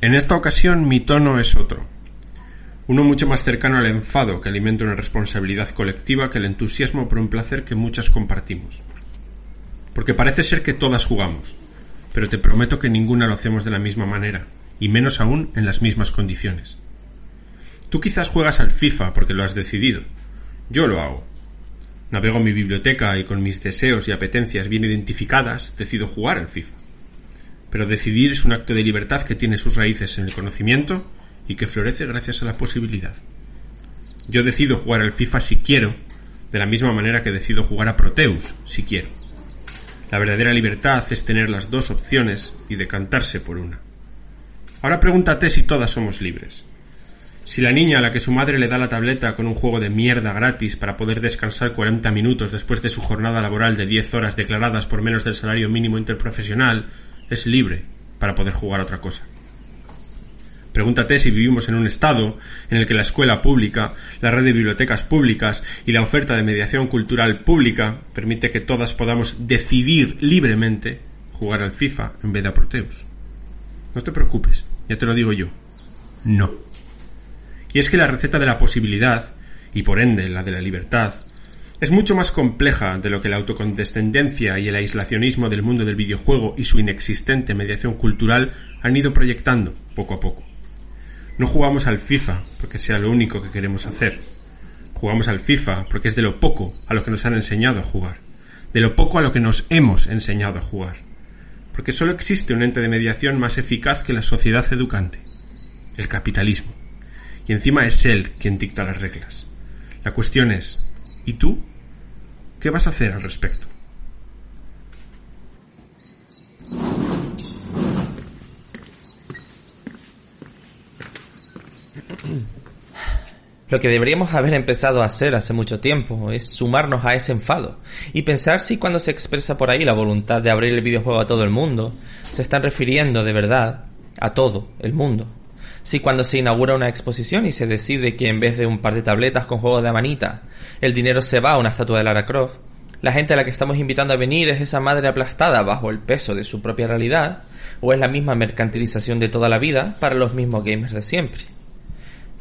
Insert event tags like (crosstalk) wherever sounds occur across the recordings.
En esta ocasión mi tono es otro. Uno mucho más cercano al enfado que alimenta una responsabilidad colectiva que el entusiasmo por un placer que muchas compartimos. Porque parece ser que todas jugamos, pero te prometo que ninguna lo hacemos de la misma manera, y menos aún en las mismas condiciones. Tú quizás juegas al FIFA porque lo has decidido. Yo lo hago. Navego mi biblioteca y con mis deseos y apetencias bien identificadas decido jugar al FIFA pero decidir es un acto de libertad que tiene sus raíces en el conocimiento y que florece gracias a la posibilidad. Yo decido jugar al FIFA si quiero, de la misma manera que decido jugar a Proteus si quiero. La verdadera libertad es tener las dos opciones y decantarse por una. Ahora pregúntate si todas somos libres. Si la niña a la que su madre le da la tableta con un juego de mierda gratis para poder descansar 40 minutos después de su jornada laboral de 10 horas declaradas por menos del salario mínimo interprofesional es libre para poder jugar a otra cosa. Pregúntate si vivimos en un estado en el que la escuela pública, la red de bibliotecas públicas y la oferta de mediación cultural pública permite que todas podamos decidir libremente jugar al FIFA en vez de a Proteus. No te preocupes, ya te lo digo yo. No. Y es que la receta de la posibilidad, y por ende la de la libertad, es mucho más compleja de lo que la autocondescendencia y el aislacionismo del mundo del videojuego y su inexistente mediación cultural han ido proyectando poco a poco. No jugamos al FIFA porque sea lo único que queremos hacer. Jugamos al FIFA porque es de lo poco a lo que nos han enseñado a jugar, de lo poco a lo que nos hemos enseñado a jugar. Porque solo existe un ente de mediación más eficaz que la sociedad educante, el capitalismo. Y encima es él quien dicta las reglas. La cuestión es, ¿y tú ¿Qué vas a hacer al respecto? Lo que deberíamos haber empezado a hacer hace mucho tiempo es sumarnos a ese enfado y pensar si cuando se expresa por ahí la voluntad de abrir el videojuego a todo el mundo, se están refiriendo de verdad a todo el mundo. Si cuando se inaugura una exposición y se decide que en vez de un par de tabletas con juegos de manita, el dinero se va a una estatua de Lara Croft, la gente a la que estamos invitando a venir es esa madre aplastada bajo el peso de su propia realidad, o es la misma mercantilización de toda la vida para los mismos gamers de siempre.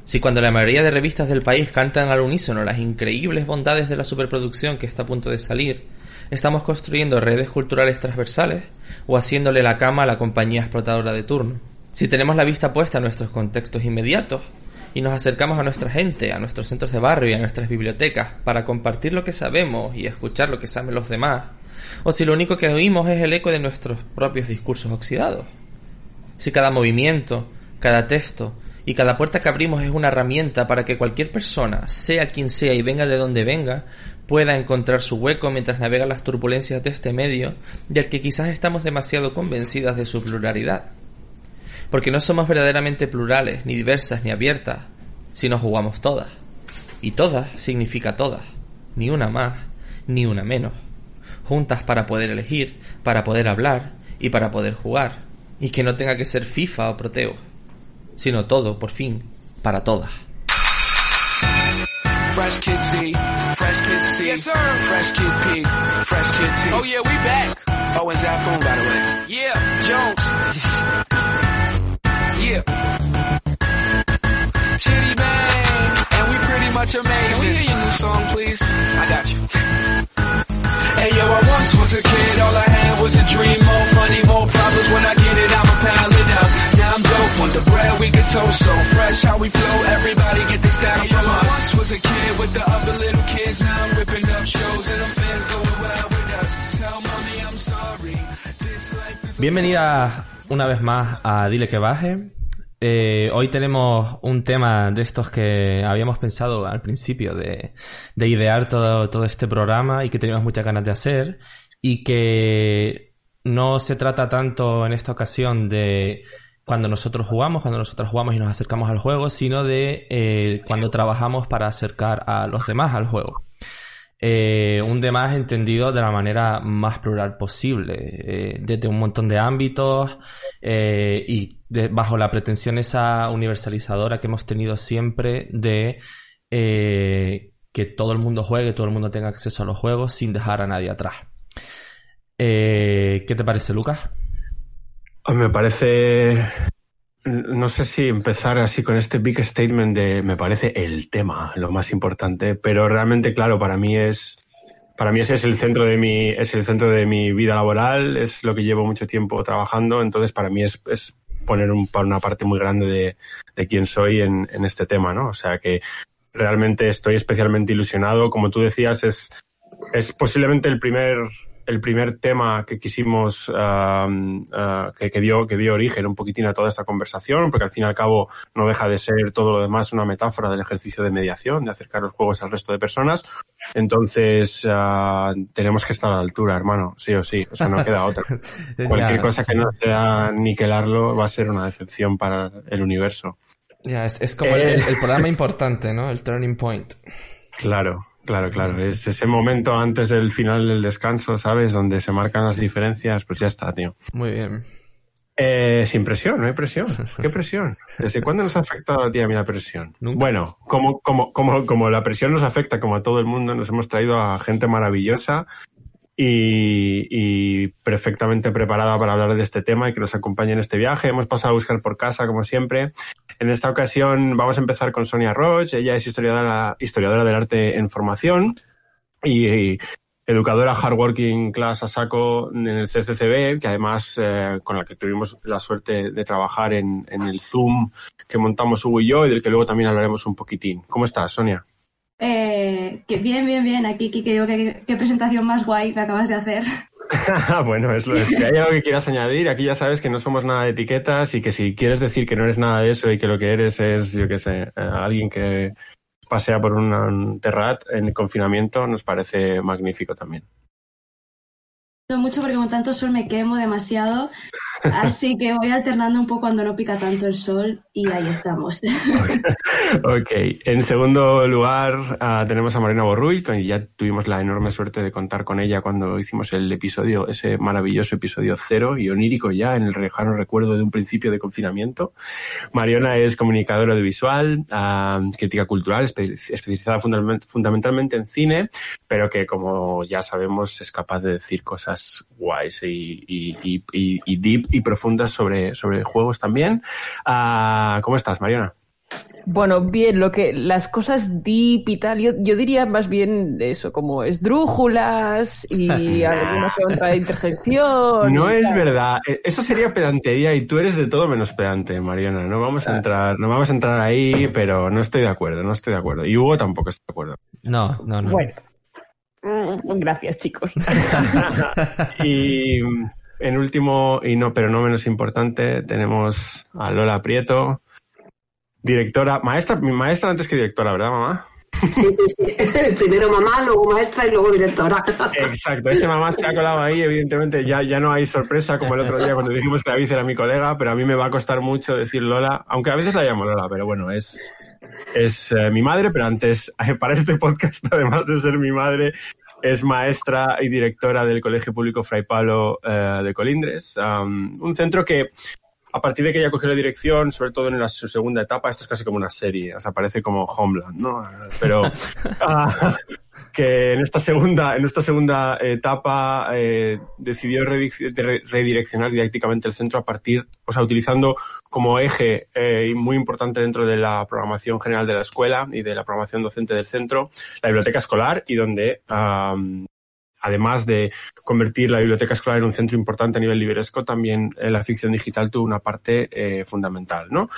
Si cuando la mayoría de revistas del país cantan al unísono las increíbles bondades de la superproducción que está a punto de salir, estamos construyendo redes culturales transversales o haciéndole la cama a la compañía explotadora de turno. Si tenemos la vista puesta en nuestros contextos inmediatos y nos acercamos a nuestra gente, a nuestros centros de barrio y a nuestras bibliotecas para compartir lo que sabemos y escuchar lo que saben los demás, o si lo único que oímos es el eco de nuestros propios discursos oxidados. Si cada movimiento, cada texto y cada puerta que abrimos es una herramienta para que cualquier persona, sea quien sea y venga de donde venga, pueda encontrar su hueco mientras navega las turbulencias de este medio, del que quizás estamos demasiado convencidas de su pluralidad porque no somos verdaderamente plurales, ni diversas, ni abiertas, sino jugamos todas. Y todas significa todas, ni una más, ni una menos. Juntas para poder elegir, para poder hablar y para poder jugar. Y que no tenga que ser FIFA o Proteo, sino todo, por fin, para todas. Fresh Kid C, Fresh Kid C, yes sir. Fresh Kid P, Fresh Kid T. Oh yeah, we back. Oh, and Zafoon, by the way. Yeah, Jones. (laughs) Chitty bang, and we pretty much amazing. Can we hear your new song, please? I got you. Hey yo, I once was a kid, all I had was a dream. More money, more problems. When I get it, I'ma pile it up. Now I'm dope on the bread we get toast so fresh. How we flow, everybody get this down hey, from yo, us. I once was a kid with the other little kids. Now I'm ripping up shows and I'm fans going wild with us. Tell mommy I'm sorry. This life is Bienvenida una vez más a Dile que baje. Eh, hoy tenemos un tema de estos que habíamos pensado al principio de, idear todo, todo este programa y que teníamos muchas ganas de hacer y que no se trata tanto en esta ocasión de cuando nosotros jugamos, cuando nosotros jugamos y nos acercamos al juego, sino de eh, cuando trabajamos para acercar a los demás al juego. Eh, un demás entendido de la manera más plural posible, desde un montón de ámbitos y bajo la pretensión esa universalizadora que hemos tenido siempre de que todo el mundo juegue, todo el mundo tenga acceso a los juegos sin dejar a nadie atrás. Eh, ¿Qué te parece, Lucas? Me parece no sé si empezar así con este big statement de me parece el tema lo más importante, pero realmente claro, para mí es para mí ese es el centro de mi es el centro de mi vida laboral, es lo que llevo mucho tiempo trabajando, entonces para mí es, es poner un, una parte muy grande de, quién soy en, en este tema, ¿no? O sea que realmente estoy especialmente ilusionado, como tú decías, es es posiblemente el primer el primer tema que quisimos, uh, uh, que, que, dio, que dio origen un poquitín a toda esta conversación, porque al fin y al cabo no deja de ser todo lo demás una metáfora del ejercicio de mediación, de acercar los juegos al resto de personas. Entonces, uh, tenemos que estar a la altura, hermano, sí o sí, o sea, no queda otra. (laughs) Cualquier cosa que no sea niquelarlo va a ser una decepción para el universo. Ya, es, es, como eh... el, el programa importante, ¿no? El turning point. Claro, Claro, claro, es ese momento antes del final del descanso, ¿sabes? Donde se marcan las diferencias, pues ya está, tío. Muy bien. Eh, sin presión, no hay presión. (laughs) ¿Qué presión? ¿Desde cuándo nos ha afectado a ti a mí la presión? ¿Nunca? Bueno, como, como, como, como la presión nos afecta como a todo el mundo, nos hemos traído a gente maravillosa y, perfectamente preparada para hablar de este tema y que nos acompañe en este viaje. Hemos pasado a buscar por casa, como siempre. En esta ocasión vamos a empezar con Sonia Roche. Ella es historiadora, historiadora del arte en formación y, y educadora hardworking class a saco en el CCCB, que además eh, con la que tuvimos la suerte de trabajar en, en el Zoom que montamos Hugo y yo y del que luego también hablaremos un poquitín. ¿Cómo estás, Sonia? Eh, que bien, bien, bien. Aquí, que digo que qué presentación más guay me acabas de hacer. (laughs) bueno, es lo si hay algo que quieras añadir, aquí ya sabes que no somos nada de etiquetas y que si quieres decir que no eres nada de eso y que lo que eres es, yo qué sé, eh, alguien que pasea por un terrat en confinamiento, nos parece magnífico también mucho porque con tanto sol me quemo demasiado, así que voy alternando un poco cuando no pica tanto el sol y ahí estamos. (laughs) ok, en segundo lugar uh, tenemos a Marina Borruy, que ya tuvimos la enorme suerte de contar con ella cuando hicimos el episodio, ese maravilloso episodio cero y onírico ya en el lejano recuerdo de un principio de confinamiento. Mariona es comunicadora audiovisual, uh, crítica cultural, espe especializada fundament fundamentalmente en cine, pero que como ya sabemos es capaz de decir cosas guays y, y, y, y, deep y profundas sobre, sobre juegos también. Uh, ¿Cómo estás, Mariana? Bueno, bien, lo que las cosas deep y tal, yo, yo diría más bien eso, como esdrújulas y (laughs) alguna otra interjección. No es tal. verdad, eso sería pedantería y tú eres de todo menos pedante, Mariana. No vamos a entrar, no vamos a entrar ahí, pero no estoy de acuerdo, no estoy de acuerdo. Y Hugo tampoco está de acuerdo. No, no, no. Bueno, (laughs) gracias, chicos. (laughs) y en último, y no, pero no menos importante, tenemos a Lola Prieto, directora, maestra, mi maestra antes que directora, ¿verdad, mamá? Sí, sí, sí. (laughs) Primero mamá, luego maestra y luego directora. Exacto, ese mamá se ha colado ahí, evidentemente ya, ya no hay sorpresa como el otro día cuando dijimos que David era mi colega, pero a mí me va a costar mucho decir Lola, aunque a veces la llamo Lola, pero bueno, es, es eh, mi madre, pero antes, para este podcast, además de ser mi madre, es maestra y directora del Colegio Público Fray Pablo eh, de Colindres, um, un centro que a partir de que ella cogió la dirección, sobre todo en la, su segunda etapa, esto es casi como una serie, o sea, parece como Homeland, ¿no? Pero uh, (laughs) que en esta segunda, en esta segunda etapa eh, decidió redireccionar didácticamente el centro a partir, o sea, utilizando como eje eh, muy importante dentro de la programación general de la escuela y de la programación docente del centro, la biblioteca escolar y donde además de convertir la biblioteca escolar en un centro importante a nivel libresco, también eh, la ficción digital tuvo una parte eh, fundamental, ¿no?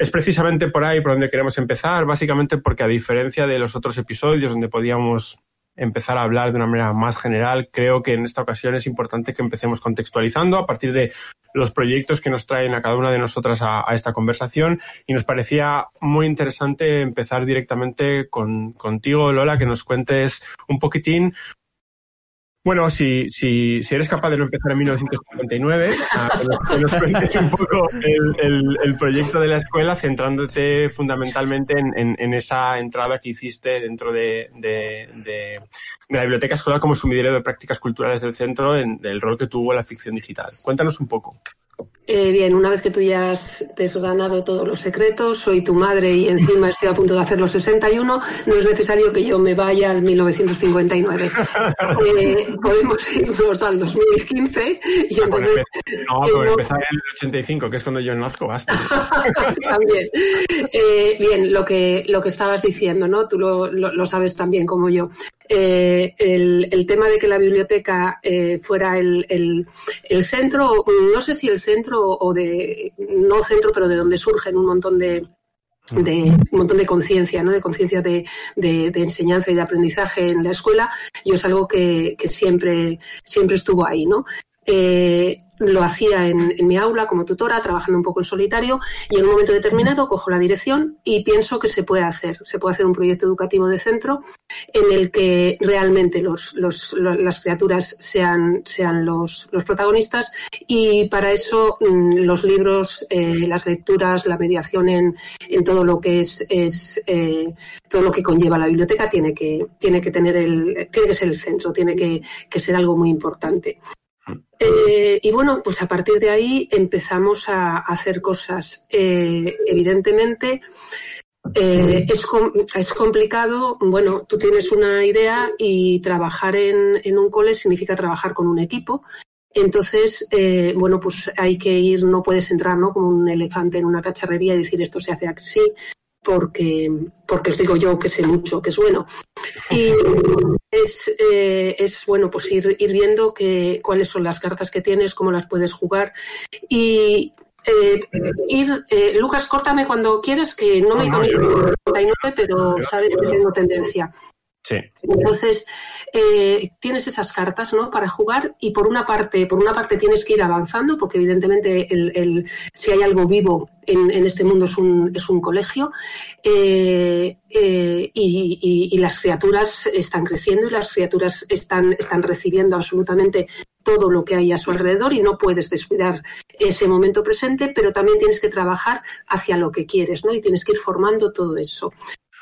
Es precisamente por ahí por donde queremos empezar, básicamente porque a diferencia de los otros episodios donde podíamos empezar a hablar de una manera más general, creo que en esta ocasión es importante que empecemos contextualizando a partir de los proyectos que nos traen a cada una de nosotras a, esta conversación. Y nos parecía muy interesante empezar directamente con, contigo, Lola, que nos cuentes un poquitín bueno, si, si, si eres capaz de no empezar en 1959, que nos cuentes un poco el, proyecto de la escuela, centrándote fundamentalmente en, en, en esa entrada que hiciste dentro de, de, de, de, la biblioteca escolar como sumidero de prácticas culturales del centro, en el rol que tuvo la ficción digital. Cuéntanos un poco. Eh, bien, una vez que tú ya has desgranado todos los secretos, soy tu madre y encima estoy a punto de hacer los 61, no es necesario que yo me vaya al 1959. Eh, podemos irnos al 2015 y Ah, entonces... empe- no, con eh, empezar en el 85, que es cuando yo nazco, basta. (laughs) también. Eh, bien, lo que, lo que estabas diciendo, ¿no? Tú lo, lo- lo sabes tan bien como yo. Eh, el, tema de que la biblioteca eh, fuera el, el- el centro, no sé si el centro o de, no centro, pero de donde surgen un montón de, de un montón de conciencia, ¿no? De conciencia de, de- enseñanza y de aprendizaje en la escuela, yo es algo que, que siempre, siempre estuvo ahí, ¿no? Lo hacía en, mi aula como tutora, trabajando un poco en solitario, y en un momento determinado cojo la dirección y pienso que se puede hacer. Se puede hacer un proyecto educativo de centro en el que realmente las criaturas sean, sean los, protagonistas y para eso mm, los libros, eh, las lecturas, la mediación en, todo lo que es, eh, todo lo que conlleva la biblioteca tiene que, tiene que tener el, tiene que ser el centro, tiene que ser algo muy importante. Eh, y bueno, pues a partir de ahí empezamos a, a hacer cosas. Eh, evidentemente, eh, es, com- es complicado. Bueno, tú tienes una idea y trabajar en, en un cole significa trabajar con un equipo. Entonces, eh, bueno, pues hay que ir, no puedes entrar ¿no? como un elefante en una cacharrería y decir esto se hace así, porque, porque os digo yo que sé mucho, que es bueno. Y es, eh, es bueno, pues ir, ir viendo que, cuáles son las cartas que tienes, cómo las puedes jugar y eh, ir. eh, Lucas, córtame cuando quieras, que no me No, no, he yo- ido 99, pero sabes que tengo tendencia. Sí. Entonces, eh, tienes esas cartas, ¿no? Para jugar y por una parte, por una parte tienes que ir avanzando, porque evidentemente el, si hay algo vivo en, este mundo es un, es un colegio, eh, eh, y, y- y las criaturas están creciendo y las criaturas están, están recibiendo absolutamente todo lo que hay a su alrededor y no puedes descuidar ese momento presente, pero también tienes que trabajar hacia lo que quieres, ¿no? Y tienes que ir formando todo eso.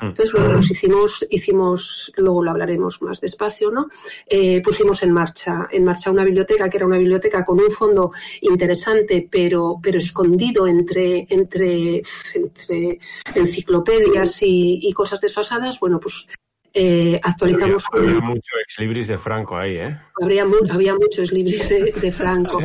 Entonces, bueno, pues hicimos, hicimos, luego lo hablaremos más despacio, ¿no? Eh, pusimos en marcha, en marcha una biblioteca que era una biblioteca con un fondo interesante, pero, pero escondido entre, entre, entre enciclopedias y, y cosas desfasadas. Bueno, pues eh, actualizamos. Había, había mucho ex libris de Franco ahí, ¿eh? Habría mu- había muchos libros de, de Franco.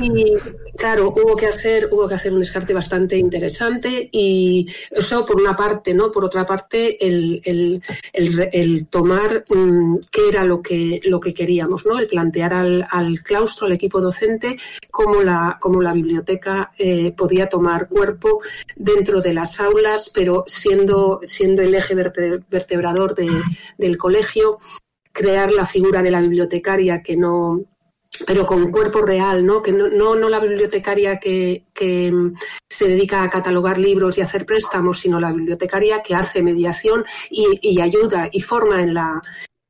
Y claro, hubo que hacer, hubo que hacer un descarte bastante interesante y eso por una parte, ¿no? Por otra parte, el, el, el el tomar mm, qué era lo que, lo que queríamos, ¿no? El plantear al, al claustro, al equipo docente, cómo la, cómo la biblioteca eh, podía tomar cuerpo dentro de las aulas, pero siendo, siendo el eje verte- vertebrador de- del colegio, crear la figura de la bibliotecaria que no pero con cuerpo real, ¿no? Que no, no, no la bibliotecaria que, que mm, se dedica a catalogar libros y hacer préstamos, sino la bibliotecaria que hace mediación y, y ayuda y forma en la,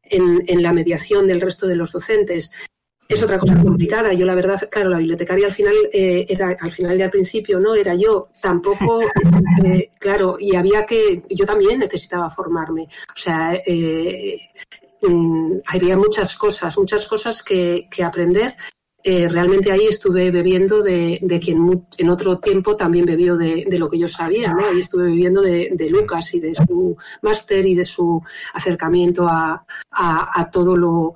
en, en la mediación del resto de los docentes. Es otra cosa complicada. Yo la verdad, claro, la bibliotecaria al final eh, era al final y al principio no era yo. Tampoco, eh, claro, y había que, yo también necesitaba formarme. O sea, eh, mm, había muchas cosas, muchas cosas que, que aprender. Eh, realmente ahí estuve bebiendo de, de quien en otro tiempo también bebió de, de lo que yo sabía, ¿no? Ahí estuve bebiendo de, de Lucas y de su máster y de su acercamiento a, a- a todo lo,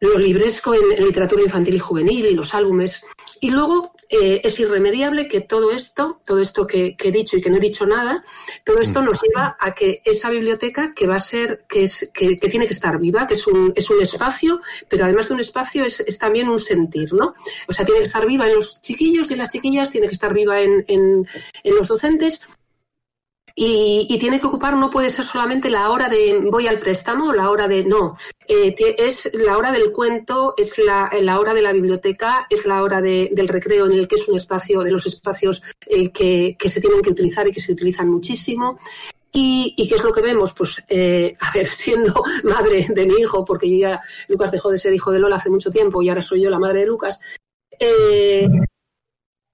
lo libresco en, en literatura infantil y juvenil y los álbumes. Y luego eh, es irremediable que todo esto, todo esto que, que he dicho y que no he dicho nada, todo esto nos lleva a que esa biblioteca que va a ser, que es, que, que tiene que estar viva, que es un, es un espacio, pero además de un espacio es, es también un sentir, ¿no? O sea, tiene que estar viva en los chiquillos y en las chiquillas, tiene que estar viva en, en, en los docentes y, y tiene que ocupar, no puede ser solamente la hora de voy al préstamo, la hora de no, eh, es la hora del cuento, es la, la hora de la biblioteca, es la hora de- del recreo en el que es un espacio, de los espacios eh, que, que se tienen que utilizar y que se utilizan muchísimo. Y, y qué es lo que vemos? Pues, eh, (laughs) a ver, siendo madre de mi hijo, porque yo ya, Lucas dejó de ser hijo de Lola hace mucho tiempo y ahora soy yo la madre de Lucas, eh,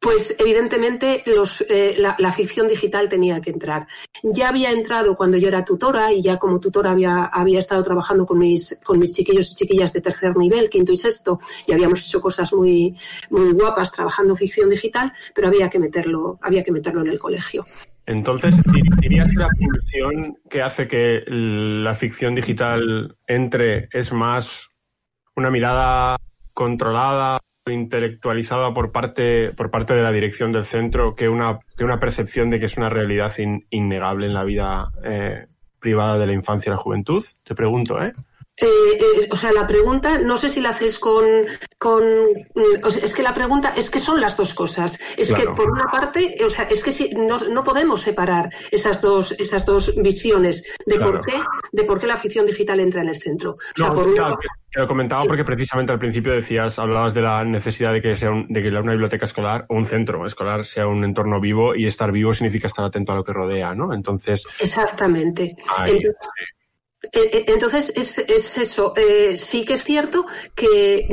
pues evidentemente los, eh, la, ficción digital tenía que entrar. Ya había entrado cuando yo era tutora y ya como tutora había, había estado trabajando con mis, con mis chiquillos y chiquillas de tercer nivel, quinto y sexto, y habíamos hecho cosas muy, muy guapas trabajando ficción digital, pero había que meterlo, había que meterlo en el colegio. Entonces, ¿dirías que la pulsión que hace que la ficción digital entre es más una mirada controlada, intelectualizada por parte, por parte de la dirección del centro que una, que una percepción de que es una realidad innegable en la vida eh, privada de la infancia y la juventud? Te pregunto, ¿eh? Eh, eh, o sea, la pregunta, no sé si la haces con, con o sea, es que la pregunta es que son las dos cosas. Es claro. que por una parte, o sea, es que si, no, no, podemos separar esas dos, esas dos visiones de claro. por qué, de por qué la ficción digital entra en el centro. O sea, no, por claro, una... que lo comentaba porque precisamente al principio decías, hablabas de la necesidad de que sea un, de que una biblioteca escolar o un centro escolar sea un entorno vivo y estar vivo significa estar atento a lo que rodea, ¿no? Entonces. Exactamente. Ahí, Entonces, sí. Entonces es, es eso. Eh, sí que es cierto que,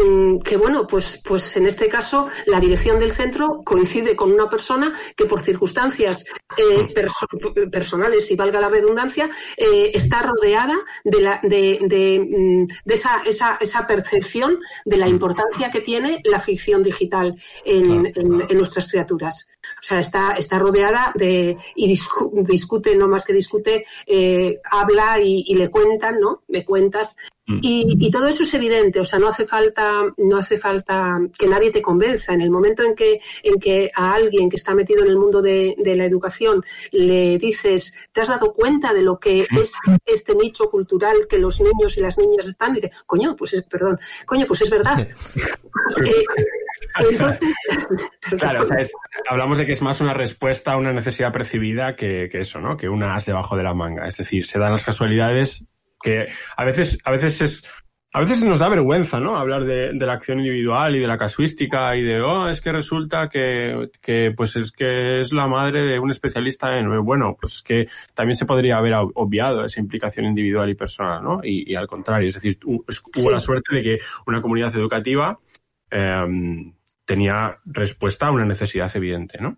que, bueno, pues, pues en este caso la dirección del centro coincide con una persona que por circunstancias eh, perso personales y valga la redundancia eh, está rodeada de, la, de, de, de esa, esa, esa, percepción de la importancia que tiene la ficción digital en, en, en nuestras criaturas. O sea, está, está rodeada de y discu discute, no más que discute, eh, habla y, y, le cuentan, ¿no? Me cuentas. Mm. Y, y, todo eso es evidente, o sea, no hace falta, no hace falta que nadie te convenza. En el momento en que, en que a alguien que está metido en el mundo de, de la educación le dices, ¿te has dado cuenta de lo que es este nicho cultural que los niños y las niñas están? Y dice, coño, pues es, perdón, coño, pues es verdad. (laughs) eh, entonces, claro, o sea, es, hablamos de que es más una respuesta a una necesidad percibida que, que, eso, ¿no? Que una as debajo de la manga. Es decir, se dan las casualidades que a veces, a veces es, a veces nos da vergüenza, ¿no? Hablar de, de, la acción individual y de la casuística y de, oh, es que resulta que, que, pues es que es la madre de un especialista en, bueno, pues que también se podría haber obviado esa implicación individual y personal, ¿no? Y, y al contrario, es decir, hubo sí. la suerte de que una comunidad educativa eh, tenía respuesta a una necesidad evidente, ¿no?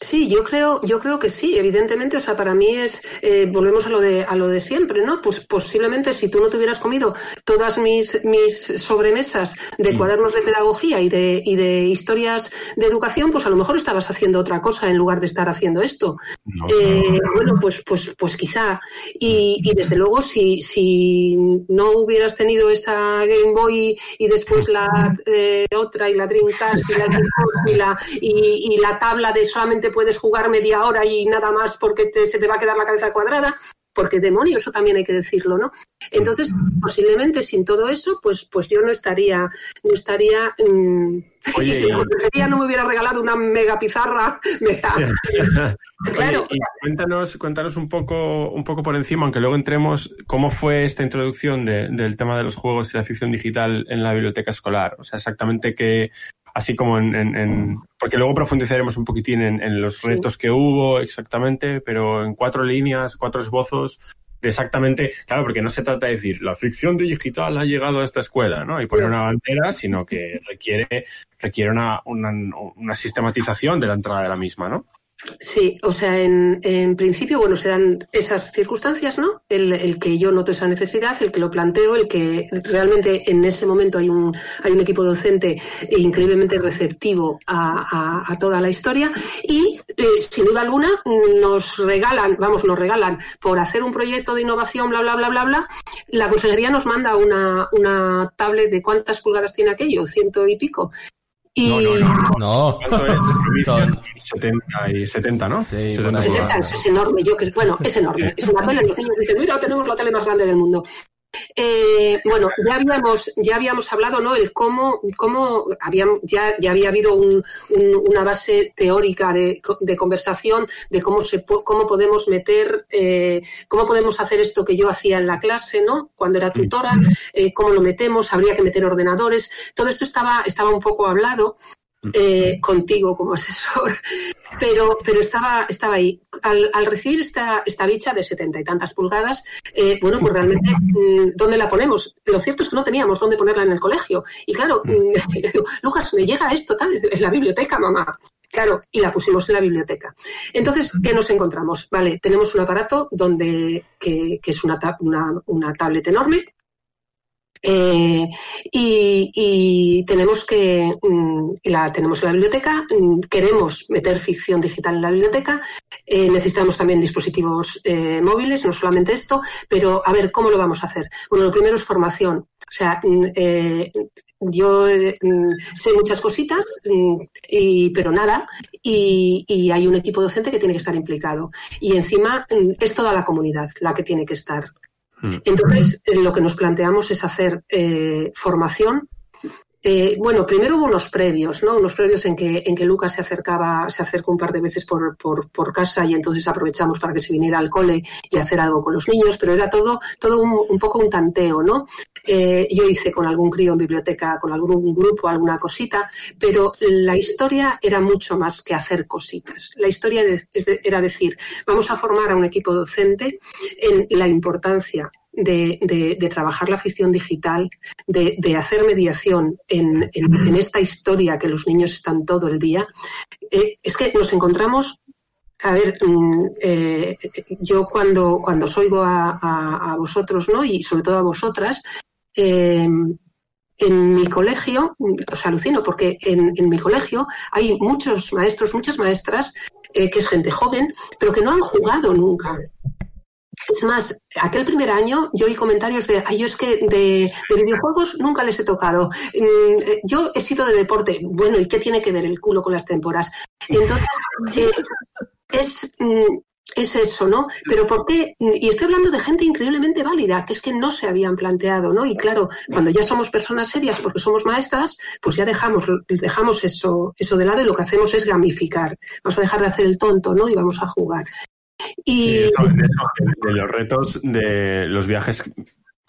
Sí, yo creo, yo creo que sí, evidentemente, o sea, para mí es, eh, volvemos a lo de, a lo de siempre, ¿no? Pues posiblemente si tú no te hubieras comido todas mis, mis sobremesas de mm. cuadernos de pedagogía y de, y de historias de educación, pues a lo mejor estabas haciendo otra cosa en lugar de estar haciendo esto. No, eh, no. Bueno, pues, pues, pues quizá. Y, y desde luego, si, si no hubieras tenido esa Game Boy y después la (laughs) eh, otra y la Dreamcast y la, y la, y, y la tabla de solamente puedes jugar media hora y nada más porque te, se te va a quedar la cabeza cuadrada, porque demonio, eso también hay que decirlo, ¿no? Entonces, posiblemente sin todo eso, pues, pues yo no estaría, no estaría, mmm, Oye, y si prefería, no me hubiera regalado una mega pizarra, (laughs) mega. (laughs) claro. Oye, y cuéntanos, cuéntanos un poco, un poco por encima, aunque luego entremos, cómo fue esta introducción de, del tema de los juegos y la ficción digital en la biblioteca escolar. O sea, exactamente qué, así como en, en, en, porque luego profundizaremos un poquitín en, en los retos sí. que hubo exactamente, pero en cuatro líneas, cuatro esbozos de exactamente, claro, porque no se trata de decir la ficción digital ha llegado a esta escuela, ¿no? Y poner una bandera, sino que requiere requiere una, una, una sistematización de la entrada de la misma, ¿no? Sí, o sea, en, en, principio, bueno, se dan esas circunstancias, ¿no? El, el, que yo noto esa necesidad, el que lo planteo, el que realmente en ese momento hay un, hay un equipo docente increíblemente receptivo a, a, a toda la historia y, eh, sin duda alguna, nos regalan, vamos, nos regalan por hacer un proyecto de innovación, bla, bla, bla, bla, bla. La consejería nos manda una, una tablet de cuántas pulgadas tiene aquello, ciento y pico. Y... No, no, no. no. ¿Cuánto es? Son 70 y 70, ¿no? Sí, 70, 70 es enorme. Yo que, bueno, es enorme. Es una tele. Los niños dicen, mira, tenemos la tele más grande del mundo. Eh, bueno, ya habíamos, ya habíamos hablado, ¿no? El cómo, cómo habíamos, ya, ya había habido un, un, una base teórica de, de, conversación de cómo se, cómo podemos meter, eh, cómo podemos hacer esto que yo hacía en la clase, ¿no? Cuando era tutora, eh, cómo lo metemos, habría que meter ordenadores. Todo esto estaba, estaba un poco hablado eh, contigo como asesor, (laughs) pero, pero estaba, estaba ahí. Al, al recibir esta, esta bicha de setenta y tantas pulgadas, eh, bueno, pues realmente, mm, ¿dónde la ponemos? Lo cierto es que no teníamos dónde ponerla en el colegio. Y claro, mm. (laughs) Lucas, me llega esto tal, en la biblioteca, mamá. Claro, y la pusimos en la biblioteca. Entonces, ¿qué nos encontramos? Vale, tenemos un aparato donde, que, es una, una, una tablet enorme, eh, y, tenemos que, mm, la tenemos en la biblioteca, mm, queremos meter ficción digital en la biblioteca, eh, necesitamos también dispositivos eh, móviles, no solamente esto, pero a ver, ¿cómo lo vamos a hacer? Bueno, lo primero es formación. O sea, mm, yo sé muchas cositas, pero nada, y, y, hay un equipo docente que tiene que estar implicado. Y encima es toda la comunidad la que tiene que estar. Entonces, eh, lo que nos planteamos es hacer eh, formación. Eh, bueno, primero hubo unos previos, ¿no? Unos previos en que, en que Lucas se acercaba, se acercó un par de veces por, por, casa y entonces aprovechamos para que se viniera al cole y hacer algo con los niños, pero era todo, todo un, un poco un tanteo, ¿no? yo hice con algún crío en biblioteca, con algún grupo, alguna cosita, pero la historia era mucho más que hacer cositas. La historia era decir, vamos a formar a un equipo docente en la importancia de, trabajar la ficción digital, de, hacer mediación en, esta historia que los niños están todo el día, eh, es que nos encontramos. A ver, mm, eh, yo cuando, cuando os oigo a, vosotros, ¿no? Y sobre todo a vosotras, em, en mi colegio, os alucino, porque en, en, mi colegio hay muchos maestros, muchas maestras, eh, que es gente joven, pero que no han jugado nunca. Es más, aquel primer año yo oí comentarios de, ay, yo es que de, videojuegos nunca les he tocado. Mm, eh, yo he sido de deporte. Bueno, ¿y qué tiene que ver el culo con las temporas? Entonces, es, mm, es eso, ¿no? Pero ¿por qué? Y estoy hablando de gente increíblemente válida, que es que no se habían planteado, ¿no? Y claro, cuando ya somos personas serias porque somos maestras, pues ya dejamos, dejamos eso, eso de lado y lo que hacemos es gamificar. Vamos a dejar de hacer el tonto, ¿no? Y vamos a jugar. Y... de, los retos de los viajes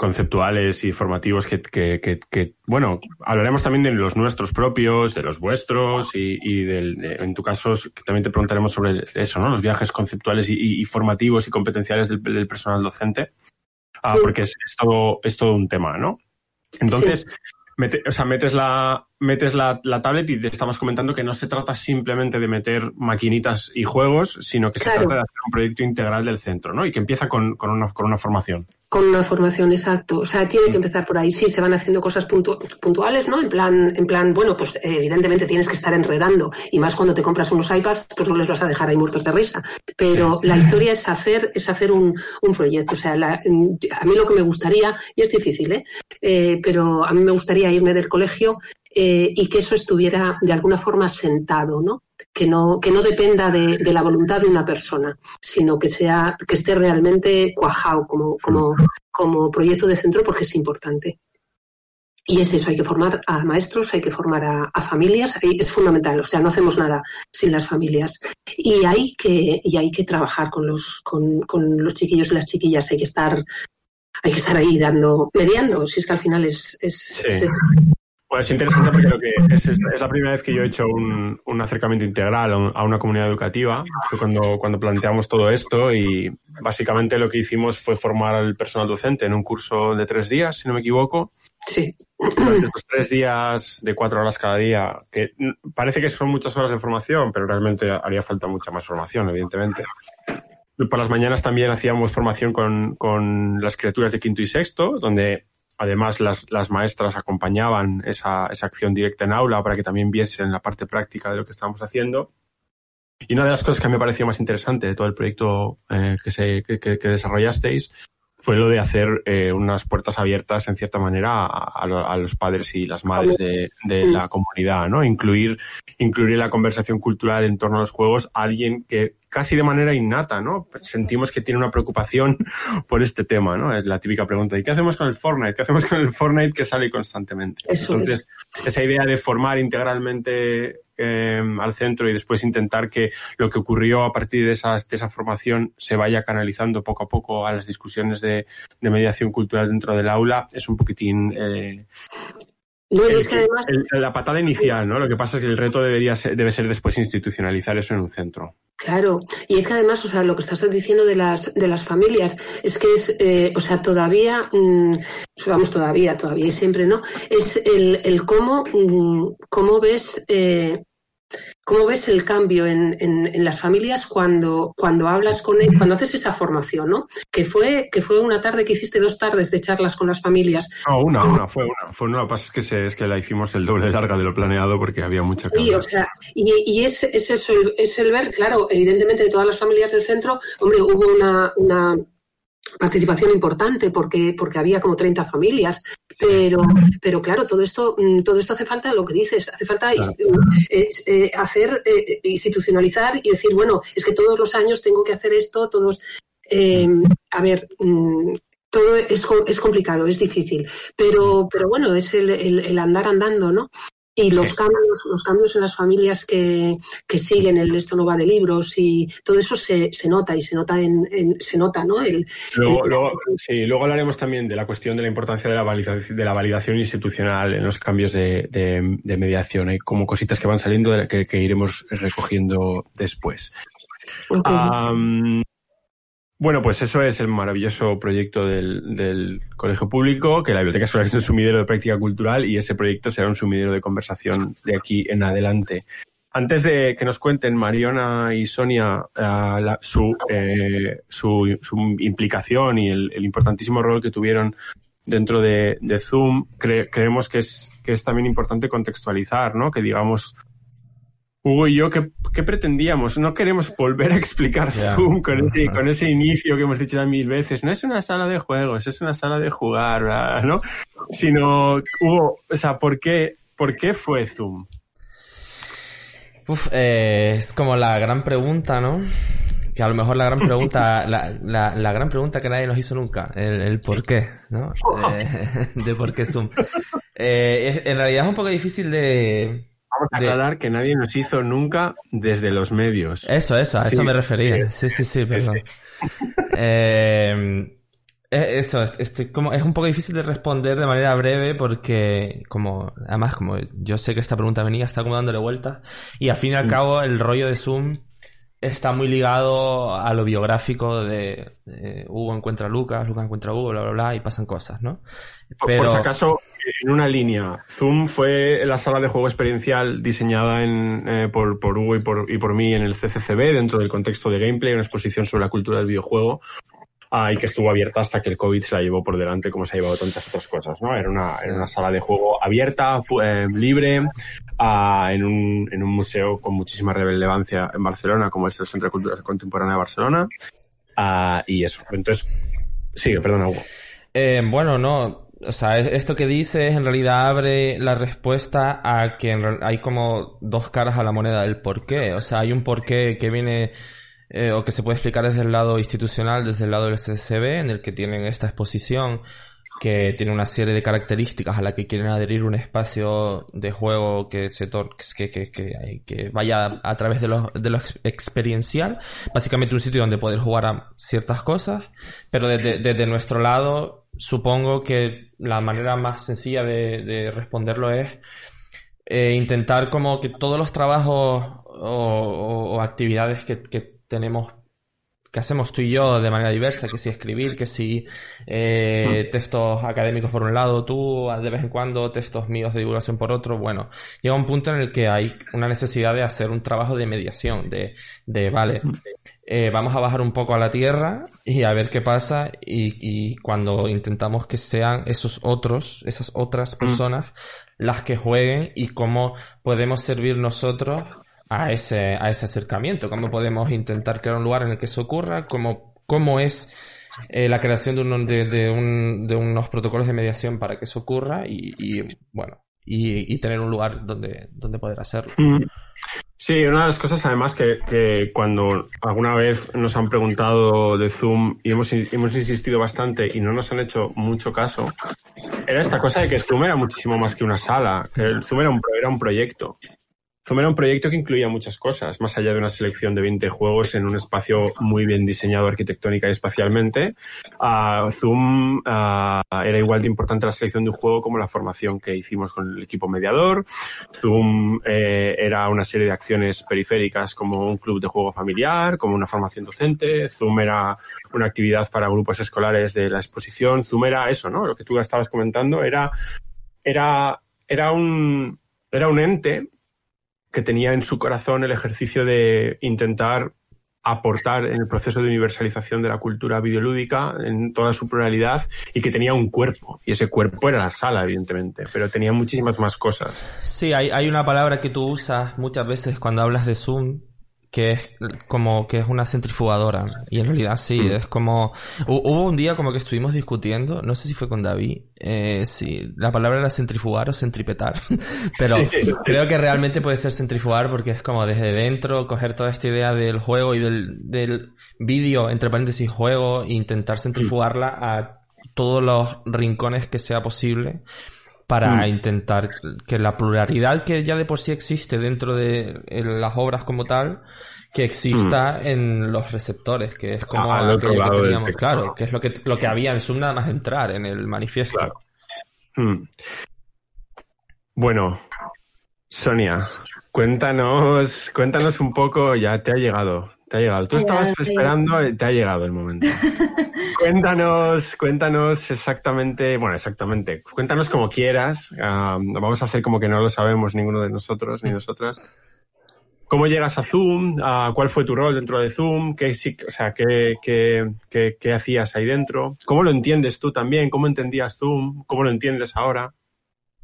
conceptuales y formativos que, que, bueno, hablaremos también de los nuestros propios, de los vuestros y, del, en tu caso también te preguntaremos sobre eso, ¿no? Los viajes conceptuales y, formativos y competenciales del, personal docente, ah, porque es, todo, es todo un tema, ¿no? Entonces, o sea, metes la, metes la, tablet y te estamos comentando que no se trata simplemente de meter maquinitas y juegos, sino que se trata de hacer un proyecto integral del centro, ¿no? Y que empieza con, con, una, con una formación. Con una formación, exacto. O sea, tiene que empezar por ahí. Sí, se van haciendo cosas puntuales, ¿no? En plan, en plan, bueno, pues evidentemente tienes que estar enredando. Y más cuando te compras unos iPads, pues no les vas a dejar ahí muertos de risa. Pero la historia es hacer, es hacer un, un proyecto. O sea, a mí lo que me gustaría, y es difícil, ¿eh? ¿eh? Pero a mí me gustaría irme del colegio eh, y que eso estuviera de alguna forma sentado, ¿no? Que no, que no dependa de, la voluntad de una persona, sino que sea, que esté realmente cuajado como, como, como proyecto de centro porque es importante. Y es eso, hay que formar a maestros, hay que formar a, familias, es fundamental, o sea, no hacemos nada sin las familias. Y hay que, y hay que trabajar con los, con, con los chiquillos y las chiquillas, hay que estar, hay que estar ahí dando, mediando, si es que al final es, es, pues es interesante porque lo que es, la primera vez que yo he hecho un, un acercamiento integral a, una comunidad educativa. Fue cuando, cuando planteamos todo esto y básicamente lo que hicimos fue formar al personal docente en un curso de tres días, si no me equivoco. Sí. Durante estos tres días de cuatro horas cada día, que parece que son muchas horas de formación, pero realmente haría falta mucha más formación, evidentemente. Por las mañanas también hacíamos formación con, con las criaturas de quinto y sexto, donde Además, las, las maestras acompañaban esa, esa acción directa en aula para que también viesen la parte práctica de lo que estábamos haciendo. Y una de las cosas que me pareció más interesante de todo el proyecto eh, que, se, que, que, desarrollasteis fue lo de hacer eh, unas puertas abiertas, en cierta manera, a, a, los padres y las madres de, de, la comunidad, ¿no? Incluir, incluir en la conversación cultural en torno a los juegos a alguien que casi de manera innata, ¿no? Sentimos que tiene una preocupación (laughs) por este tema, ¿no? Es la típica pregunta, ¿y qué hacemos con el Fortnite? ¿Qué hacemos con el Fortnite que sale constantemente? Entonces, esa idea de formar integralmente eh, al centro y después intentar que lo que ocurrió a partir de, esas, de esa formación se vaya canalizando poco a poco a las discusiones de, de mediación cultural dentro del aula es un poquitín eh, la patada inicial, ¿no? Lo que pasa es que el reto debería ser, debe ser después institucionalizar eso en un centro. Claro, y es que además, o sea, lo que estás diciendo de las de las familias es que es, eh, o sea, todavía, mm, vamos, todavía, todavía y siempre, ¿no? Es el, el cómo, mm, cómo ves eh, cómo ves el cambio en, en, en, las familias cuando, cuando hablas con él, cuando haces esa formación, ¿no? Que fue, que fue una tarde que hiciste dos tardes de charlas con las familias. No, una, una, fue una, fue una. Pasa es que, se, es que la hicimos el doble larga de lo planeado porque había mucha Sí, o sea, y, y es, es, eso, es el ver, claro, evidentemente de todas las familias del centro, hombre, hubo una, una participación importante porque, porque había como 30 familias. Pero, pero claro, todo esto, todo esto hace falta lo que dices, hace falta claro. eh, eh, hacer, eh, institucionalizar y decir, bueno, es que todos los años tengo que hacer esto, todos. A ver, todo es, es complicado, es difícil, pero, pero bueno, es el, el, el andar andando, ¿no? Y los sí. cambios, los cambios en las familias que, que, siguen el esto no va de libros y todo eso se, se nota y se nota en, en se nota, ¿no? El, luego, el... luego, sí, luego hablaremos también de la cuestión de la importancia de la validación, de la validación institucional en los cambios de, de, de mediación. Hay como cositas que van saliendo que, que iremos recogiendo después. Okay. Um, bueno, pues eso es el maravilloso proyecto del, del, Colegio Público, que la Biblioteca Escolar es un sumidero de práctica cultural y ese proyecto será un sumidero de conversación de aquí en adelante. Antes de que nos cuenten Mariona y Sonia la, su, eh, su, su, implicación y el, el, importantísimo rol que tuvieron dentro de, de Zoom, cre creemos que es, que es también importante contextualizar, ¿no? Que digamos, Hugo y yo, ¿qué, ¿qué, pretendíamos? No queremos volver a explicar yeah. Zoom con ese, con ese inicio que hemos dicho ya mil veces. No es una sala de juegos, es una sala de jugar, ¿verdad? ¿no? Sino, Hugo, o sea, ¿por qué, por qué fue Zoom? Uf, eh, es como la gran pregunta, ¿no? Que a lo mejor la gran pregunta, (laughs) la, la, la, gran pregunta que nadie nos hizo nunca, el, el por qué, ¿no? (laughs) Eh, (laughs) de por qué Zoom. Eh, en realidad es un poco difícil de, Vamos a aclarar que nadie nos hizo nunca desde los medios. Eso, eso, a sí, eso me refería. Sí, sí, sí, perdón. eh, eso, este, como, es un poco difícil de responder de manera breve porque, como, además, como yo sé que esta pregunta venía, está como dándole vueltas. Y al fin y al cabo, el rollo de Zoom está muy ligado a lo biográfico de, de, Hugo encuentra a Lucas, Lucas encuentra a Hugo, bla, bla, bla, y pasan cosas, ¿no? Pero... Por si acaso, en una línea, Zoom fue la sala de juego experiencial diseñada en, eh, por, Hugo y por, y por mí en el CCCB dentro del contexto de gameplay, una exposición sobre la cultura del videojuego. Ah, y que estuvo abierta hasta que el COVID se la llevó por delante, como se ha llevado tantas otras cosas, ¿no? Era una, era una sala de juego abierta, eh, libre, ah, en, un, en un museo con muchísima relevancia en Barcelona, como es el Centro de Cultura Contemporánea de Barcelona. Ah, y eso. Entonces, sigue, perdona, Hugo. Eh, bueno, no, o sea, esto que dices en realidad abre la respuesta a que hay como dos caras a la moneda del por qué. O sea, hay un por qué que viene eh, o que se puede explicar desde el lado institucional, desde el lado del CCB, en el que tienen esta exposición que tiene una serie de características a la que quieren adherir un espacio de juego que se que, que, que, que, vaya a través de lo, de lo experiencial, básicamente un sitio donde poder jugar a ciertas cosas, pero desde, desde nuestro lado supongo que la manera más sencilla de, de responderlo es eh, intentar como que todos los trabajos o, actividades que, que tenemos que hacemos tú y yo de manera diversa, que si escribir, que si eh, textos académicos por un lado, tú de vez en cuando textos míos de divulgación por otro, bueno, llega un punto en el que hay una necesidad de hacer un trabajo de mediación, de, de vale, eh, vamos a bajar un poco a la tierra y a ver qué pasa y, y cuando intentamos que sean esos otros, esas otras personas las que jueguen y cómo podemos servir nosotros a ese, a ese acercamiento, cómo podemos intentar crear un lugar en el que eso ocurra, cómo, cómo es eh, la creación de, un, de, de, un, de, unos protocolos de mediación para que eso ocurra y, y bueno, y, y, tener un lugar donde, donde poder hacerlo. Sí, una de las cosas además que, que cuando alguna vez nos han preguntado de Zoom y hemos, hemos insistido bastante y no nos han hecho mucho caso, era esta cosa de que Zoom era muchísimo más que una sala, que el Zoom era un, era un proyecto. Zoom era un proyecto que incluía muchas cosas, más allá de una selección de 20 juegos en un espacio muy bien diseñado arquitectónica y espacialmente. Uh, Zoom uh, era igual de importante la selección de un juego como la formación que hicimos con el equipo mediador. Zoom eh, era una serie de acciones periféricas como un club de juego familiar, como una formación docente. Zoom era una actividad para grupos escolares de la exposición. Zoom era eso, ¿no? Lo que tú estabas comentando era, era, era un, era un ente que tenía en su corazón el ejercicio de intentar aportar en el proceso de universalización de la cultura videolúdica en toda su pluralidad y que tenía un cuerpo. Y ese cuerpo era la sala, evidentemente, pero tenía muchísimas más cosas. Sí, hay, hay una palabra que tú usas muchas veces cuando hablas de Zoom que es como que es una centrifugadora y en realidad sí Mm. es como hu- hubo un día como que estuvimos discutiendo no sé si fue con David eh, si la palabra era centrifugar o centripetar (laughs) pero Sí. creo que realmente puede ser centrifugar porque es como desde dentro coger toda esta idea del juego y del, del vídeo entre paréntesis juego e intentar centrifugarla a todos los rincones que sea posible para Mm. intentar que la pluralidad que ya de por sí existe dentro de en las obras como tal, que exista en los receptores, que es como otro aquello que teníamos, claro, que es lo que, lo que había en Zoom nada más entrar en el manifiesto. Claro. Mm. Bueno, Sonia, cuéntanos, cuéntanos un poco, ya te ha llegado, te ha llegado. Tú estabas esperando, eh, te ha llegado el momento. (laughs) cuéntanos, cuéntanos exactamente, bueno, exactamente, cuéntanos como quieras. vamos a hacer como que no lo sabemos ninguno de nosotros ni nosotras. ¿Cómo llegas a Zoom? Ah, ¿Cuál fue tu rol dentro de Zoom? ¿Qué, o sea, qué, qué- qué- qué hacías ahí dentro? ¿Cómo lo entiendes tú también? ¿Cómo entendías Zoom? ¿Cómo lo entiendes ahora?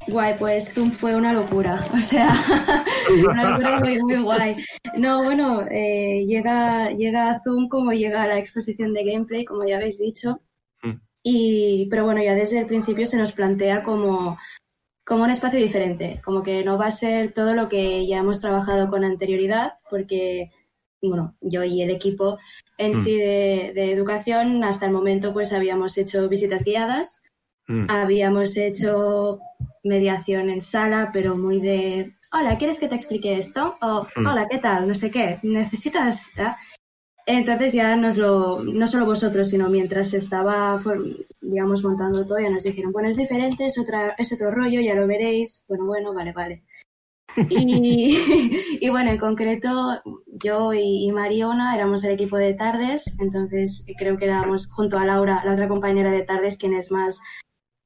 Guay, pues Zoom fue una locura, (laughs) o sea, (laughs) una locura muy, muy guay. No, bueno, eh, llega, llega a Zoom como llega a la exposición de gameplay, como ya habéis dicho, Mm. y, pero bueno, ya desde el principio se nos plantea como, como un espacio diferente, como que no va a ser todo lo que ya hemos trabajado con anterioridad, porque, bueno, yo y el equipo en Mm. sí de, de educación, hasta el momento pues habíamos hecho visitas guiadas, Mm, Habíamos hecho mediación en sala, pero muy de, hola, ¿quieres que te explique esto? O, Mm. hola, ¿qué tal? No sé qué, ¿necesitas? ah?". Entonces ya nos lo, no solo vosotros, sino mientras se estaba, digamos, montando todo, ya nos dijeron, bueno, es diferente, es, otra, es otro rollo, ya lo veréis. Bueno, bueno, vale, vale. Y, (laughs) y bueno, en concreto, yo y, y Mariona éramos el equipo de tardes, entonces creo que éramos junto a Laura, la otra compañera de tardes, quienes más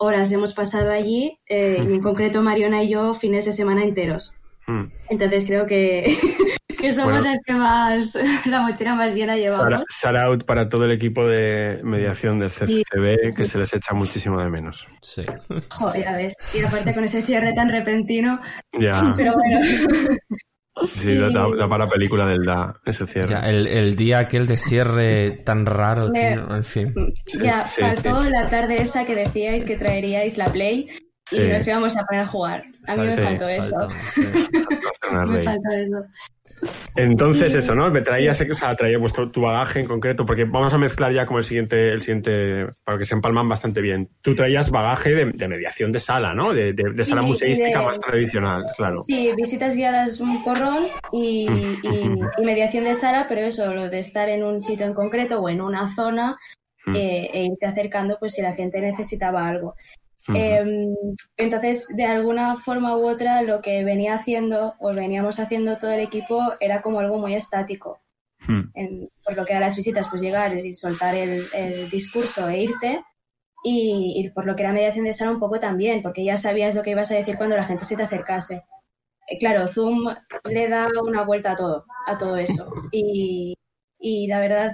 horas hemos pasado allí, eh, y (laughs) en concreto Mariona y yo fines de semana enteros. mm. Entonces creo que, (laughs) que somos Bueno. las que más, (laughs) la mochila más llena llevamos. Shout- Shout out para todo el equipo de mediación del CCCB, que sí. se les echa muchísimo de menos. Sí. Joder, ves. Y aparte con ese cierre tan repentino, Ya, pero bueno. Sí, da, da- da para película del da, ese cierre. Ya, el, el día aquel de cierre (laughs) tan raro, Me- tío, en fin. Ya, sí, faltó sí. la tarde esa que decíais que traeríais la Play Sí. y nos íbamos a poner a jugar. A mí Sí, (laughs) me faltó eso. Falta, sí. Me faltó eso. Entonces, eso, ¿no? Me traías, o sea, traía vuestro, tu bagaje en concreto, porque vamos a mezclar ya como el siguiente, el siguiente, para que se empalman bastante bien. Tú traías bagaje de, de mediación de sala, ¿no? De, de- de sala Sí, museística más tradicional, claro. Sí, visitas guiadas un porrón y, (laughs) y- y mediación de sala, pero eso, lo de estar en un sitio en concreto o en una zona Mm. eh, e irte acercando pues si la gente necesitaba algo. Em, entonces, de alguna forma u otra, lo que venía haciendo o veníamos haciendo todo el equipo era como algo muy estático. En- por lo que eran las visitas, pues llegar y soltar el, el discurso e irte. Y, y por lo que era mediación de sala un poco también, porque ya sabías lo que ibas a decir cuando la gente se te acercase. Eh, Claro, Zoom le da una vuelta a todo, a todo eso. Y, y la verdad,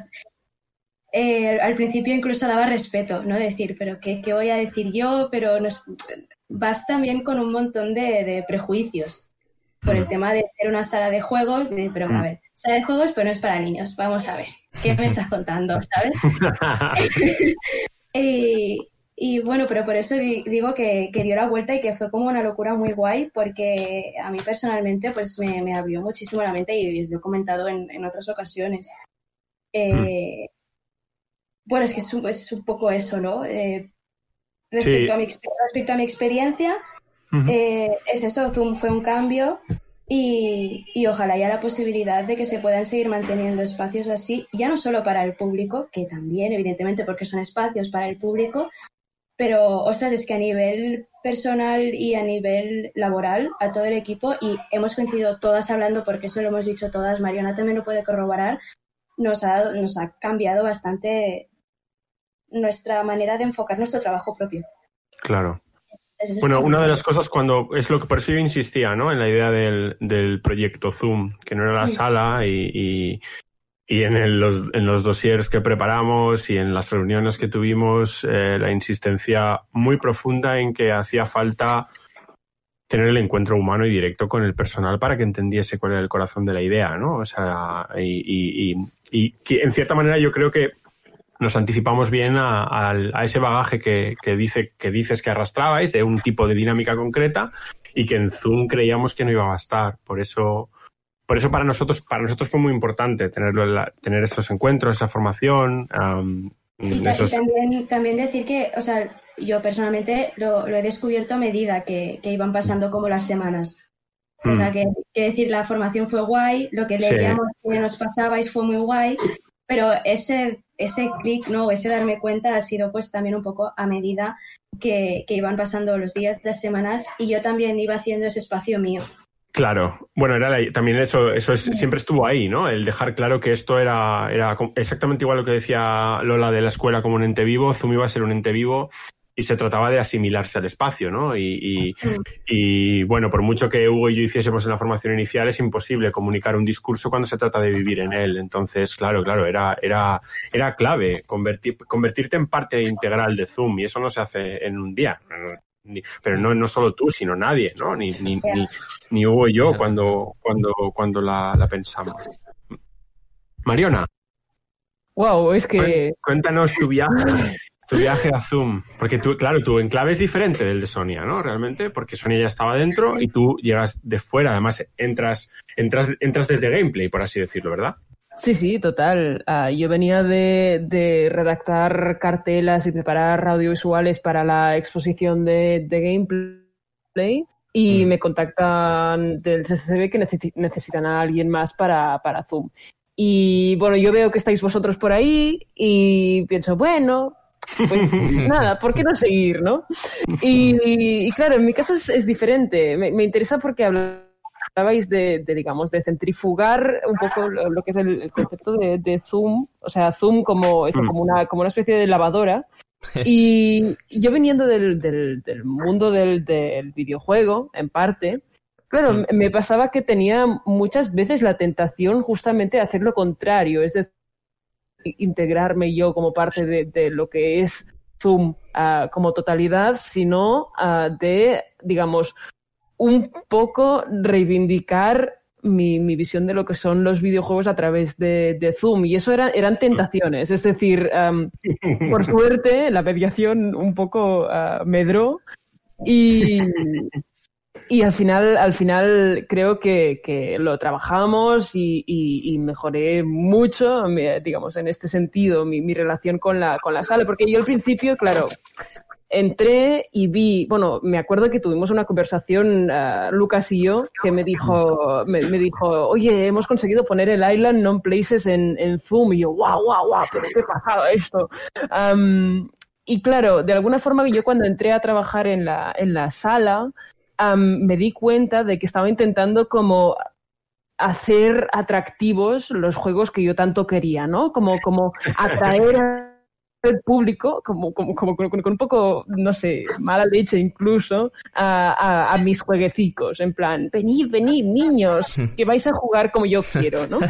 eh, al principio incluso daba respeto, ¿no? Decir, pero ¿qué, qué voy a decir yo? Pero nos, vas también con un montón de, de prejuicios por el tema de ser una sala de juegos, de, pero a ver, sala de juegos, pero no es para niños, vamos a ver, ¿qué me estás contando? (laughs) ¿Sabes? (laughs) Y, y bueno, pero por eso di- digo que, que dio la vuelta y que fue como una locura muy guay, porque a mí personalmente pues me, me abrió muchísimo la mente y os lo he comentado en, en otras ocasiones. Eh, Bueno, es que es un, es un poco eso, ¿no? Eh, respecto, Sí. a mi, respecto a mi experiencia, eh, es eso, Zoom fue un cambio y, y ojalá haya la posibilidad de que se puedan seguir manteniendo espacios así, ya no solo para el público, que también, evidentemente, porque son espacios para el público, pero, ostras, es que a nivel personal y a nivel laboral, a todo el equipo, y hemos coincidido todas hablando, porque eso lo hemos dicho todas, Mariana también lo puede corroborar, nos ha, dado- nos ha cambiado bastante nuestra manera de enfocar nuestro trabajo propio. Claro. Entonces, Bueno, una de las cosas cuando es lo que por eso yo insistía, ¿no? En la idea del, del proyecto Zoom, que no era la Sí. sala y, y, y en, el- los, en los dossiers que preparamos y en las reuniones que tuvimos, eh, la insistencia muy profunda en que hacía falta tener el encuentro humano y directo con el personal para que entendiese cuál era el corazón de la idea, ¿no? O sea, y, y, y, y que en cierta manera yo creo que nos anticipamos bien a, al- a ese bagaje que, que dice que dices que arrastrabais de un tipo de dinámica concreta y que en Zoom creíamos que no iba a bastar. Por eso, por eso para nosotros, para nosotros fue muy importante tenerlo en la- tener esos encuentros, esa formación, Y, y esos- también, también decir que, o sea, yo personalmente lo, lo he descubierto a medida que, que iban pasando como las semanas. O sea, Mm. que, que decir, la formación fue guay, lo que Sí. leíamos que nos pasabais fue muy guay, pero ese, ese clic, ¿no? Ese darme cuenta ha sido pues también un poco a medida que, que iban pasando los días, las semanas, y yo también iba haciendo ese espacio mío. Claro, bueno, era la- también eso, eso es- siempre estuvo ahí, ¿no? El dejar claro que esto era, era exactamente igual lo que decía Lola de la escuela como un ente vivo, Zoom iba a ser un ente vivo y se trataba de asimilarse al espacio, ¿no? Y, y, y, bueno, por mucho que Hugo y yo hiciésemos en la formación inicial, es imposible comunicar un discurso cuando se trata de vivir en él. Entonces, claro, claro, era, era, era clave convertir, convertirte en parte integral de Zoom y eso no se hace en un día. Pero no, no solo tú, sino nadie, ¿no? Ni, ni, ni, ni Hugo y yo cuando, cuando, cuando la, la pensamos. Mariona, Wow, es que. cuéntanos tu viaje, tu viaje a Zoom. Porque tú, claro, tu enclave es diferente del de Sonia, ¿no? Realmente, porque Sonia ya estaba dentro y tú llegas de fuera. Además, entras, entras, entras desde gameplay, por así decirlo, ¿verdad? Sí, sí, total. Ah, yo venía de, de redactar cartelas y preparar audiovisuales para la exposición de, de gameplay y Mm. me contactan del CCCB que necesi- necesitan a alguien más para, para Zoom. Y bueno, yo veo que estáis vosotros por ahí y pienso, bueno, pues (laughs) nada, ¿por qué no seguir, no? Y, y claro, en mi caso es, es diferente. Me, me interesa porque hablabais de, de, digamos, de centrifugar un poco lo, lo que es el, el concepto de, de Zoom, o sea, Zoom como, eso, como, una, como una especie de lavadora. (laughs) Y yo viniendo del, del, del mundo del, del videojuego, en parte, claro, Mm. me pasaba que tenía muchas veces la tentación justamente de hacer lo contrario, es decir, integrarme yo como parte de, de lo que es Zoom ah, como totalidad, sino ah, de, digamos, un poco reivindicar mi, mi visión de lo que son los videojuegos a través de, de Zoom. Y eso era, eran tentaciones. Es decir, por (laughs) suerte, la mediación un poco ah, medró. Y, y al final, al final creo que, que lo trabajamos y, y- mejoré mucho, digamos, en este sentido, mi, relación con la, con la sala. Porque yo al principio, claro, entré y vi, bueno, me acuerdo que tuvimos una conversación, ah, Lucas y yo, que me dijo, me, me dijo, oye, hemos conseguido poner el Island Non Places en, en Zoom. Y yo, guau, guau, guau, pero qué pasada esto. Am, y claro, de alguna forma yo cuando entré a trabajar en la, en la sala, am, me di cuenta de que estaba intentando como hacer atractivos los juegos que yo tanto quería, ¿no? Como, como atraer (laughs) al público, como, como, como con, con un poco, no sé, mala leche incluso, a, a, a mis jueguecicos, en plan, venid, venid, niños, que vais a jugar como yo quiero, ¿no? (laughs)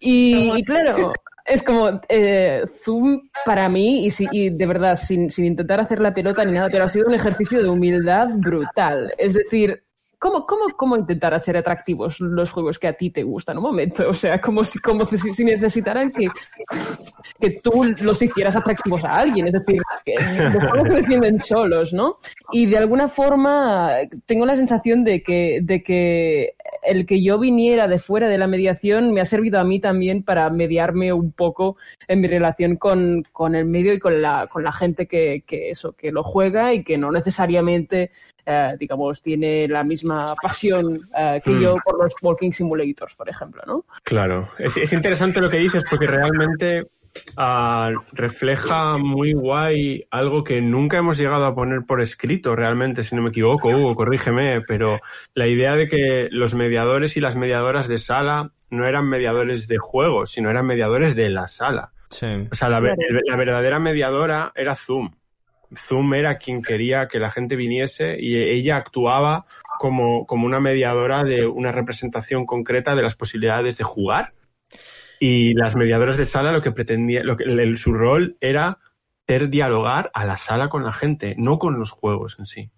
Y, y claro, es como eh, Zoom para mí, y, si, y de verdad, sin, sin intentar hacer la pelota ni nada, pero ha sido un ejercicio de humildad brutal. Es decir, ¿cómo, cómo, cómo intentar hacer atractivos los juegos que a ti te gustan? Un momento, o sea, como si, como si, si necesitaran que, que tú los hicieras atractivos a alguien. Es decir, que los juegos se defienden solos, ¿no? Y de alguna forma tengo la sensación de que, de que el que yo viniera de fuera de la mediación me ha servido a mí también para mediarme un poco en mi relación con, con el medio y con la, con la gente que, que eso, que lo juega y que no necesariamente, eh, digamos, tiene la misma pasión eh, que yo por los walking simulators, por ejemplo, ¿no? Claro, es, es interesante lo que dices porque realmente ah, refleja muy guay algo que nunca hemos llegado a poner por escrito realmente, si no me equivoco, Hugo, corrígeme, pero la idea de que los mediadores y las mediadoras de sala no eran mediadores de juego, sino eran mediadores de la sala. Sí. O sea, la, la verdadera mediadora era Zoom. Zoom era quien quería que la gente viniese y ella actuaba como, como una mediadora de una representación concreta de las posibilidades de jugar. Y las mediadoras de sala lo que pretendía, lo que, el- su rol era hacer dialogar a la sala con la gente, no con los juegos en sí.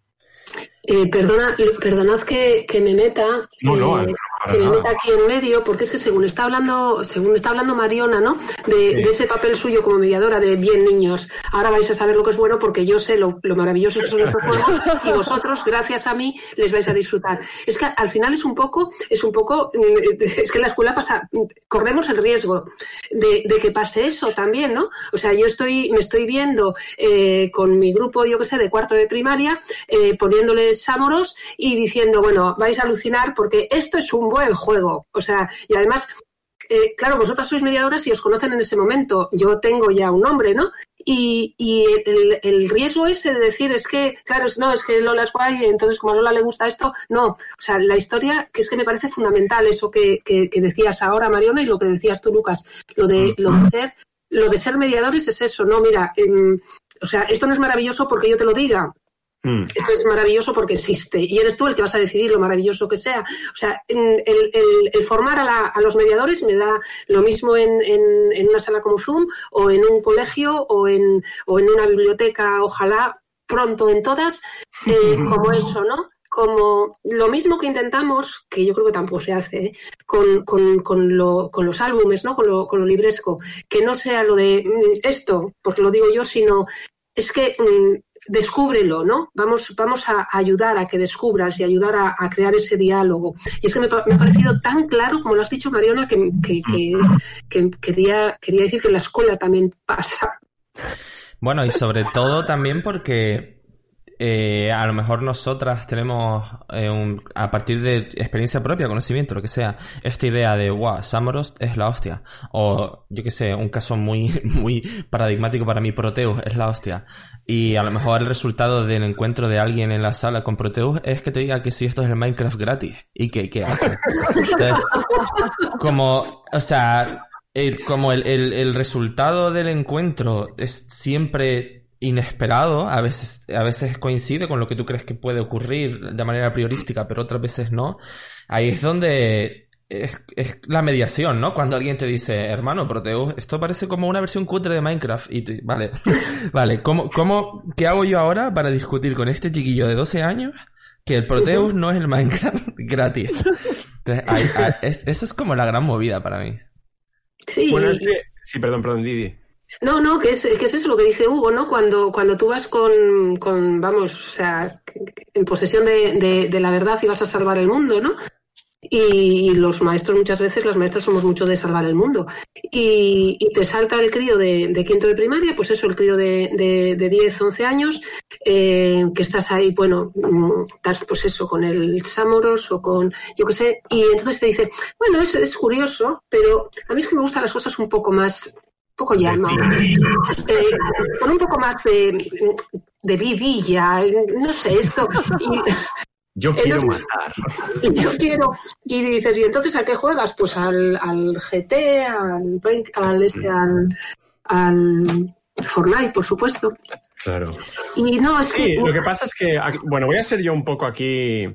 Eh, perdona, perdonad que, que me meta, No, no, eh, que me meta aquí en medio, porque es que según está hablando, según está hablando Mariona, ¿no? De, Sí. de ese papel suyo como mediadora de bien niños. Ahora vais a saber lo que es bueno porque yo sé lo, lo maravilloso que son estos juegos (laughs) y vosotros, gracias a mí, les vais a disfrutar. Es que al final es un poco, es un poco, mm, es que en la escuela pasa, corremos el riesgo de, de que pase eso también, ¿no? O sea, yo estoy, me estoy viendo eh, con mi grupo, yo que sé, de cuarto de primaria, eh, poniéndoles Samoros y diciendo, bueno, vais a alucinar porque esto es un buen juego. O sea, y además, eh, claro, vosotras sois mediadoras y os conocen en ese momento. Yo tengo ya un nombre, ¿no? Y, y el, el riesgo ese de decir es que, claro, es, no, es que Lola es guay, entonces como a Lola le gusta esto, no. O sea, la historia, que es que me parece fundamental eso que, que, que decías ahora, Mariona, y lo que decías tú, Lucas, lo de, lo de ser, lo de ser mediadores es eso, no, mira, em, o sea, esto no es maravilloso porque yo te lo diga, Mm. esto es maravilloso porque existe y eres tú el que vas a decidir lo maravilloso que sea. O sea, el- el formar a, la- a los mediadores me da lo mismo en, en- en una sala como Zoom o en un colegio o en, o en una biblioteca, ojalá pronto en todas, eh, (laughs) como eso, ¿no? Como lo mismo que intentamos, que yo creo que tampoco se hace, ¿eh? con, con- con lo- con los álbumes, ¿no? Con lo, con lo libresco, que no sea lo de mm, esto, porque lo digo yo, sino es que mm, descúbrelo, ¿no? Vamos, vamos a ayudar a que descubras y ayudar a, crear ese diálogo. Y es que me, ha parecido tan claro, como lo has dicho, Mariona, que quería, quería decir que en la escuela también pasa. Bueno, y sobre todo también porque eh, a lo mejor nosotras tenemos, eh, un- a partir de experiencia propia, conocimiento, lo que sea, esta idea de, wow, Samoros es la hostia. O, yo que sé, un caso muy, (laughs) muy paradigmático para mí, Proteus es la hostia. Y a lo mejor el resultado del encuentro de alguien en la sala con Proteus es que te diga que si esto es el Minecraft gratis. ¿Y que qué hace? Entonces, como, o sea, como el, el, el resultado del encuentro es siempre inesperado, a veces, a veces coincide con lo que tú crees que puede ocurrir de manera priorística, pero otras veces no. Ahí es donde es, es la mediación, ¿no? Cuando alguien te dice, hermano, Proteus, esto parece como una versión cutre de Minecraft. Y vale, (laughs) vale, ¿cómo, cómo, qué hago yo ahora para discutir con este chiquillo de 12 años que el Proteus no es el Minecraft (laughs) gratis? Entonces, ahí- ahí- es- eso es como la gran movida para mí. Sí, Bueno, es que... Sí, perdón, perdón, Didi. No, no, que es, que es eso lo que dice Hugo, ¿no? Cuando, cuando tú vas con, con vamos, o sea, en posesión de, de- de la verdad y vas a salvar el mundo, ¿no? Y, los maestros muchas veces, las maestras somos mucho de salvar el mundo. Y, y te salta el crío de, quinto de primaria, pues eso, el crío de, de, de 10, 11 años, eh, que estás ahí, bueno, estás pues eso, con el Samoros o con, yo qué sé, y entonces te dice, bueno, es, es curioso, pero a mí es que me gustan las cosas un poco más, poco llama, eh, con un poco más de, de vidilla, no sé, esto. Y, Yo quiero Entonces- matar. yo quiero. Y dices, ¿y entonces a qué juegas? Pues al, al GT, al, al, este, al, al Fortnite, por supuesto. Claro. Y no, es que. Sí, lo que pasa es que, bueno, voy a ser yo un poco aquí.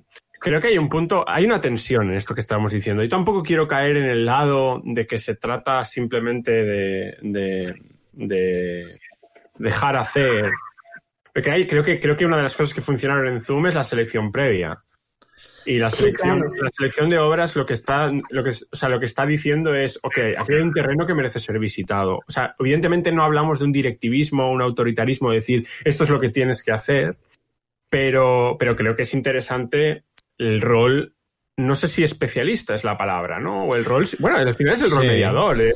Creo que hay un punto, hay una tensión en esto que estamos diciendo. Y tampoco quiero caer en el lado de que se trata simplemente de, de, de dejar hacer. Porque hay, creo que creo que una de las cosas que funcionaron en Zoom es la selección previa. Y la Sí, selección, claro. la selección de obras lo que está, lo que, o sea, lo que está diciendo es, ok, aquí hay un terreno que merece ser visitado. O sea, evidentemente no hablamos de un directivismo, un autoritarismo, de decir, esto es lo que tienes que hacer, pero, pero creo que es interesante el rol, no sé si especialista es la palabra, ¿no? O el rol, bueno, al final es el rol Sí. mediador. eh.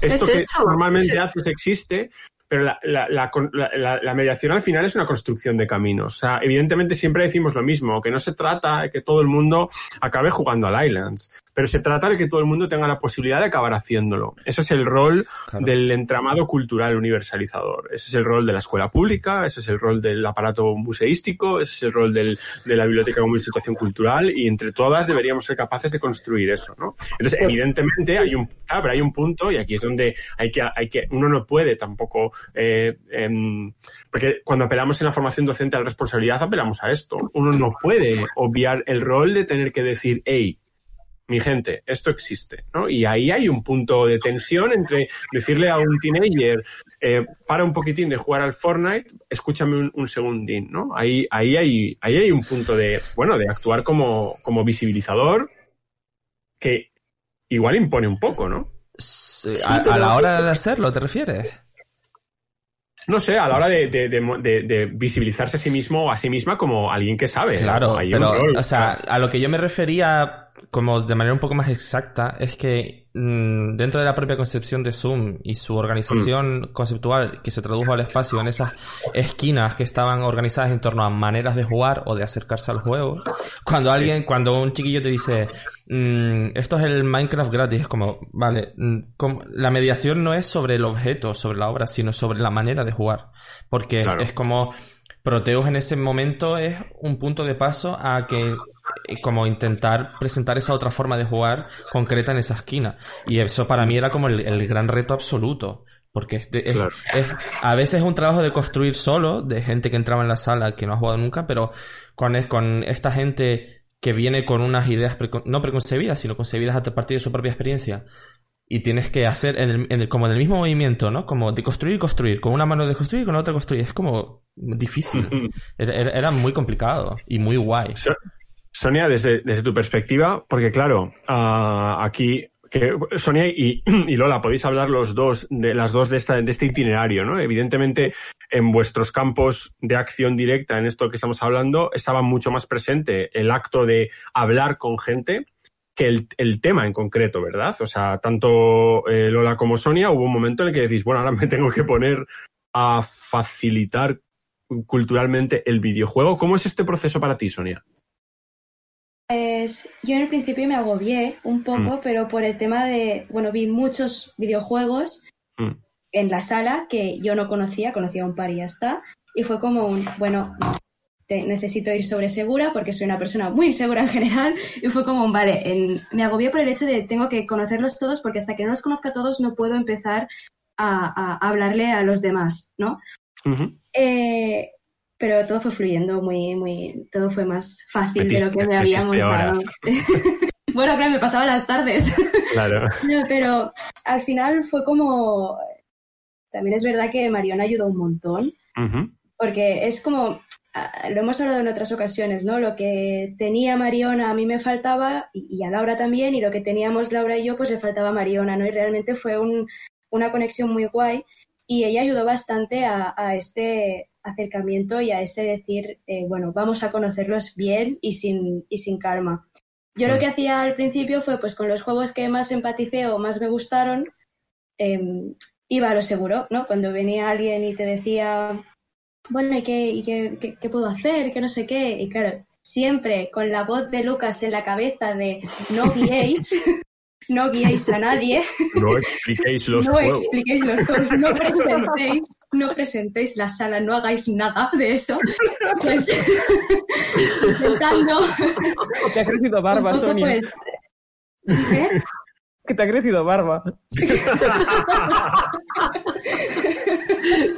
Esto Es que normalmente es- haces existe, pero la, la- la la- mediación al final es una construcción de caminos. O sea, evidentemente siempre decimos lo mismo, que no se trata de que todo el mundo acabe jugando al Islands, pero se trata de que todo el mundo tenga la posibilidad de acabar haciéndolo. Ese es el rol Claro. del entramado cultural universalizador. Ese es el rol de la escuela pública, ese es el rol del aparato museístico, ese es el rol del- de la biblioteca como institución cultural y entre todas deberíamos ser capaces de construir eso, ¿no? Entonces, evidentemente hay un, claro, pero hay un punto y aquí es donde hay que, hay que, uno no puede tampoco eh, em, porque cuando apelamos en la formación docente a la responsabilidad, apelamos a esto. Uno no puede obviar el rol de tener que decir, hey, mi gente, esto existe, ¿no? Y ahí hay un punto de tensión entre decirle a un teenager, eh, para un poquitín de jugar al Fortnite, escúchame un, un segundín, ¿no? Ahí, ahí, hay, ahí hay un punto de, bueno, de actuar como, como visibilizador que igual impone un poco, ¿no? Sí, a, a la hora de hacerlo, ¿te refieres? No sé, a la hora de, de, de, visibilizarse a sí mismo o a sí misma como alguien que sabe. Claro, pero, o sea, a lo que yo me refería, como de manera un poco más exacta, es que dentro de la propia concepción de Zoom y su organización conceptual que se tradujo al espacio en esas esquinas que estaban organizadas en torno a maneras de jugar o de acercarse al juego, cuando alguien, cuando un chiquillo te dice, mm, esto es el Minecraft gratis, es como, vale, mm, como- la mediación no es sobre el objeto, sobre la obra, sino sobre la manera de jugar. Porque Claro. es como, Proteus en ese momento es un punto de paso a que como intentar presentar esa otra forma de jugar concreta en esa esquina. Y eso para mí era como el, el gran reto absoluto. Porque es, Claro. es- a veces es un trabajo de construir solo, de gente que entraba en la sala que no ha jugado nunca, pero con, con esta gente que viene con unas ideas preco- no preconcebidas, sino concebidas a partir de su propia experiencia. Y tienes que hacer en el, en el- como en el mismo movimiento, ¿no? Como de construir y construir. Con una mano de construir y con la otra construir. Es como difícil. (laughs) Era- era muy complicado y muy guay. So- Sonia, desde, desde tu perspectiva, porque claro, ah, aquí que Sonia y, (clears throat) y Lola podéis hablar los dos de las dos de, esta, de este itinerario, ¿no? Evidentemente, en vuestros campos de acción directa, en esto que estamos hablando, estaba mucho más presente el acto de hablar con gente que el, el tema en concreto, ¿verdad? O sea, tanto eh, Lola como Sonia, hubo un momento en el que decís, bueno, ahora me (laughs) tengo que poner a facilitar culturalmente el videojuego. ¿Cómo es este proceso para ti, Sonia? Pues yo en el principio me agobié un poco, Mm. pero por el tema de, bueno, vi muchos videojuegos Mm. en la sala que yo no conocía, conocía un par y ya está. Y fue como un, bueno, te- necesito ir sobre segura porque soy una persona muy insegura en general. Y fue como un, vale, en- me agobié por el hecho de tengo que conocerlos todos porque hasta que no los conozca todos no puedo empezar a, a hablarle a los demás, ¿no? Ujú. Eh, pero todo fue fluyendo muy, muy, todo fue más fácil de lo que me había montado. (laughs) bueno, claro, me pasaba las tardes. Claro. (laughs) No, pero al final fue como, también es verdad que Mariona ayudó un montón, porque es como, ah, lo hemos hablado en otras ocasiones, ¿no? Lo que tenía Mariona a mí me faltaba y, y a Laura también, y lo que teníamos Laura y yo, pues le faltaba a Mariona, ¿no? Y realmente fue un- una conexión muy guay y ella ayudó bastante a, a este acercamiento y a este decir, eh, bueno, vamos a conocerlos bien y sin, y sin calma. Yo lo que hacía al principio fue, pues con los juegos que más empaticé o más me gustaron, em, iba a lo seguro, ¿no? Cuando venía alguien y te decía, bueno, ¿y qué, y qué, qué- qué puedo hacer? Que no sé qué. Y claro, siempre con la voz de Lucas en la cabeza de no (laughs) guiéis, no guiéis a nadie, No expliquéis los (laughs) no juegos. expliquéis los juegos, no presentéis, no presentéis la sala, no hagáis nada de eso. Pues (laughs) intentando Te ha crecido barba, poco, Sonia. pues, ¿qué? Que te ha crecido barba. (laughs)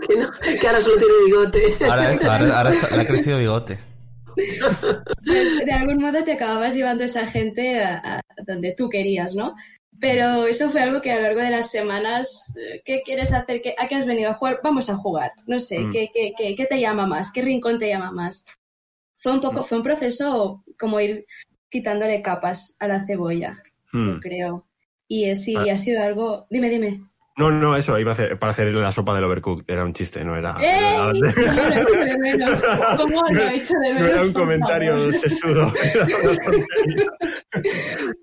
que, no- que ahora solo tiene bigote. Ahora eso, ahora, ahora le ha crecido bigote. Pues, de algún modo te acababas llevando a esa gente a, a donde tú querías, ¿no? Pero eso fue algo que a lo largo de las semanas, eh, ¿qué quieres hacer? ¿Qué- ¿A qué has venido a jugar? Vamos a jugar. No sé, Mm. ¿qué, qué, qué, qué te llama más? ¿Qué rincón te llama más? Fue un poco, fue un proceso como ir quitándole capas a la cebolla, yo creo. Y es, sí, Ah. ha sido algo. Dime, dime. No, no, eso, iba a hacer, para hacer la sopa del overcooked. Era un chiste, no era. ¡Ey! no ¿Cómo era- lo echo de menos? ¿Cómo lo (laughs) No- echo de no menos? era un comentario sesudo. (laughs)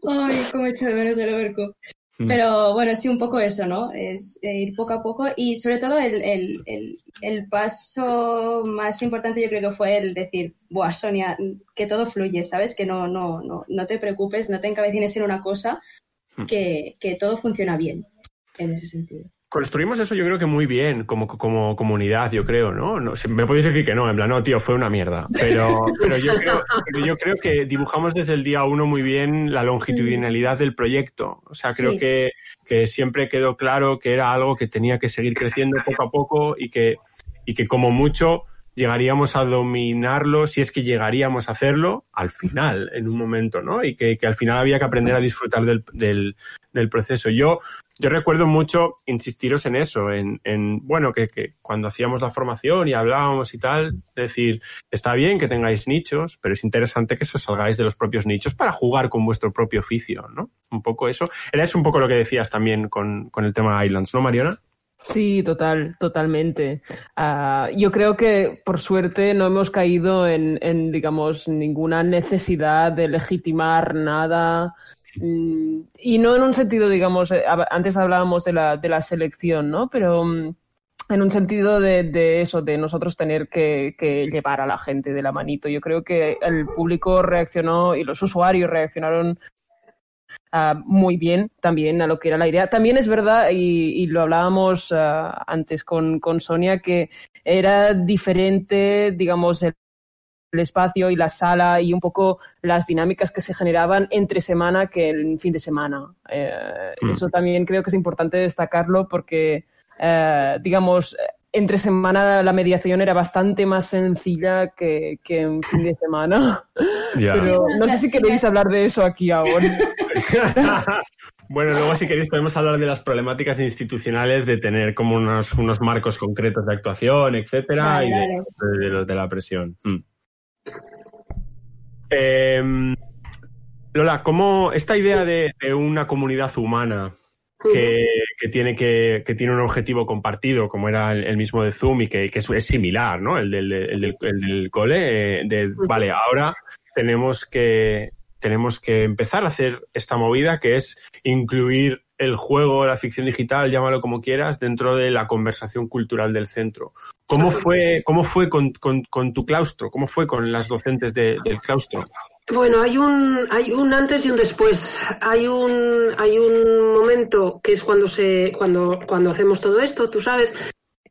Ay, cómo echo de menos el overcook. Mm. Pero bueno, sí, un poco eso, ¿no? Es eh, ir poco a poco y sobre todo el, el, el, el paso más importante yo creo que fue el decir, buah, Sonia, que todo fluye, ¿sabes? Que no, no, no, no te preocupes, no te encabecines en una cosa, Mm. que, que todo funciona bien en ese sentido. construimos eso yo creo que muy bien como, como comunidad, yo creo, ¿no? no me podéis decir que no, en plan, no, tío, fue una mierda. Pero, (laughs) pero, yo, creo, pero yo creo que dibujamos desde el día uno muy bien la longitudinalidad del proyecto. O sea, creo Sí. que, que siempre quedó claro que era algo que tenía que seguir creciendo poco a poco y que, y que como mucho llegaríamos a dominarlo, si es que llegaríamos a hacerlo, al final, en un momento, ¿no? Y que, que al final había que aprender a disfrutar del, del, del proceso. Yo, yo recuerdo mucho insistiros en eso, en, en bueno, que, que cuando hacíamos la formación y hablábamos y tal, decir, está bien que tengáis nichos, pero es interesante que os salgáis de los propios nichos para jugar con vuestro propio oficio, ¿no? Un poco eso. Era eso un poco lo que decías también con, con el tema Islands, ¿no, Mariona? Sí, total, totalmente. Ah, yo creo que por suerte no hemos caído en, en, digamos, ninguna necesidad de legitimar nada. Mm, Y no en un sentido, digamos, eh, antes hablábamos de la, de la selección, ¿no? Pero mm, en un sentido de, de eso, de nosotros tener que, que llevar a la gente de la manito. Yo creo que el público reaccionó y los usuarios reaccionaron ah, muy bien también a lo que era la idea. También es verdad, y, y lo hablábamos ah, antes con, con Sonia, que era diferente, digamos, el, el espacio y la sala y un poco las dinámicas que se generaban entre semana que el fin de semana. Eh, Mm. Eso también creo que es importante destacarlo porque, eh, digamos, entre semana la mediación era bastante más sencilla que, que en fin de semana. (laughs) Pero no sé si queréis hablar de eso aquí ahora. (laughs) bueno, luego si queréis podemos hablar de las problemáticas institucionales de tener como unos, unos marcos concretos de actuación, etcétera, Vale, y de, de- de la presión. Mm. Em, Lola, ¿cómo esta idea de, de una comunidad humana que, que tiene que, que tiene un objetivo compartido, como era el, el mismo de Zoom y que, que es, es similar, ¿no? El del, el del, el del cole, eh, de vale, ahora tenemos que tenemos que empezar a hacer esta movida que es incluir el juego, la ficción digital, llámalo como quieras, dentro de la conversación cultural del centro. ¿Cómo fue, cómo fue con, con, con tu claustro? ¿Cómo fue con las docentes de- del claustro? Bueno, hay un, hay un antes y un después. Hay un, hay un momento que es cuando se, cuando, cuando hacemos todo esto, tú sabes,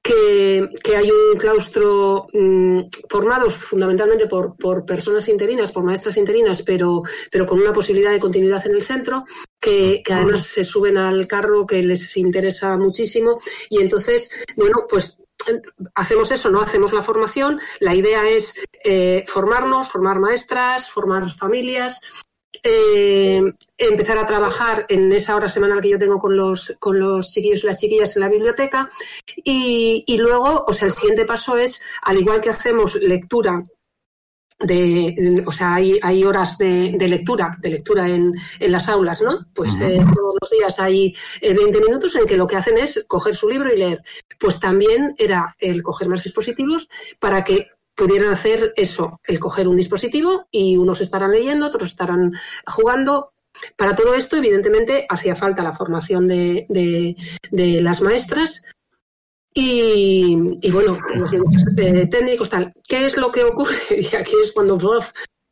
que, que hay un claustro mm, formados fundamentalmente por, por personas interinas, por maestras interinas, pero, pero con una posibilidad de continuidad en el centro, que, que además se suben al carro que les interesa muchísimo. Y entonces, bueno, pues hacemos eso, ¿no? Hacemos la formación. La idea es eh, formarnos, formar maestras, formar familias, eh, empezar a trabajar en esa hora semanal que yo tengo con los, con los chiquillos y las chiquillas en la biblioteca. Y, y luego, o sea, el siguiente paso es, al igual que hacemos lectura de, o sea, hay, hay horas de, de lectura, de lectura en, en las aulas, ¿no? Pues eh, todos los días hay eh, 20 minutos en que lo que hacen es coger su libro y leer. Pues también era el coger más dispositivos para que pudieran hacer eso, el coger un dispositivo y unos estarán leyendo, otros estarán jugando. Para todo esto, evidentemente, hacía falta la formación de, de, las maestras, y, bueno, los eh, técnicos, tal. ¿Qué es lo que ocurre? (laughs) Y aquí es cuando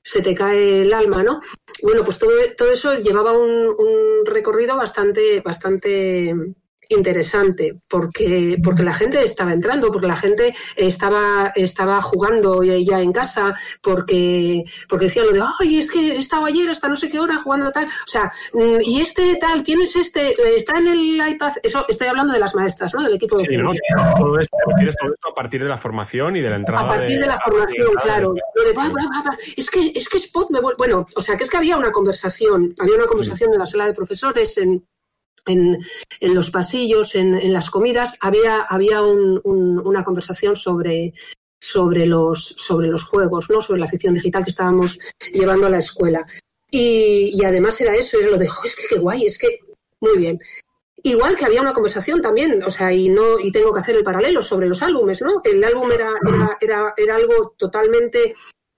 se te cae el alma, ¿no? Bueno, pues todo, todo eso llevaba un, un recorrido bastante, bastante interesante porque porque la gente estaba entrando porque la gente estaba estaba jugando ya en casa porque porque decían lo de ay es que he estado ayer hasta no sé qué hora jugando tal o sea mm, y este tal quién es este Eh, está en el iPad eso estoy hablando de las maestras no del equipo de Sí, ¿no? Todo esto, refieres todo esto a partir de la formación y de la entrada a partir de la formación, claro. De, va, Es que es que Spot me Bueno, o sea, que es que había una conversación, había una conversación en la sala de profesores, en, en, en los pasillos, en, en las comidas, había, había un- un- una conversación sobre sobre los sobre los juegos, ¿no? Sobre la ficción digital que estábamos llevando a la escuela. Y, y además era eso, era lo de, "Jo, es que qué guay, es que muy bien. Igual que había una conversación también, o sea, y no, y tengo que hacer el paralelo sobre los álbumes, ¿no? El álbum era, era, era algo totalmente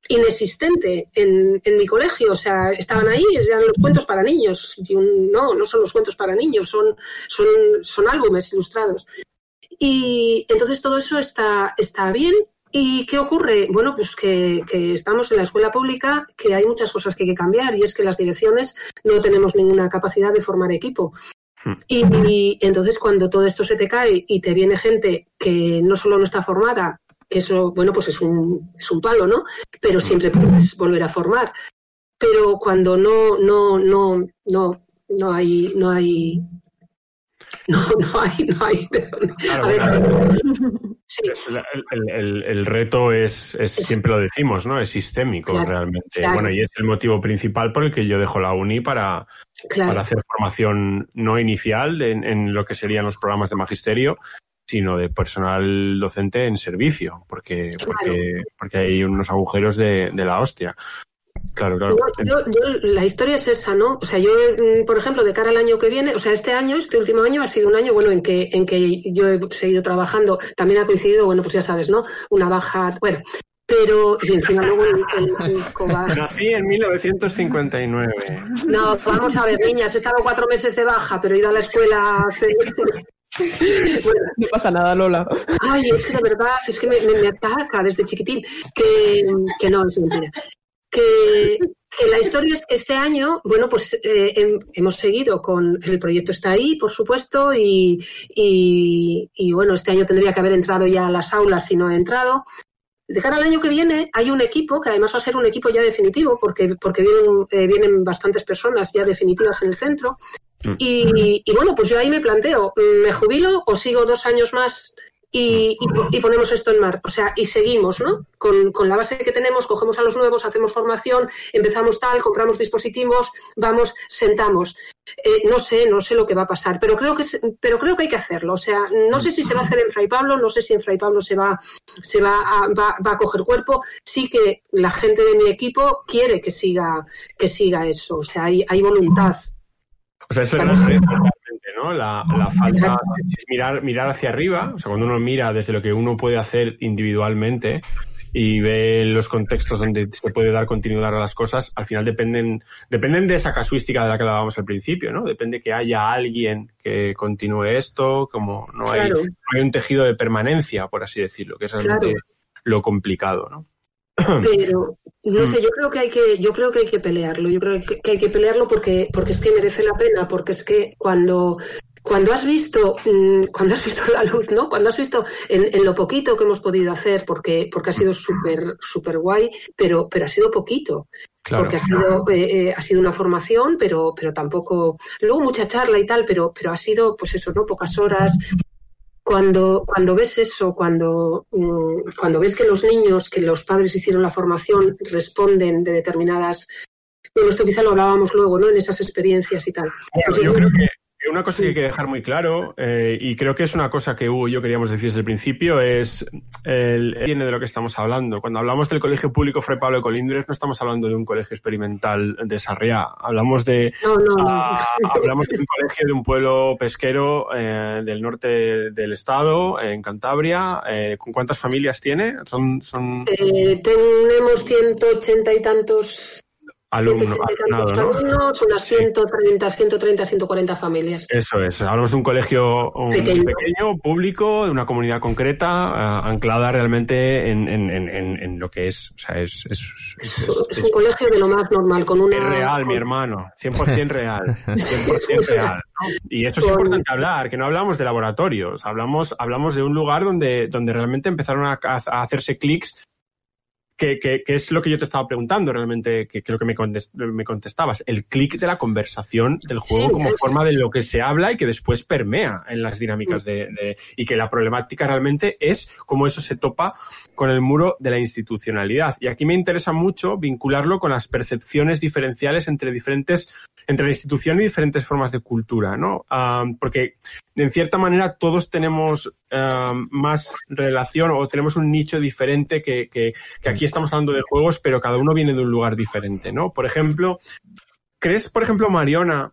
inexistente en, en mi colegio, o sea, estaban ahí, eran los cuentos para niños. No, no son los cuentos para niños, son, son, son álbumes ilustrados. Y entonces todo eso está, está bien. ¿Y qué ocurre? Bueno, pues que, que estamos en la escuela pública, que hay muchas cosas que hay que cambiar y es que las direcciones no tenemos ninguna capacidad de formar equipo. Hmm. Y, entonces cuando todo esto se te cae y te viene gente que no solo no está formada, que eso, bueno, pues es un, es un palo, ¿no? Pero siempre puedes volver a formar. Pero cuando no, no, no, no, no hay, no hay, no, (laughs) no hay, no hay. a ver, el, reto es, es, siempre lo decimos, ¿no? Es sistémico realmente. Bueno, y es el motivo principal por el que yo dejo la uni para, para hacer formación no inicial en, lo que serían los programas de magisterio, sino de personal docente en servicio, porque, porque, porque hay unos agujeros de, de la hostia. Claro, claro. Yo, la historia es esa, ¿no? O sea, yo, mm, por ejemplo, de cara al año que viene, o sea, este año, este último año ha sido un año, bueno, en que, en que yo he seguido trabajando. También ha coincidido, bueno, pues ya sabes, ¿no? Una baja, bueno, pero y encima luego el, el, Nací en 1959. No, vamos a ver, niñas, he estado cuatro meses de baja, pero he ido a la escuela hace... no pasa nada, Lola. Ay, es que de verdad, es que me, me, ataca desde chiquitín. Que, que no, es mentira que, la historia es que este año, bueno, pues eh, hemos seguido con el proyecto está ahí, por supuesto, y, y, bueno, este año tendría que haber entrado ya a las aulas si no he entrado. De cara al año que viene hay un equipo que además va a ser un equipo ya definitivo porque, porque vienen, eh, vienen bastantes personas ya definitivas en el centro. Mm. Y, y, bueno, pues yo ahí me planteo, ¿me jubilo o sigo dos años más y, ponemos esto en marcha. O sea, y seguimos, ¿no? Con, la base que tenemos, cogemos a los nuevos, hacemos formación, empezamos tal, compramos dispositivos, vamos, sentamos. Eh, no sé, no sé lo que va a pasar, pero creo que pero creo que hay que hacerlo. O sea, no sé si se va a hacer en Fray Pablo, no sé si en Fray Pablo se va, se va a, va, a coger cuerpo. Sí que la gente de mi equipo quiere que siga, que siga eso. O sea, hay, hay voluntad. O sea, eso es ¿no? La, falta es mirar, mirar hacia arriba, o sea, cuando uno mira desde lo que uno puede hacer individualmente y ve los contextos donde se puede dar continuidad a las cosas, al final dependen, dependen de esa casuística de la que hablábamos al principio, ¿no? Depende que haya alguien que continúe esto, como no hay, hay un tejido de permanencia, por así decirlo, que es realmente lo complicado, ¿no? (clears throat) Pero no sé, yo creo que hay que, yo creo que hay que pelearlo. Yo creo que, hay que pelearlo porque, porque es que merece la pena, porque es que cuando cuando has visto mm, cuando has visto (laughs) la luz no cuando has visto en, lo poquito que hemos podido hacer porque porque ha sido súper súper guay pero pero ha sido poquito. Porque ha sido eh, eh, ha sido una formación pero pero tampoco luego mucha charla y tal pero pero ha sido pues eso no pocas horas cuando, cuando ves eso, cuando, mm, cuando ves que los niños, que los padres hicieron la formación, responden de determinadas. Bueno, esto quizá lo hablábamos luego, ¿no? En esas experiencias y tal. Pues yo creo que una cosa que hay que dejar muy claro, eh, y creo que es una cosa que Hugo y yo queríamos decir desde el principio, es el, viene de lo que estamos hablando. Cuando hablamos del Colegio Público Fray Pablo de Colindres, no estamos hablando de un colegio experimental de Sarriá. Hablamos de, ah, hablamos de un colegio de un pueblo pesquero eh, del norte del estado, en Cantabria. Eh, ¿Con cuántas familias tiene? Son, son... tenemos 180 y tantos alumnos, unas 130, 130, 140 familias. Eso es, hablamos de un colegio pequeño. público, de una comunidad concreta, uh, anclada realmente en, en, en, en, lo que es. O sea, es, es, es, es un colegio de lo más normal, con una. Es real, mi hermano, 100% real. 100% (laughs) real. Y esto es importante hablar, que no hablamos de laboratorios, hablamos, hablamos de un lugar donde, donde realmente empezaron a, a hacerse clics que, es lo que yo te estaba preguntando realmente, que creo que me, me contestabas, el clic de la conversación del juego como forma de lo que se habla y que después permea en las dinámicas de, y que la problemática realmente es cómo eso se topa con el muro de la institucionalidad. Y aquí me interesa mucho vincularlo con las percepciones diferenciales entre diferentes entre la institución y diferentes formas de cultura, ¿no? Ah, porque en cierta manera todos tenemos más relación o tenemos un nicho diferente que, que, aquí estamos hablando de juegos, pero cada uno viene de un lugar diferente, ¿no? Por ejemplo, ¿crees, por ejemplo, Mariona,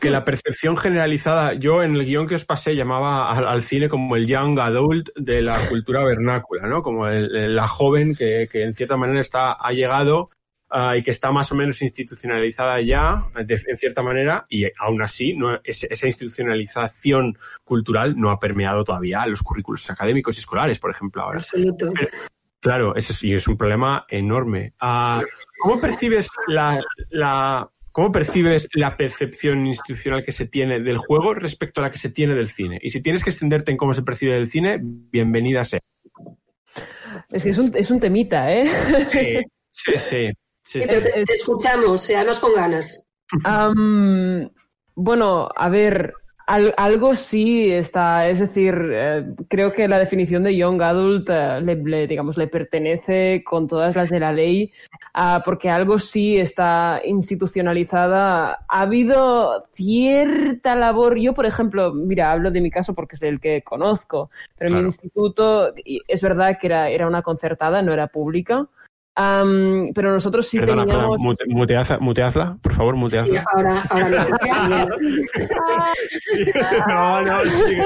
que la percepción generalizada, yo en el guion que os pasé llamaba al, cine como el young adult de la cultura vernácula, ¿no? Como la joven que, que, en cierta manera está, ha llegado Ah, y que está más o menos institucionalizada ya, en cierta manera, y aún así no, esa institucionalización cultural no ha permeado todavía los currículos académicos y escolares, por ejemplo, ahora. Claro, ese es, y es un problema enorme. Ah, ¿Cómo percibes la, la, ¿Cómo percibes la percepción institucional que se tiene del juego respecto a la que se tiene del cine? Y si tienes que extenderte en cómo se percibe del cine, bienvenida sea. Es que es un, es un temita, ¿eh? Sí, sí, sí. sí, sí. Te, te escuchamos, además con ganas. Bueno, a ver, al- algo sí está, es decir, eh, creo que la definición de young adult eh, le, le, digamos, le pertenece con todas las de la ley, ah, porque algo sí está institucionalizada. Ha habido cierta labor, yo por ejemplo, mira, hablo de mi caso porque es el que conozco, pero en Claro. mi instituto es verdad que era, era una concertada, no era pública. Pero nosotros sí Perdona, perdona, teníamos mute- muteazla, muteazla, por favor, Sí, muteazla. ahora, ahora no. (laughs) No, no, sigue, sigue,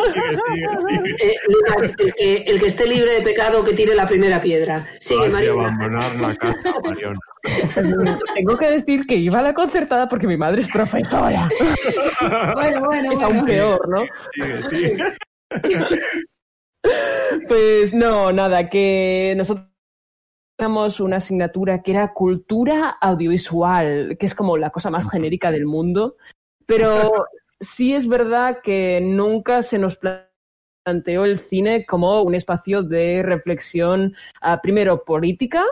sigue, sigue. Eh, Lucas, el que, el que esté libre de pecado, que tire la primera piedra. Sigue, abandonar la casa, (laughs) Mariona. Tengo que decir que iba a la concertada porque mi madre es profesora. Bueno, bueno, Es aún bueno. peor, ¿no? Sigue, sigue. Pues no, nada, que nosotros teníamos una asignatura que era cultura audiovisual, que es como la cosa más genérica del mundo, pero (laughs) sí es verdad que nunca se nos planteó el cine como un espacio de reflexión, ah, primero política,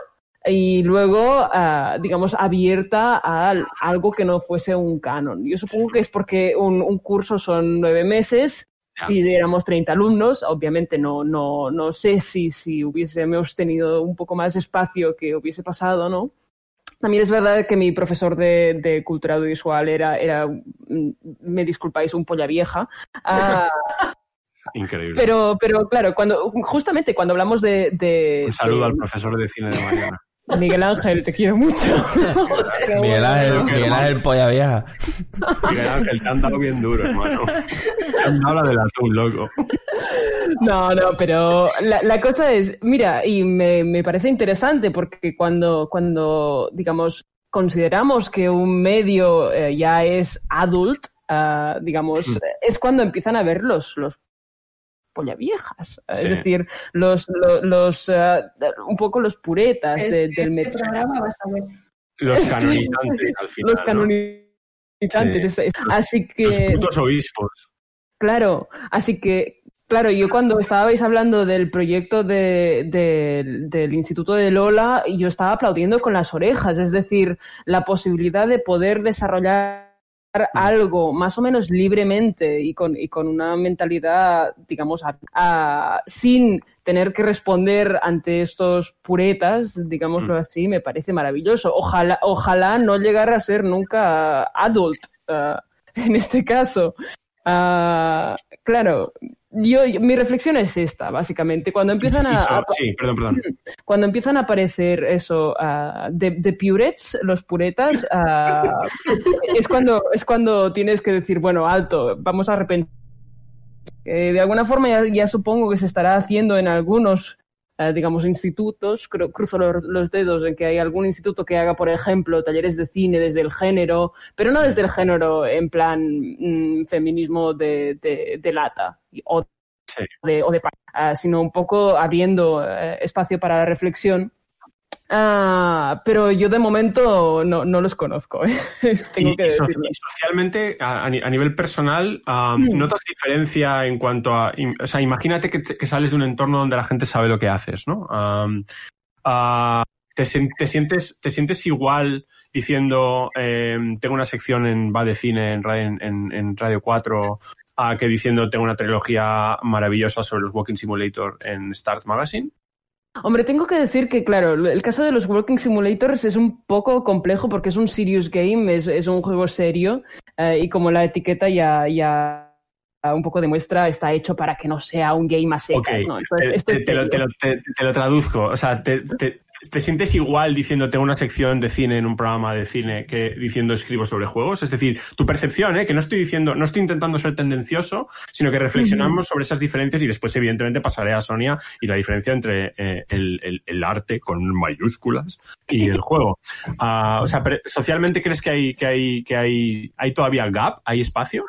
y luego, ah, digamos, abierta a algo que no fuese un canon. Yo supongo que es porque un, un curso son nueve meses Y éramos 30 alumnos. Obviamente no, no, no sé si, si hubiésemos tenido un poco más espacio que hubiese pasado, ¿no? También es verdad que mi profesor de, de cultura audiovisual era, era, mm, me disculpáis, un polla vieja. Ah, (laughs) Increíble. pero, pero claro, cuando, justamente cuando hablamos de, de- Un saludo de- al profesor de cine de Mariana. Miguel Ángel, te quiero mucho. (laughs) Miguel Ángel, Miguel Ángel Polla Vieja. Miguel Ángel, te han dado bien duro, hermano. Te han dado la del atún, loco. No, no, pero la, la cosa es, mira, y me, me parece interesante porque cuando, cuando, digamos, consideramos que un medio eh, ya es adult, ah, digamos, Hmm. es cuando empiezan a ver los, los polla viejas. Sí. Es decir, los, los, los, ah, un poco los puretas de- Este, del este medio. programa vas a ver. Los canonizantes al final. Los ¿no? canonizantes. Sí. es- es- así que. Los putos obispos. Claro, así que, claro, yo cuando estabais hablando del proyecto de, de- del Instituto de Lola, yo estaba aplaudiendo con las orejas, es decir, la posibilidad de poder desarrollar algo más o menos libremente y con, y con una mentalidad, digamos, a- a- sin tener que responder ante estos puretas, digámoslo así, me parece maravilloso. Ojalá, ojalá no llegara a ser nunca adult ah, (laughs) en este caso. Ah, claro, yo, yo- mi reflexión es esta, básicamente. Cuando empiezan a, so- a- sí, perdón, perdón. (laughs) cuando empiezan a aparecer eso ah, de, de purets, los puretas, ah, (laughs) es cuando es cuando tienes que decir, bueno, alto, vamos a repensar. Eh, de alguna forma ya, ya supongo que se estará haciendo en algunos, eh, digamos, institutos. Creo, cruzo los, los dedos en que hay algún instituto que haga, por ejemplo, talleres de cine desde el género, pero no desde el género en plan mm, feminismo de, de, de lata o Sí. de, o de ah, sino un poco abriendo eh, espacio para la reflexión. Ah, pero yo de momento no, no los conozco, ¿eh? (laughs) tengo Y, que socialmente, a, a ni- a nivel personal, Mm. ¿notas diferencia en cuanto a... O sea, imagínate que, te- que sales de un entorno donde la gente sabe lo que haces, ¿no? Ah, te, te sientes, ¿Te sientes igual diciendo, em, tengo una sección en Va de Cine en Radio 4, a que diciendo, tengo una trilogía maravillosa sobre los Walking Simulator en Start Magazine? Hombre, tengo que decir que, claro, el caso de los Walking Simulators es un poco complejo porque es un serious game, es, es un juego serio eh, y como la etiqueta ya, ya un poco demuestra, está hecho para que no sea un game a secas, Ok, ¿no? Esto- te, esto es te- te lo, te serio. lo- te- te lo traduzco. O sea, te, te- te sientes igual diciendo tengo una sección de cine en un programa de cine que diciendo escribo sobre juegos. Es decir, tu percepción, ¿eh? que no estoy diciendo, no estoy intentando ser tendencioso, sino que reflexionamos sobre esas diferencias y después, evidentemente, pasaré a Sonia y la diferencia entre eh, el, el- el arte con mayúsculas y el (laughs) juego. Ah, o sea, pero, socialmente crees que hay, que hay, que hay, hay todavía gap, hay espacio.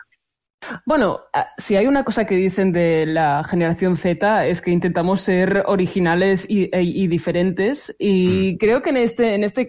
Bueno, ah, si hay una cosa que dicen de la generación Z es que intentamos ser originales y, e- y diferentes y creo que en este, en este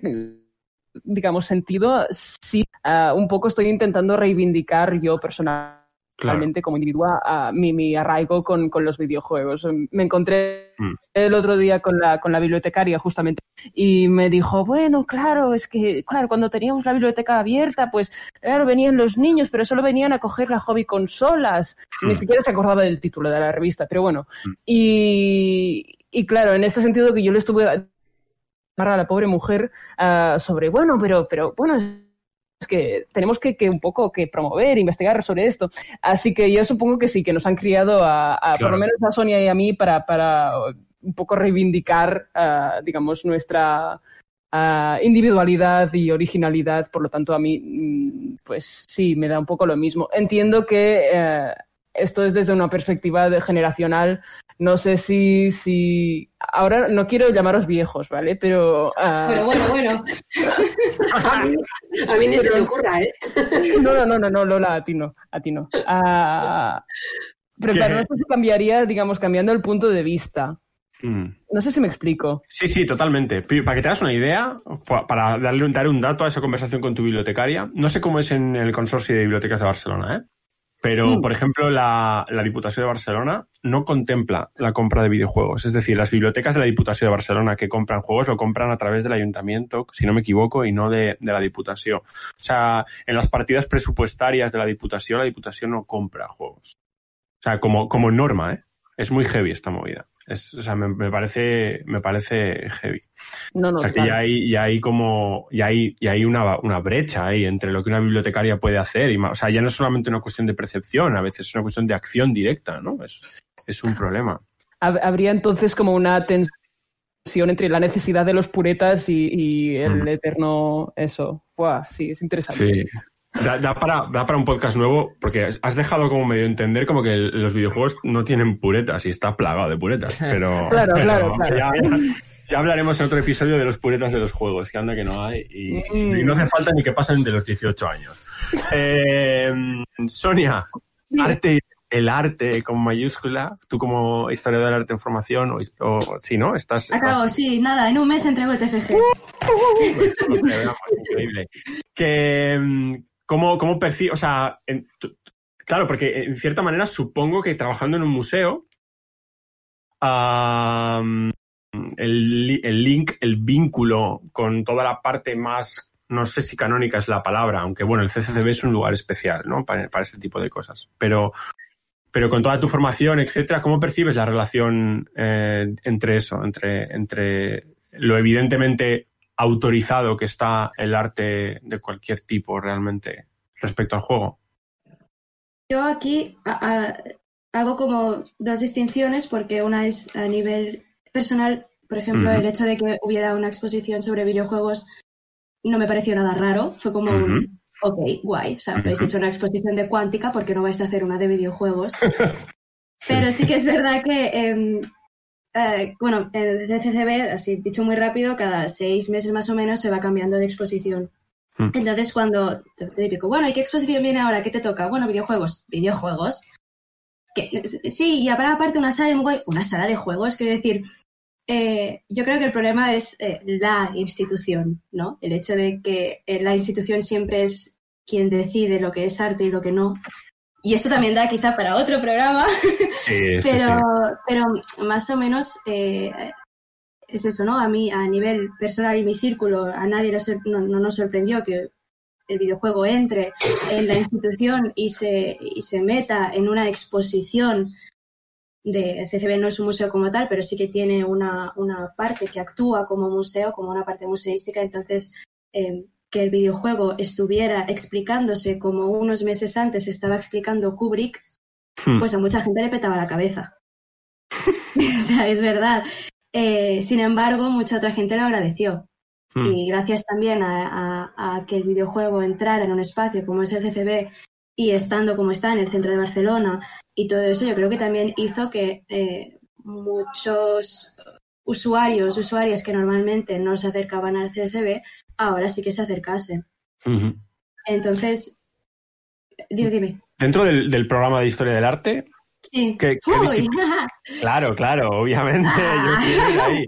digamos, sentido, sí, uh, un poco estoy intentando reivindicar yo personalmente realmente como individuo a, mi, mi, arraigo con, con, los videojuegos. Me encontré mm. el otro día con la, con la bibliotecaria justamente y me dijo, bueno, claro, es que, claro, cuando teníamos la biblioteca abierta, pues, claro, venían los niños, pero solo venían a coger la hobby consolas. Mm. Ni siquiera se acordaba del título de la revista, pero bueno. Mm. Y, y claro, en este sentido que yo le estuve a la pobre mujer uh, sobre, bueno, pero, pero, bueno, que tenemos que, que, un poco que promover, investigar sobre esto. Así que yo supongo que sí, que nos han criado a, a por lo menos a Sonia y a mí para, para un poco reivindicar, uh, digamos, nuestra uh, individualidad y originalidad. Por lo tanto, a mí, mm, pues sí, me da un poco lo mismo. Entiendo que uh, esto es desde una perspectiva de generacional. No sé si, si. Ahora no quiero llamaros viejos, ¿vale? Pero. Uh... Bueno, bueno, bueno. (laughs) a, mí, a mí ni se te ocurra, ¿eh? no, no, no, no, no, Lola, a ti no. A ti no. Uh... Pero claro, no sé si cambiaría, digamos, cambiando el punto de vista. Mm. No sé si me explico. Sí, sí, totalmente. Para que te hagas una idea, para darle un, dar un dato a esa conversación con tu bibliotecaria, no sé cómo es en el consorcio de bibliotecas de Barcelona, ¿eh? Pero, mm. por ejemplo, la, la, Diputación de Barcelona no contempla la compra de videojuegos. Es decir, las bibliotecas de la Diputación de Barcelona que compran juegos lo compran a través del ayuntamiento, si no me equivoco, y no de, de la Diputación. O sea, en las partidas presupuestarias de la Diputación, la Diputación no compra juegos. O sea, como, como norma, ¿eh? Es muy heavy esta movida. Es, o sea, me, me, parece, me parece heavy. No, no, o sea, que ya hay, ya hay como, ya hay, ya hay una, una brecha ahí entre lo que una bibliotecaria puede hacer y o sea, ya no es solamente una cuestión de percepción, a veces es una cuestión de acción directa, ¿no? Es, es un problema. Habría entonces como una tensión entre la necesidad de los puretas y, y el mm. eterno eso. Buah, sí, es interesante. Sí. Da, da, para, da para un podcast nuevo, porque has dejado como medio entender como que los videojuegos no tienen puretas y está plagado de puretas. Pero, (laughs) claro, pero claro, claro. Ya, ya, ya, hablaremos en otro episodio de los puretas de los juegos, que anda que no hay. Y, mm. y no hace falta ni que pasen de los 18 años. Eh, Sonia, arte el arte con mayúscula, tú como historiador del arte en formación, o, o sí, ¿no? Estás, estás... Acabo, sí, nada, en un mes entrego el TFG. (laughs) Pues, increíble. Que, ¿Cómo, cómo percibes, o sea, claro, porque en cierta manera supongo que trabajando en un museo, el, el, link, el vínculo con toda la parte más, no sé si canónica es la palabra, aunque bueno, el CCCB es un lugar especial, ¿no? Para, para este tipo de cosas. Pero, pero con toda tu formación, etcétera, ¿cómo percibes la relación eh, entre eso, entre, entre lo evidentemente autorizado que está el arte de cualquier tipo realmente respecto al juego. Yo aquí a, a, hago como dos distinciones porque una es a nivel personal, por ejemplo, uh -huh. el hecho de que hubiera una exposición sobre videojuegos no me pareció nada raro, fue como uh -huh. un, ok, guay, o sea, habéis uh -huh. hecho una exposición de cuántica, porque no vais a hacer una de videojuegos? (laughs) sí. Pero sí que es verdad que eh, eh, bueno, el CCCB, así dicho muy rápido, cada seis meses más o menos se va cambiando de exposición. Mm. Entonces, cuando te digo, bueno, ¿y qué exposición viene ahora? ¿Qué te toca? Bueno, videojuegos. ¿Videojuegos? ¿Qué? Sí, y habrá aparte una sala, una sala de juegos, quiero decir, eh, yo creo que el problema es eh, la institución, ¿no? El hecho de que eh, la institución siempre es quien decide lo que es arte y lo que no. Y esto también da quizá para otro programa, (laughs) sí, pero, sí, sí. pero más o menos eh, es eso, ¿no? A mí, a nivel personal y mi círculo, a nadie no, no, nos sorprendió que el videojuego entre en la institución y se, y se meta en una exposición de CCB no es un museo como tal, pero sí que tiene una, una parte que actúa como museo, como una parte museística, entonces eh, que el videojuego estuviera explicándose como unos meses antes estaba explicando Kubrick, hmm. pues a mucha gente le petaba la cabeza. (laughs) o sea, es verdad. Eh, sin embargo, mucha otra gente lo agradeció. Hmm. Y gracias también a, a, a, que el videojuego entrara en un espacio como es el CCB y estando como está en el centro de Barcelona y todo eso, yo creo que también hizo que eh, muchos usuarios, usuarias que normalmente no se acercaban al CCB, ahora sí que se acercasen. Uh -huh. Entonces, dime, dime. Dentro del, del, programa de Historia del Arte, sí. ¿qué, qué claro, claro, obviamente, (laughs) yo quiero ir ahí.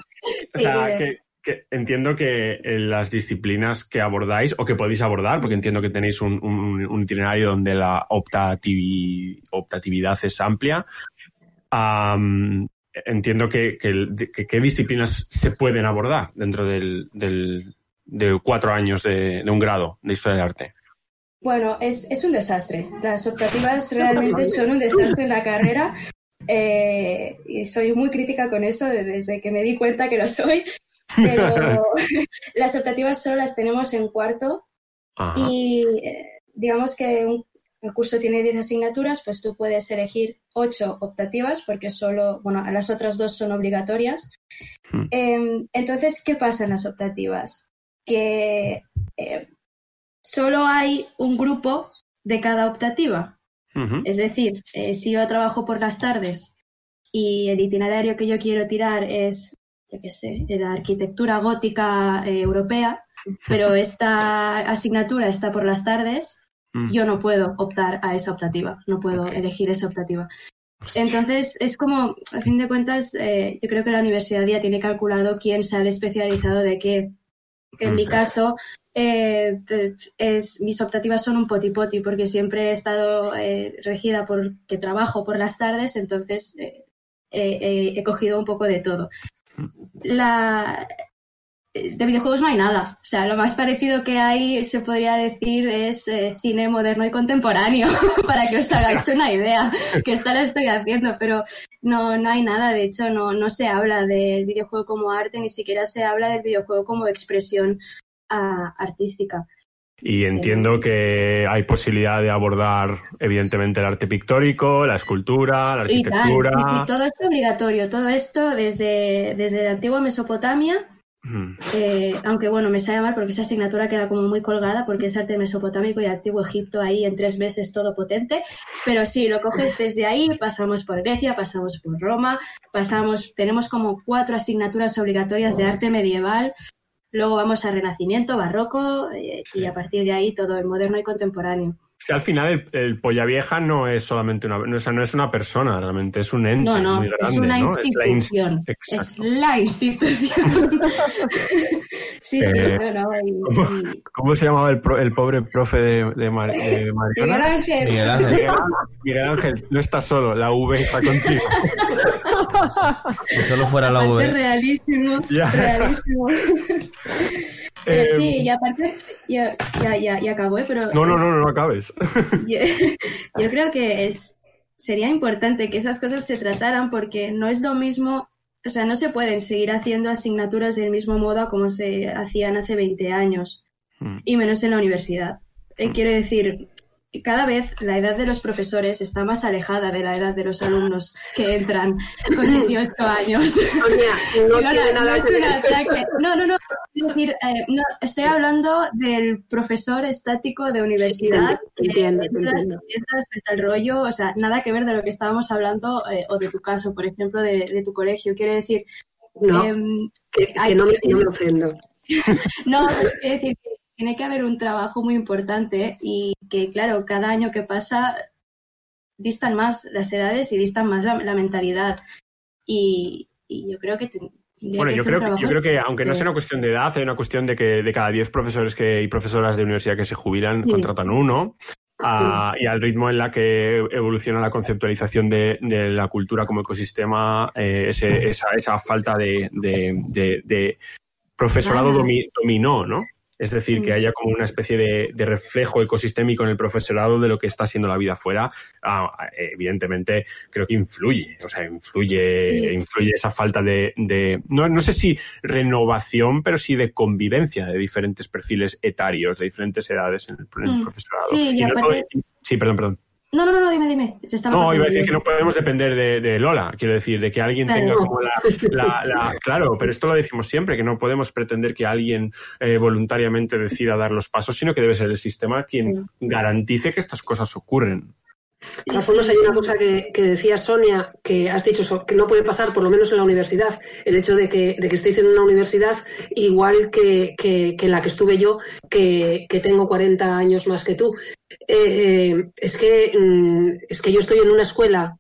O sea, ¿qué, que entiendo que en las disciplinas que abordáis o que podéis abordar, porque entiendo que tenéis un, un- un itinerario donde la optativi- optatividad es amplia, am, entiendo que, qué disciplinas se pueden abordar dentro del, del- de cuatro años de, de un grado de historia del arte. Bueno, es, es un desastre. Las optativas realmente son un desastre en la carrera. eh, y soy muy crítica con eso de- desde que me di cuenta que lo soy. Pero (laughs) las optativas solo las tenemos en cuarto Ajá. y eh, digamos que un, el curso tiene 10 asignaturas, pues tú puedes elegir 8 optativas porque solo, bueno, las otras dos son obligatorias. Hmm. Em, entonces, ¿qué pasa en las optativas? Que eh, solo hay un grupo de cada optativa. Es decir, eh, si yo trabajo por las tardes y el itinerario que yo quiero tirar es, yo qué sé, la arquitectura gótica eh, europea, pero (laughs) esta asignatura está por las tardes, Mm. yo no puedo optar a esa optativa, no puedo elegir esa optativa. Entonces, es como, a fin de cuentas, eh, yo creo que la universidad ya tiene calculado quién sale especializado de qué. En mi Mm. caso, eh, es, mis optativas son un poti-poti porque siempre he estado eh, regida por que trabajo por las tardes, entonces he cogido un poco de todo. La, de videojuegos no hay nada. O sea, lo más parecido que hay, se podría decir, es eh, cine moderno y contemporáneo, (laughs) para que os hagáis una idea, que esta la estoy haciendo, pero no, no hay nada. De hecho, no, no se habla del videojuego como arte, ni siquiera se habla del videojuego como expresión ah, artística. Y entiendo que hay posibilidad de abordar, evidentemente, el arte pictórico, la escultura, la Y tal, arquitectura. sí, sí, todo esto obligatorio, todo esto desde, desde la antigua Mesopotamia. Eh, aunque bueno, me sale mal porque esa asignatura queda como muy colgada porque es arte mesopotámico y antiguo Egipto ahí en tres meses todo potente. Pero sí, lo coges desde ahí, pasamos por Grecia, pasamos por Roma, pasamos, tenemos como cuatro asignaturas obligatorias de arte medieval. Luego vamos a Renacimiento, Barroco eh, y a partir de ahí todo el moderno y contemporáneo. Si al final el, el polla vieja no es solamente una, no, o sea, no es una persona, realmente es un ente No, no, muy grande, es una ¿no? Es la ins- institución. Es la institución. (laughs) sí, sí, Eh, no, no. y- ¿cómo? y- ¿Cómo se llamaba el, pro- el pobre profe de, de, Mar- de? (laughs) Miguel Ángel. Miguel Ángel. Miguel, Miguel Ángel, no estás solo, la V está contigo. Si solo fuera la V. realísimo, Ya. realísimo. (laughs) Pero Eh, sí, y aparte, ya, ya, ya, ya acabó, ¿eh? pero No, no, no, no acabes. (laughs) yo, yo creo que es sería importante que esas cosas se trataran porque no es lo mismo, o sea, no se pueden seguir haciendo asignaturas del mismo modo como se hacían hace 20 años, Mm. y menos en la universidad. Eh, quiero decir, cada vez la edad de los profesores está más alejada de la edad de los alumnos que entran con 18 (laughs) años. No tiene no nada es que ataque. No, no, no. Decir, eh, no, estoy hablando del profesor estático de universidad. te entiendo, que entiendo. sienta, suelta el rollo, o sea, nada que ver de lo que estábamos hablando eh, o de tu caso, por ejemplo, de, de tu colegio. Quiero decir, No, que, no, me, no me ofendo. (laughs) no, quiero decir tiene que haber un trabajo muy importante y que, claro, cada año que pasa distan más las edades y distan más la, la mentalidad. Y, y yo creo que tendría Bueno, que yo creo, yo creo que aunque no sea una cuestión de edad, hay una cuestión de que de cada 10 profesores que, y profesoras de universidad que se jubilan, Sí. contratan uno. Ah, y al ritmo en la que evoluciona la conceptualización de, de la cultura como ecosistema, eh, ese- esa, esa falta de, de- de- de profesorado Ah. domi- dominó, ¿no? Es decir, que Mm. haya como una especie de, de reflejo ecosistémico en el profesorado de lo que está siendo la vida afuera, ah, evidentemente creo que influye, o sea, influye, Sí. influye esa falta de, de no, no sé si renovación, pero sí de convivencia de diferentes perfiles etarios, de diferentes edades en el, en el Mm. profesorado. Sí, y no aparte- todo- sí, perdón, perdón. No, no, no, no, dime, dime. Se No, iba a decir que no podemos depender de, de Lola, quiero decir, de que alguien Claro. tenga como la, la- (laughs) la- Claro, pero esto lo decimos siempre, que no podemos pretender que alguien eh, voluntariamente decida dar los pasos, sino que debe ser el sistema quien garantice que estas cosas ocurren. De todas formas, hay una cosa que, que decía Sonia, que has dicho que no puede pasar, por lo menos en la universidad, el hecho de que, de que estéis en una universidad igual que, que, que la que estuve yo, que, que tengo 40 años más que tú. Eh, eh, es, que, mm, es que yo estoy en una escuela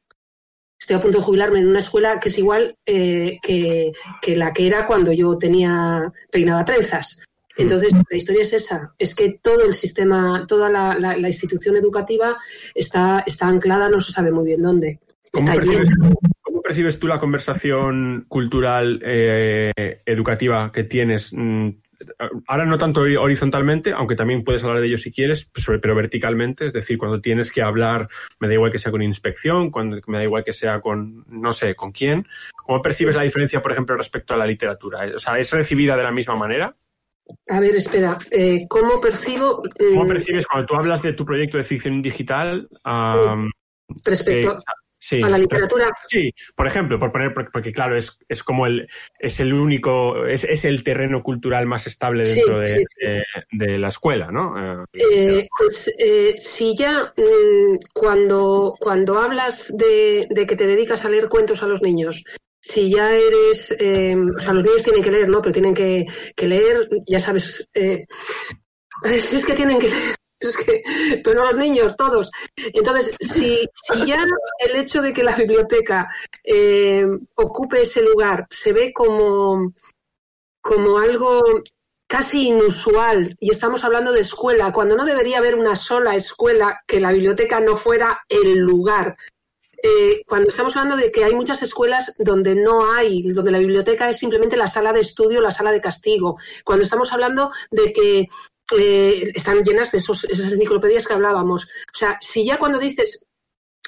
estoy a punto de jubilarme en una escuela que es igual eh, que, que la que era cuando yo tenía peinaba trenzas. Entonces, la historia es esa, es que todo el sistema, toda la, la- la institución educativa está, está anclada, no se sabe muy bien dónde. ¿Cómo percibes, cómo percibes tú la conversación cultural eh, educativa que tienes? Mm, Ahora no tanto hori- horizontalmente, aunque también puedes hablar de ello si quieres, pero verticalmente, es decir, cuando tienes que hablar, me da igual que sea con inspección, cuando me da igual que sea con, no sé, con quién. ¿Cómo percibes la diferencia, por ejemplo, respecto a la literatura? O sea, ¿es recibida de la misma manera? A ver, espera, eh, ¿cómo percibo ¿Cómo mm, percibes cuando tú hablas de tu proyecto de ficción digital? respecto eh, sí, a la literatura? Sí, por ejemplo, por poner, porque, claro, es, es como el, es el único, es, es el terreno cultural más estable Sí, dentro de, sí, sí. de- de la escuela, ¿no? Eh, Eh, pues eh, si ya mm, cuando, cuando hablas de, de que te dedicas a leer cuentos a los niños, si ya eres, eh, o sea, los niños tienen que leer, ¿no? Pero tienen que, que leer, ya sabes, eh, es, (laughs) es que tienen que leer. Es que, pero los niños, todos. Entonces, si, si ya el hecho de que la biblioteca eh, ocupe ese lugar se ve como, como algo casi inusual, y estamos hablando de escuela, cuando no debería haber una sola escuela que la biblioteca no fuera el lugar. Eh, cuando estamos hablando de que hay muchas escuelas donde no hay, donde la biblioteca es simplemente la sala de estudio, la sala de castigo. Cuando estamos hablando de que eh, están llenas de esos, esas enciclopedias que hablábamos. O sea, si ya cuando dices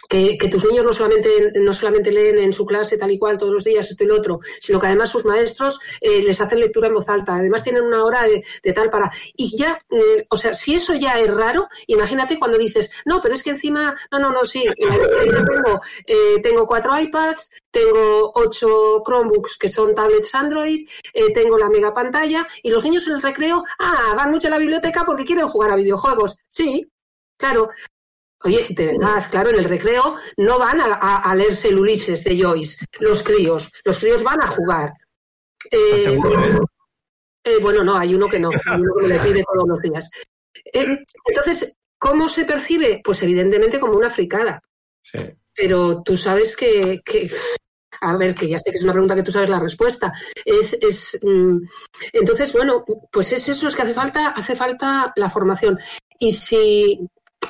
que, tus niños no solamente, no solamente leen en su clase tal y cual todos los días esto y lo otro, sino que además sus maestros eh, les hacen lectura en voz alta, además tienen una hora de, de tal para... Y ya, mm, o sea, si eso ya es raro, imagínate cuando dices, no, pero es que encima, no, no, no, sí, (laughs) biblioteca tengo, eh, tengo cuatro iPads, tengo ocho Chromebooks que son tablets Android, eh, tengo la mega pantalla y los niños en el recreo, ah, van mucho a la biblioteca porque quieren jugar a videojuegos. Sí, claro. Oye, de verdad, claro, en el recreo no van a, a- a leerse el Ulises de Joyce, los críos. Los críos van a jugar. Eh, seguro, eh? eh, bueno, no, hay uno que no, hay uno que me le pide todos los días. Entonces, ¿cómo se percibe? Pues evidentemente como una fricada. Sí. Pero tú sabes que, que- a ver, que ya sé que es una pregunta que tú sabes la respuesta. Es, es, mm, entonces, bueno, pues es eso, es que hace falta, hace falta la formación. Y si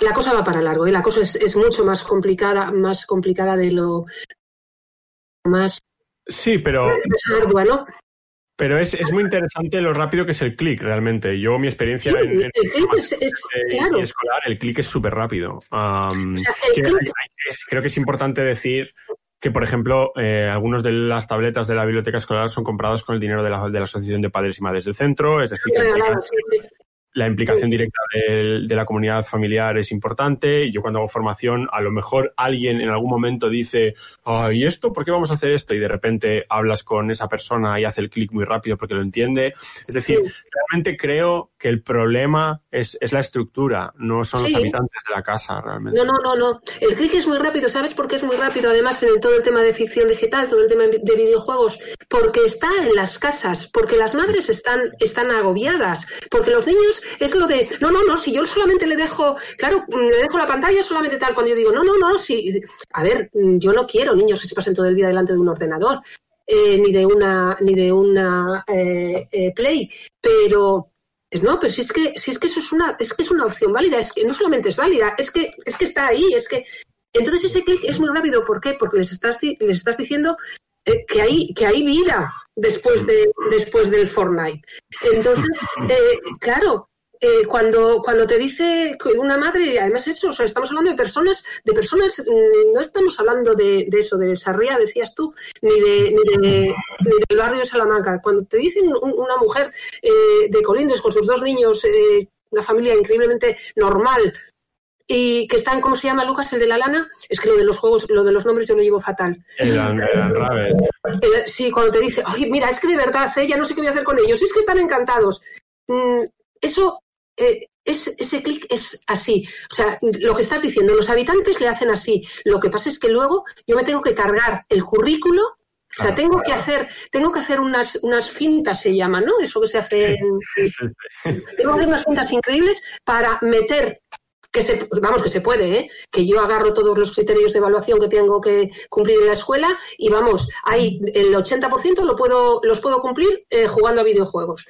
la cosa va para largo, ¿eh? la cosa es, es mucho más complicada, más complicada de lo más Sí, pero, ardua, ¿no? pero es, es muy interesante lo rápido que es el clic, realmente. Yo, mi experiencia Sí, en, en el clic es, es- claro. y escolar, el clic es súper rápido. O sea, que es- creo que es importante decir que, por ejemplo, eh, algunos de las tabletas de la biblioteca escolar son compradas con el dinero de la, de la Asociación de Padres y Madres del Centro, es decir, que regaladas, sí, sí. La implicación directa de, la comunidad familiar es importante. Yo cuando hago formación, a lo mejor alguien en algún momento dice, "Ah, ¿y esto? ¿Por qué vamos a hacer esto? Y de repente hablas con esa persona y hace el clic muy rápido porque lo entiende. Es decir, Sí. realmente creo que el problema es, es la estructura, no son los habitantes de la casa realmente. No, no, no, no. El clic es muy rápido. ¿Sabes por qué es muy rápido? Además, en todo el tema de ficción digital, todo el tema de videojuegos, porque está en las casas, porque las madres están, están agobiadas, porque los niños es lo de, no, no, no, si yo solamente le dejo, claro, mm, le dejo la pantalla solamente tal, cuando yo digo, no, no, no, si, a ver, mm, yo no quiero niños que se pasen todo el día delante de un ordenador, eh, ni de una, ni de una eh, eh, play, pero no, pero si es que, si es que eso es una, es que es una opción válida, es que no solamente es válida, es que, es que está ahí, es que. Entonces ese clic es muy rápido, ¿por qué? Porque les estás, les estás diciendo que hay, que hay vida después de, después del Fortnite. Entonces, (laughs) eh, claro. Eh, cuando, cuando te dice una madre, además eso, o sea, estamos hablando de personas, de personas, mm, no estamos hablando de, de eso, de Sarria, decías tú, ni de, ni de, ni del barrio de Salamanca. Cuando te dicen un- una mujer eh, de Colindres con sus dos niños, eh, una familia increíblemente normal, y que están, ¿cómo se llama Lucas, el de la lana? Es que lo de los juegos, lo de los nombres yo lo llevo fatal. El, el Unravel. Sí, cuando te dice, oye, mira, es que de verdad, ya no sé qué voy a hacer con ellos, es que están encantados. Mm, eso, eh, es, ese clic es así. O sea, lo que estás diciendo, los habitantes le hacen así. Lo que pasa es que luego yo me tengo que cargar el currículo. O sea, Claro, tengo que hacer, tengo que hacer unas, unas fintas, se llama, ¿no? Eso que se hace en, Sí, sí, sí. tengo que hacer unas fintas increíbles para meter que se, vamos, que se puede, ¿eh? que yo agarro todos los criterios de evaluación que tengo que cumplir en la escuela y vamos, hay el 80% lo puedo, los puedo cumplir eh, jugando a videojuegos.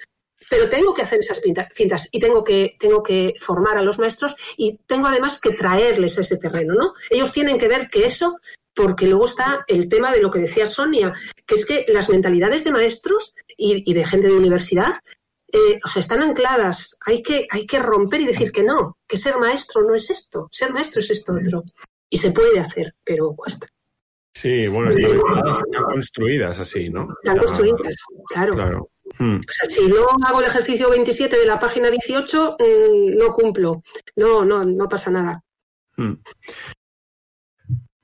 Pero tengo que hacer esas cintas y tengo que, tengo que formar a los maestros y tengo además que traerles ese terreno, ¿no? Ellos tienen que ver que eso, porque luego está el tema de lo que decía Sonia, que es que las mentalidades de maestros y, y de gente de universidad eh, o sea, están ancladas. Hay que, hay que romper y decir que no, que ser maestro no es esto, ser maestro es esto otro. Y se puede hacer, pero cuesta. Sí, bueno, están, construidas así, ¿no? Están construidas, claro. Hmm. O sea, si no hago el ejercicio 27 de la página 18, mm, no cumplo. No, no, no pasa nada. Hmm.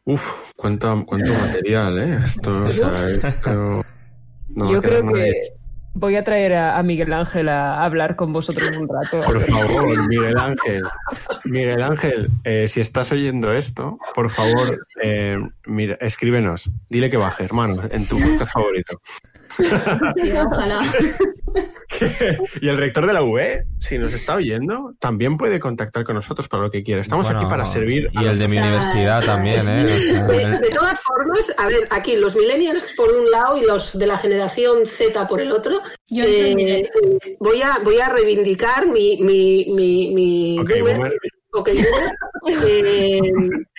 Uf, cuánto, cuánto (laughs) material, ¿eh? Esto, o sea, esto (laughs) Yo creo que Voy a traer a, Miguel Ángel a hablar con vosotros un rato. Por favor, Miguel Ángel. Miguel Ángel, eh, si estás oyendo esto, por favor, eh, mira, escríbenos. Dile que baje, hermano, en tu podcast favorito. Ojalá. y el rector de la UE, si nos está oyendo, también puede contactar con nosotros para lo que quiera. Estamos aquí para servir. Y el de mi universidad también, ¿eh? (laughs) De, todas formas, a ver, aquí los millennials por un lado y los de la generación Z por el otro. Eh, voy a voy a reivindicar mi mi mi, boomer, eh,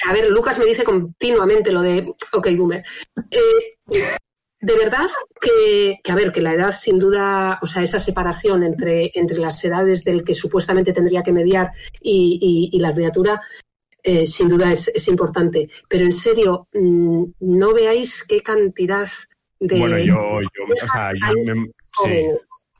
a ver, Lucas me dice continuamente lo de OK Boomer. Eh, de verdad que, a ver, que la edad sin duda, o sea, esa separación entre, entre las edades del que supuestamente tendría que mediar y, la criatura, eh, sin duda es, importante. Pero en serio, mm, no veáis qué cantidad de... Bueno, yo, yo, o sea, yo me,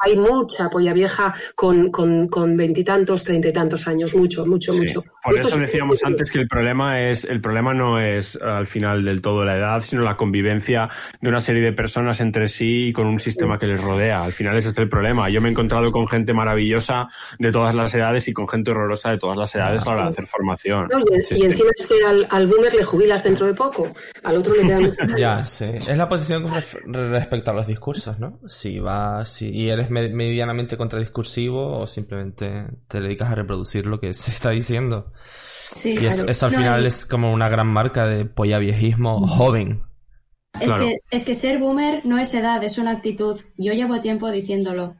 hay mucha polla vieja con veintitantos, treinta y tantos años, mucho, mucho, mucho. Por eso decíamos antes que el problema es, el problema no es al final del todo la edad, sino la convivencia de una serie de personas entre sí y con un sistema que les rodea. Al final ese es el problema. Yo me he encontrado con gente maravillosa de todas las edades y con gente horrorosa de todas las edades para hacer formación. y, encima es que al, boomer le jubilas dentro de poco, al otro le quedan... (laughs) ya, sí. Es la posición respecto a los discursos, ¿no? Si va, si y eres medianamente contradiscursivo o simplemente te dedicas a reproducir lo que se está diciendo. Sí, y eso, al final es como una gran marca de polla viejismo joven. Es, que, es que ser boomer no es edad, es una actitud. Yo llevo tiempo diciéndolo.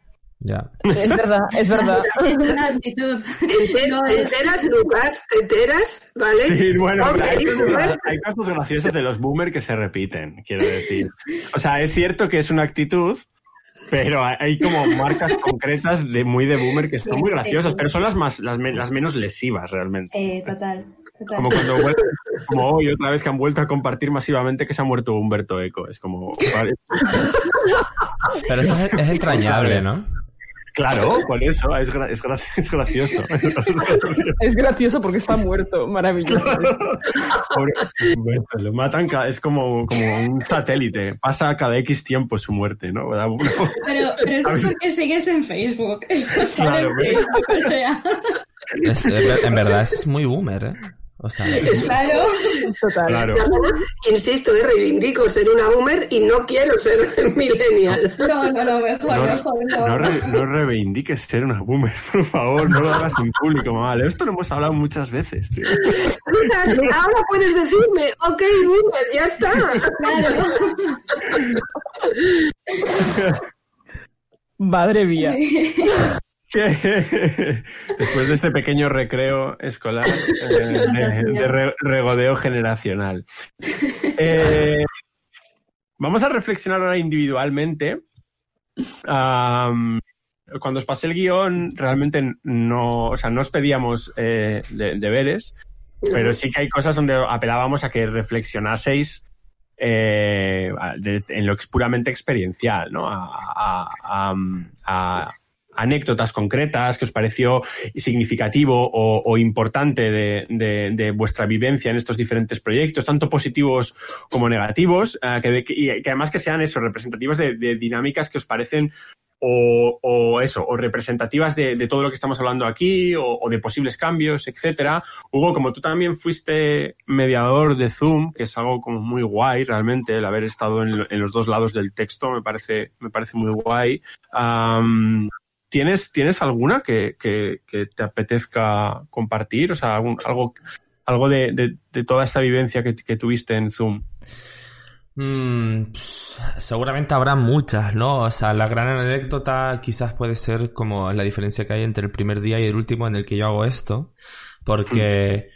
Ya. Es verdad, es verdad. Es una actitud. enteras, Lucas? ¿Enteras? ¿Vale? Sí, bueno, hay, cosas, hay, cosas, graciosas de los boomer que se repiten, quiero decir. O sea, es cierto que es una actitud, pero hay como marcas (laughs) concretas de muy de boomer que son muy graciosas, pero son las más las, las menos lesivas realmente. Eh, total, Como cuando como hoy otra vez que han vuelto a compartir masivamente que se ha muerto Humberto Eco, es como Pero eso es, es (laughs) entrañable, ¿no? Claro, por eso, es, es, es gracioso. (laughs) es gracioso porque está muerto, maravilloso. lo matan, es como, como un satélite, pasa cada X tiempo su muerte, ¿no? Pero, pero eso es porque sigues en Facebook, (laughs) eso claro, en Facebook, o sea. en verdad es muy boomer, ¿eh? O sea, (laughs) claro. Claro. Insisto, eh, reivindico ser una boomer y no quiero ser (laughs) millennial. No, no, no, mejor, no, mejor, no. No, reivindiques ser una boomer, (laughs) por favor, no lo hagas en público, mamá. esto lo hemos hablado muchas veces, tío. ahora puedes decirme, ok, boomer, ya está. Claro. Madre mía. (laughs) Después de este pequeño recreo escolar eh, (laughs) de, regodeo generacional. Eh, vamos a reflexionar ahora individualmente. cuando os pasé el guion, realmente no, o sea, no os pedíamos eh, deberes, pero sí que hay cosas donde apelábamos a que reflexionaseis en lo que es puramente experiencial, ¿no? a anécdotas concretas que os pareció significativo o, importante de, vuestra vivencia en estos diferentes proyectos, tanto positivos como negativos, eh, que, y que además que sean eso, representativos de, dinámicas que os parecen o, eso, o representativas de, todo lo que estamos hablando aquí, o, de posibles cambios, etcétera. Hugo, como tú también fuiste mediador de Zoom, que es algo como muy guay realmente, el haber estado en, los dos lados del texto, me parece, me parece muy guay. ¿Tienes, ¿tienes alguna que, que, te apetezca compartir? O sea, algún- algo, algo de, de, toda esta vivencia que, que tuviste en Zoom. Mm, seguramente habrá muchas, ¿no? O sea, la gran anécdota quizás puede ser como la diferencia que hay entre el primer día y el último en el que yo hago esto. Porque,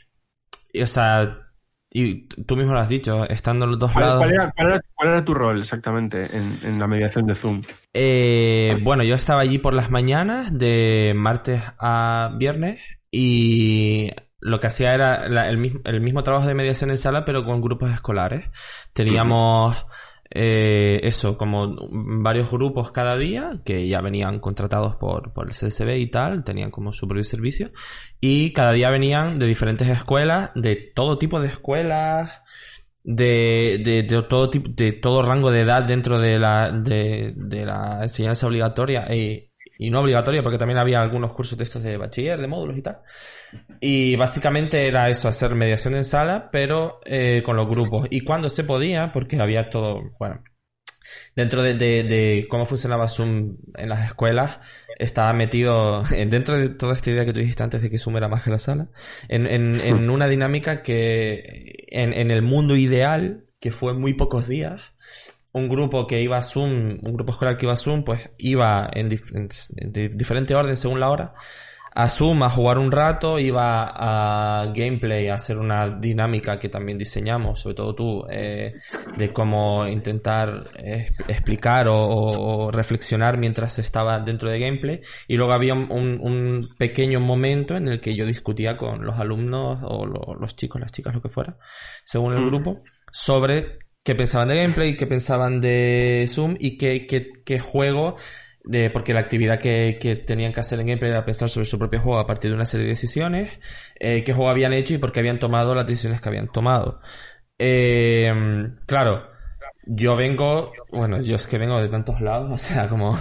y, o sea, y tú mismo lo has dicho, estando en los dos ¿Cuál, lados. cuál era, cuál era- cuál era tu rol exactamente en, en la mediación de Zoom? Eh, bueno, yo estaba allí por las mañanas, de martes a viernes, y lo que hacía era la- el, mismo, el mismo trabajo de mediación en sala, pero con grupos escolares. Teníamos eh, eso, como varios grupos cada día, que ya venían contratados por, por el CSB y tal, tenían como su propio servicio, y cada día venían de diferentes escuelas, de todo tipo de escuelas, de, de, todo tipo, de todo rango de edad dentro de la, de, de la enseñanza obligatoria y no obligatoria, porque también había algunos cursos de estos de bachiller, de módulos y tal. Y básicamente era eso, hacer mediación en sala, pero eh, con los grupos. Y cuando se podía, porque había todo, bueno, dentro de, de, de cómo funcionaba Zoom en las escuelas, estaba metido dentro de toda esta idea que tú dijiste antes de que Zoom era más que la sala, en, en, en (laughs) una dinámica que en, en el mundo ideal, que fue muy pocos días, un grupo que iba a Zoom, un grupo escolar que iba a Zoom, pues iba en, dif- en- en di- diferente orden según la hora, a Zoom a jugar un rato, iba a gameplay a hacer una dinámica que también diseñamos, sobre todo tú, eh, de cómo intentar eh, explicar o, reflexionar mientras estaba dentro de gameplay. Y luego había un, pequeño momento en el que yo discutía con los alumnos o lo- los chicos, las chicas, lo que fuera, según el Mm. grupo, sobre qué pensaban de gameplay, qué pensaban de Zoom y qué, qué, qué juego de, porque la actividad que, que tenían que hacer en gameplay era pensar sobre su propio juego a partir de una serie de decisiones, eh, qué juego habían hecho y por qué habían tomado las decisiones que habían tomado. Eh, claro, yo vengo, bueno, yo es que vengo de tantos lados, (laughs) o sea, como,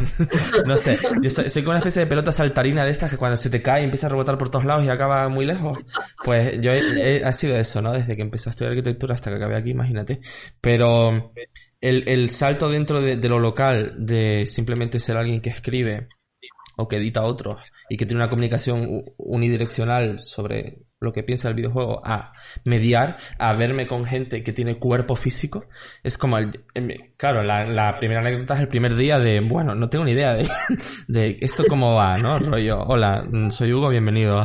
no sé, yo soy, como una especie de pelota saltarina de estas que cuando se te cae empieza a rebotar por todos lados y acaba muy lejos. Pues yo he, ha sido eso, ¿no? Desde que empecé a estudiar arquitectura hasta que acabé aquí, imagínate. Pero el, el salto dentro de, de lo local, de simplemente ser alguien que escribe o que edita otros y que tiene una comunicación unidireccional sobre lo que piensa el videojuego a mediar, a verme con gente que tiene cuerpo físico, es como el, claro, la, primera anécdota es el primer día de, bueno, no tengo ni idea de, (laughs) esto cómo va, ¿no? Rollo, hola, soy Hugo, bienvenido.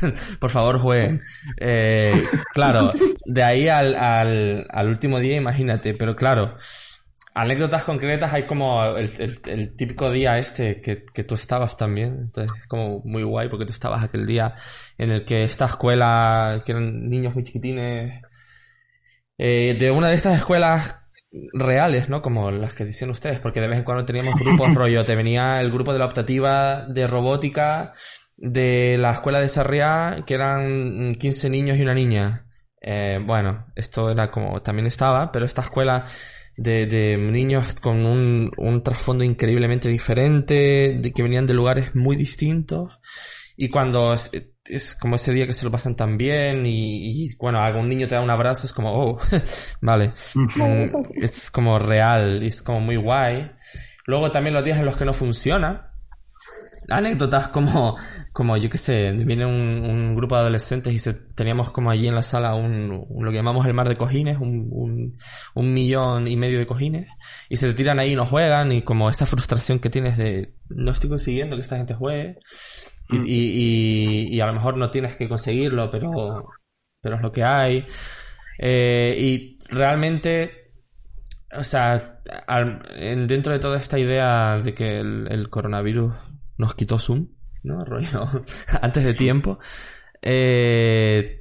(laughs) Por favor, jueguen. Eh, claro, de ahí al, al, al último día, imagínate, pero claro, anécdotas concretas hay como el, el- el típico día este que, que tú estabas también. Entonces es como muy guay porque tú estabas aquel día en el que esta escuela, que eran niños muy chiquitines, eh, de una de estas escuelas reales, ¿no? Como las que dicen ustedes, porque de vez en cuando teníamos grupos (laughs) rollo. Te venía el grupo de la optativa de robótica de la escuela de Sarriá, que eran mm, 15 niños y una niña. Eh, bueno, esto era como, también estaba, pero esta escuela de, de niños con un, un trasfondo increíblemente diferente, de que venían de lugares muy distintos. Y cuando es, es como ese día que se lo pasan tan bien y, y, bueno, algún niño te da un abrazo, es como, oh, (laughs) vale. Mm, es como real y es como muy guay. Luego también los días en los que no funciona. Anécdotas como, como yo qué sé, viene un, un grupo de adolescentes y se, teníamos como allí en la sala un, un- lo que llamamos el mar de cojines, un, un, millón y medio de cojines, y se te tiran ahí y no juegan, y como esta frustración que tienes de no estoy consiguiendo que esta gente juegue, y, y, y, y a lo mejor no tienes que conseguirlo, pero, pero es lo que hay. Eh, y realmente, o sea, al- dentro de toda esta idea de que el, el coronavirus nos quitó Zoom, ¿no? (laughs) Rollo, antes de tiempo. Eh,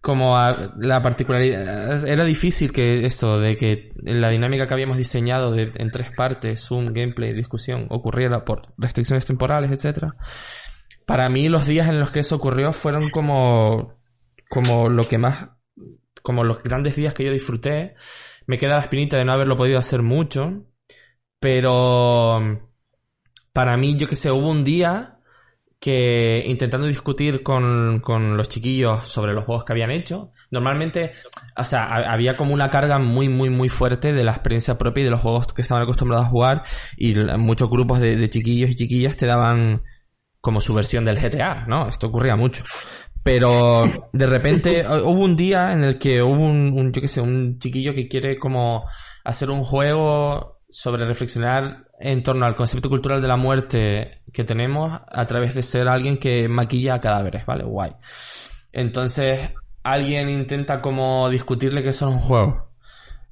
como la particularidad, era difícil que esto, de que la dinámica que habíamos diseñado en tres partes, Zoom, gameplay, discusión, ocurriera por restricciones temporales, etcétera. Para mí los días en los que eso ocurrió fueron como, como lo que más, como los grandes días que yo disfruté. Me queda la espinita de no haberlo podido hacer mucho, pero para mí, yo que sé, hubo un día que intentando discutir con, con los chiquillos sobre los juegos que habían hecho, normalmente, o sea, ha- había como una carga muy, muy, muy fuerte de la experiencia propia y de los juegos que estaban acostumbrados a jugar y muchos grupos de, de chiquillos y chiquillas te daban como su versión del GTA, ¿no? Esto ocurría mucho. Pero de repente (laughs) hu- hubo un día en el que hubo un, un, yo qué sé, un chiquillo que quiere como hacer un juego sobre reflexionar en torno al concepto cultural de la muerte que tenemos a través de ser alguien que maquilla cadáveres, ¿vale? Guay. Entonces, alguien intenta como discutirle que eso es un juego.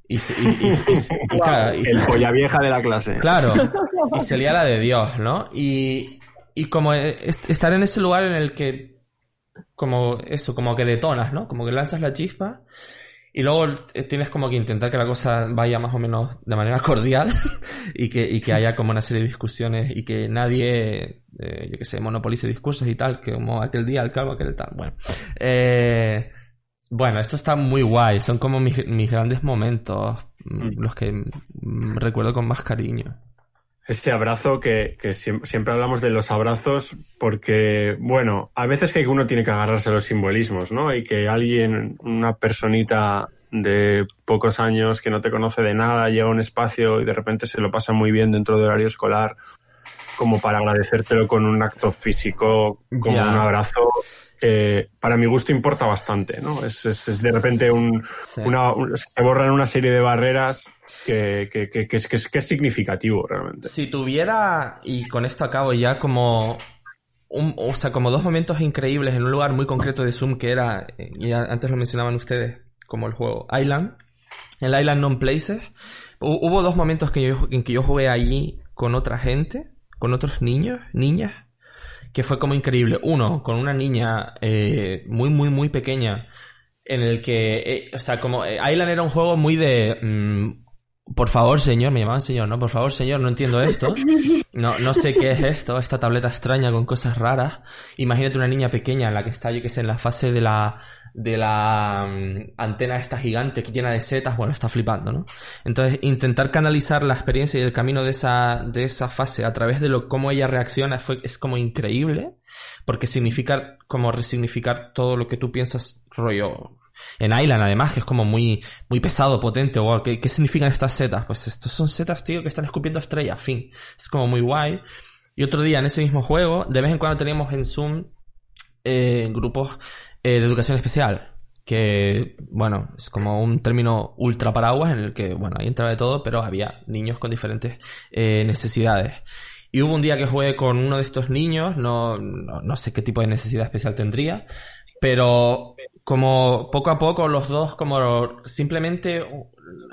Y, se- y, y- (laughs) claro, El polla vieja de la clase. Claro, (laughs) y se lía la de Dios, ¿no? Y, y como est- estar en ese lugar en el que, como eso, como que detonas, ¿no? Como que lanzas la chispa y luego tienes como que intentar que la cosa vaya más o menos de manera (laughs) cordial y que, y que haya como una serie de discusiones y que nadie, eh, yo qué sé, monopolice discursos y tal, que como aquel día, el calvo, aquel tal. Bueno, eh, bueno, esto está muy guay, son como mis, mis grandes momentos, mm, los que mm, recuerdo con más cariño. Este abrazo que, que siem- siempre, hablamos de los abrazos porque, bueno, a veces que uno tiene que agarrarse a los simbolismos, ¿no? Y que alguien, una personita de pocos años que no te conoce de nada, llega a un espacio y de repente se lo pasa muy bien dentro del horario escolar, como para agradecértelo con un acto físico, como Ya. un abrazo, eh, para mi gusto importa bastante, ¿no? Es, es- es de repente un, Sí. una, un- se borran una serie de barreras que, que, que, que es, que, es, que es significativo realmente. Si tuviera, y con esto acabo ya, como un, o sea, como dos momentos increíbles en un lugar muy concreto de Zoom que era, eh, y antes lo mencionaban ustedes, como el juego Island, el Island Non Places, hu- hubo dos momentos que yo, en que yo jugué allí con otra gente, con otros niños, niñas, que fue como increíble. Uno, con una niña eh, muy, muy, muy pequeña, en el que, eh, o sea, como eh, Island era un juego muy de... mm, por favor, señor, me llamaban señor, ¿no? Por favor, señor, no entiendo esto. No, no sé qué es esto, esta tableta extraña con cosas raras. Imagínate una niña pequeña la que está, yo que sé, en la fase de la, de la mm, antena esta gigante que llena de setas, bueno, está flipando, ¿no? Entonces, intentar canalizar la experiencia y el camino de esa, de esa fase a través de lo, cómo ella reacciona fue, es como increíble, porque significa como resignificar todo lo que tú piensas, rollo, en Island, además, que es como muy, muy pesado, potente. Wow, ¿qué, ¿Qué significan estas setas? Pues estos son setas, tío, que están escupiendo estrellas, fin. Es como muy guay. Y otro día, en ese mismo juego, de vez en cuando teníamos en Zoom eh, grupos eh, de educación especial. Que, bueno, es como un término ultra paraguas en el que, bueno, ahí entraba de todo, pero había niños con diferentes eh, necesidades. Y hubo un día que jugué con uno de estos niños, no, no, no sé qué tipo de necesidad especial tendría, pero como poco a poco los dos como simplemente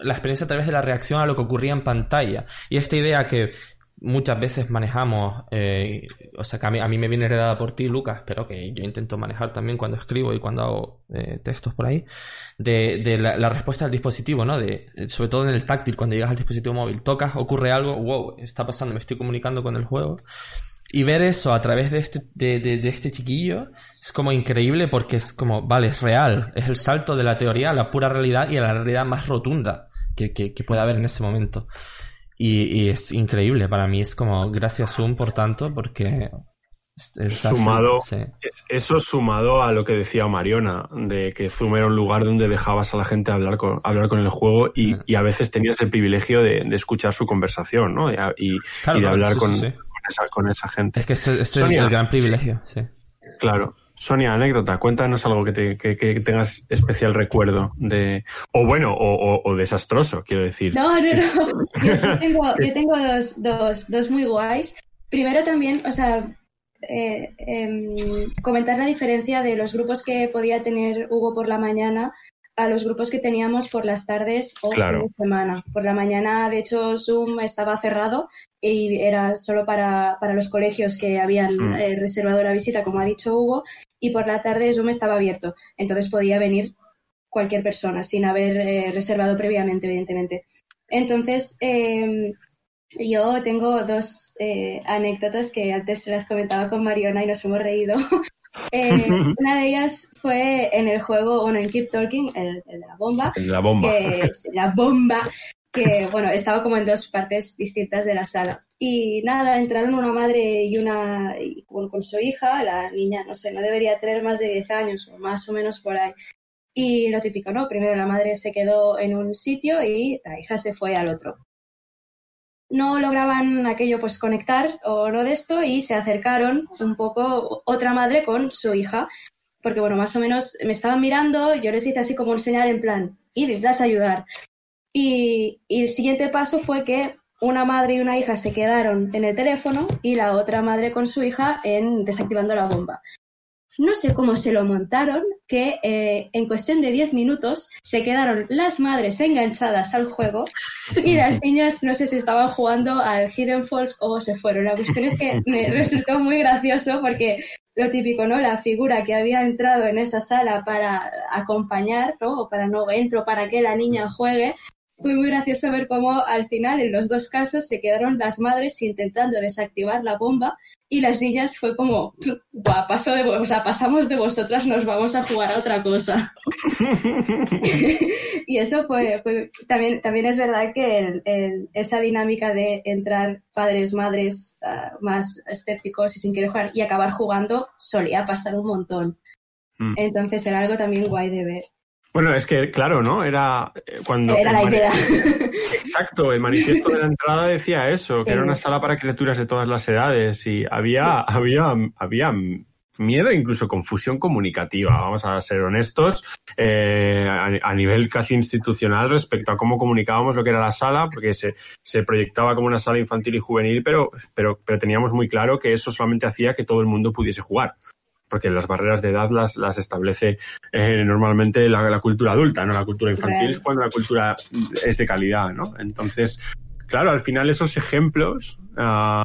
la experiencia a través de la reacción a lo que ocurría en pantalla y esta idea que muchas veces manejamos eh, o sea que a mí, a mí me viene heredada por ti Lucas pero que yo intento manejar también cuando escribo y cuando hago eh, textos por ahí de, de la, la, respuesta al dispositivo no de sobre todo en el táctil cuando llegas al dispositivo móvil tocas ocurre algo wow está pasando me estoy comunicando con el juego y ver eso a través de este, de, de, de, este chiquillo es como increíble porque es como, vale, es real. Es el salto de la teoría a la pura realidad y a la realidad más rotunda que, que, que puede haber en ese momento. Y, y, es increíble. Para mí es como, gracias Zoom por tanto, porque... Sumado, sí. eso sumado a lo que decía Mariona, de que Zoom era un lugar donde dejabas a la gente hablar con, hablar con el juego y, y a veces tenías el privilegio de, de escuchar su conversación, ¿no? Y, y, claro, de hablar sí, con, sí. Esa, con esa gente. Es que este es el gran privilegio, sí. Claro. Sonia, anécdota, cuéntanos algo que, te, que, que, tengas especial recuerdo de... O bueno, o, o, o desastroso, quiero decir. No, no, no. (laughs) Yo tengo, yo tengo dos, dos, dos, muy guays. Primero también, o sea, eh, eh, comentar la diferencia de los grupos que podía tener Hugo por la mañana a los grupos que teníamos por las tardes o claro. fin de semana. Por la mañana, de hecho, Zoom estaba cerrado y era solo para, para los colegios que habían mm. eh, reservado la visita, como ha dicho Hugo, y por la tarde Zoom estaba abierto. Entonces podía venir cualquier persona sin haber eh, reservado previamente, evidentemente. Entonces, eh, yo tengo dos eh, anécdotas que antes se las comentaba con Mariona y nos hemos reído. (laughs) Eh, (laughs) una de ellas fue en el juego, bueno, en Keep Talking, el, el de la bomba. La bomba. Que (laughs) la bomba. que, bueno, estaba como en dos partes distintas de la sala. Y nada, entraron una madre y una y con, con su hija, la niña, no sé, no debería tener más de 10 años o más o menos por ahí. Y lo típico, ¿no? Primero la madre se quedó en un sitio y la hija se fue al otro. No lograban aquello pues conectar o no de esto y se acercaron un poco otra madre con su hija. Porque bueno, más o menos me estaban mirando, yo les hice así como un señal en plan, y das a ayudar. Y, y el siguiente paso fue que una madre y una hija se quedaron en el teléfono y la otra madre con su hija en desactivando la bomba. No sé cómo se lo montaron, que eh, en cuestión de 10 minutos se quedaron las madres enganchadas al juego y (laughs) las niñas no sé si estaban jugando al Hidden Falls o se fueron. La cuestión es que (laughs) me resultó muy gracioso porque lo típico, ¿no? La figura que había entrado en esa sala para acompañar, ¿no? O para no entro para que la niña juegue, fue muy gracioso ver cómo al final, en los dos casos, se quedaron las madres intentando desactivar la bomba y las niñas fue como, paso de o sea, pasamos de vosotras, nos vamos a jugar a otra cosa. (laughs) y eso fue, fue- también, también es verdad que el- el- esa dinámica de entrar padres, madres ah, más escépticos y sin querer jugar y acabar jugando solía pasar un montón. Mm. Entonces era algo también guay de ver. Bueno, es que, claro, ¿no? Era eh, cuando... Era la idea. Exacto, el manifiesto de la entrada decía eso, que Sí. era una sala para criaturas de todas las edades y había, había, había miedo e incluso confusión comunicativa, vamos a ser honestos, eh, a, a nivel casi institucional respecto a cómo comunicábamos lo que era la sala, porque se, se proyectaba como una sala infantil y juvenil, pero, pero, pero teníamos muy claro que eso solamente hacía que todo el mundo pudiese jugar. Porque las barreras de edad las, las establece eh, normalmente la, la cultura adulta, no la cultura infantil, es cuando la cultura es de calidad, ¿no? Entonces, claro, al final esos ejemplos, ah,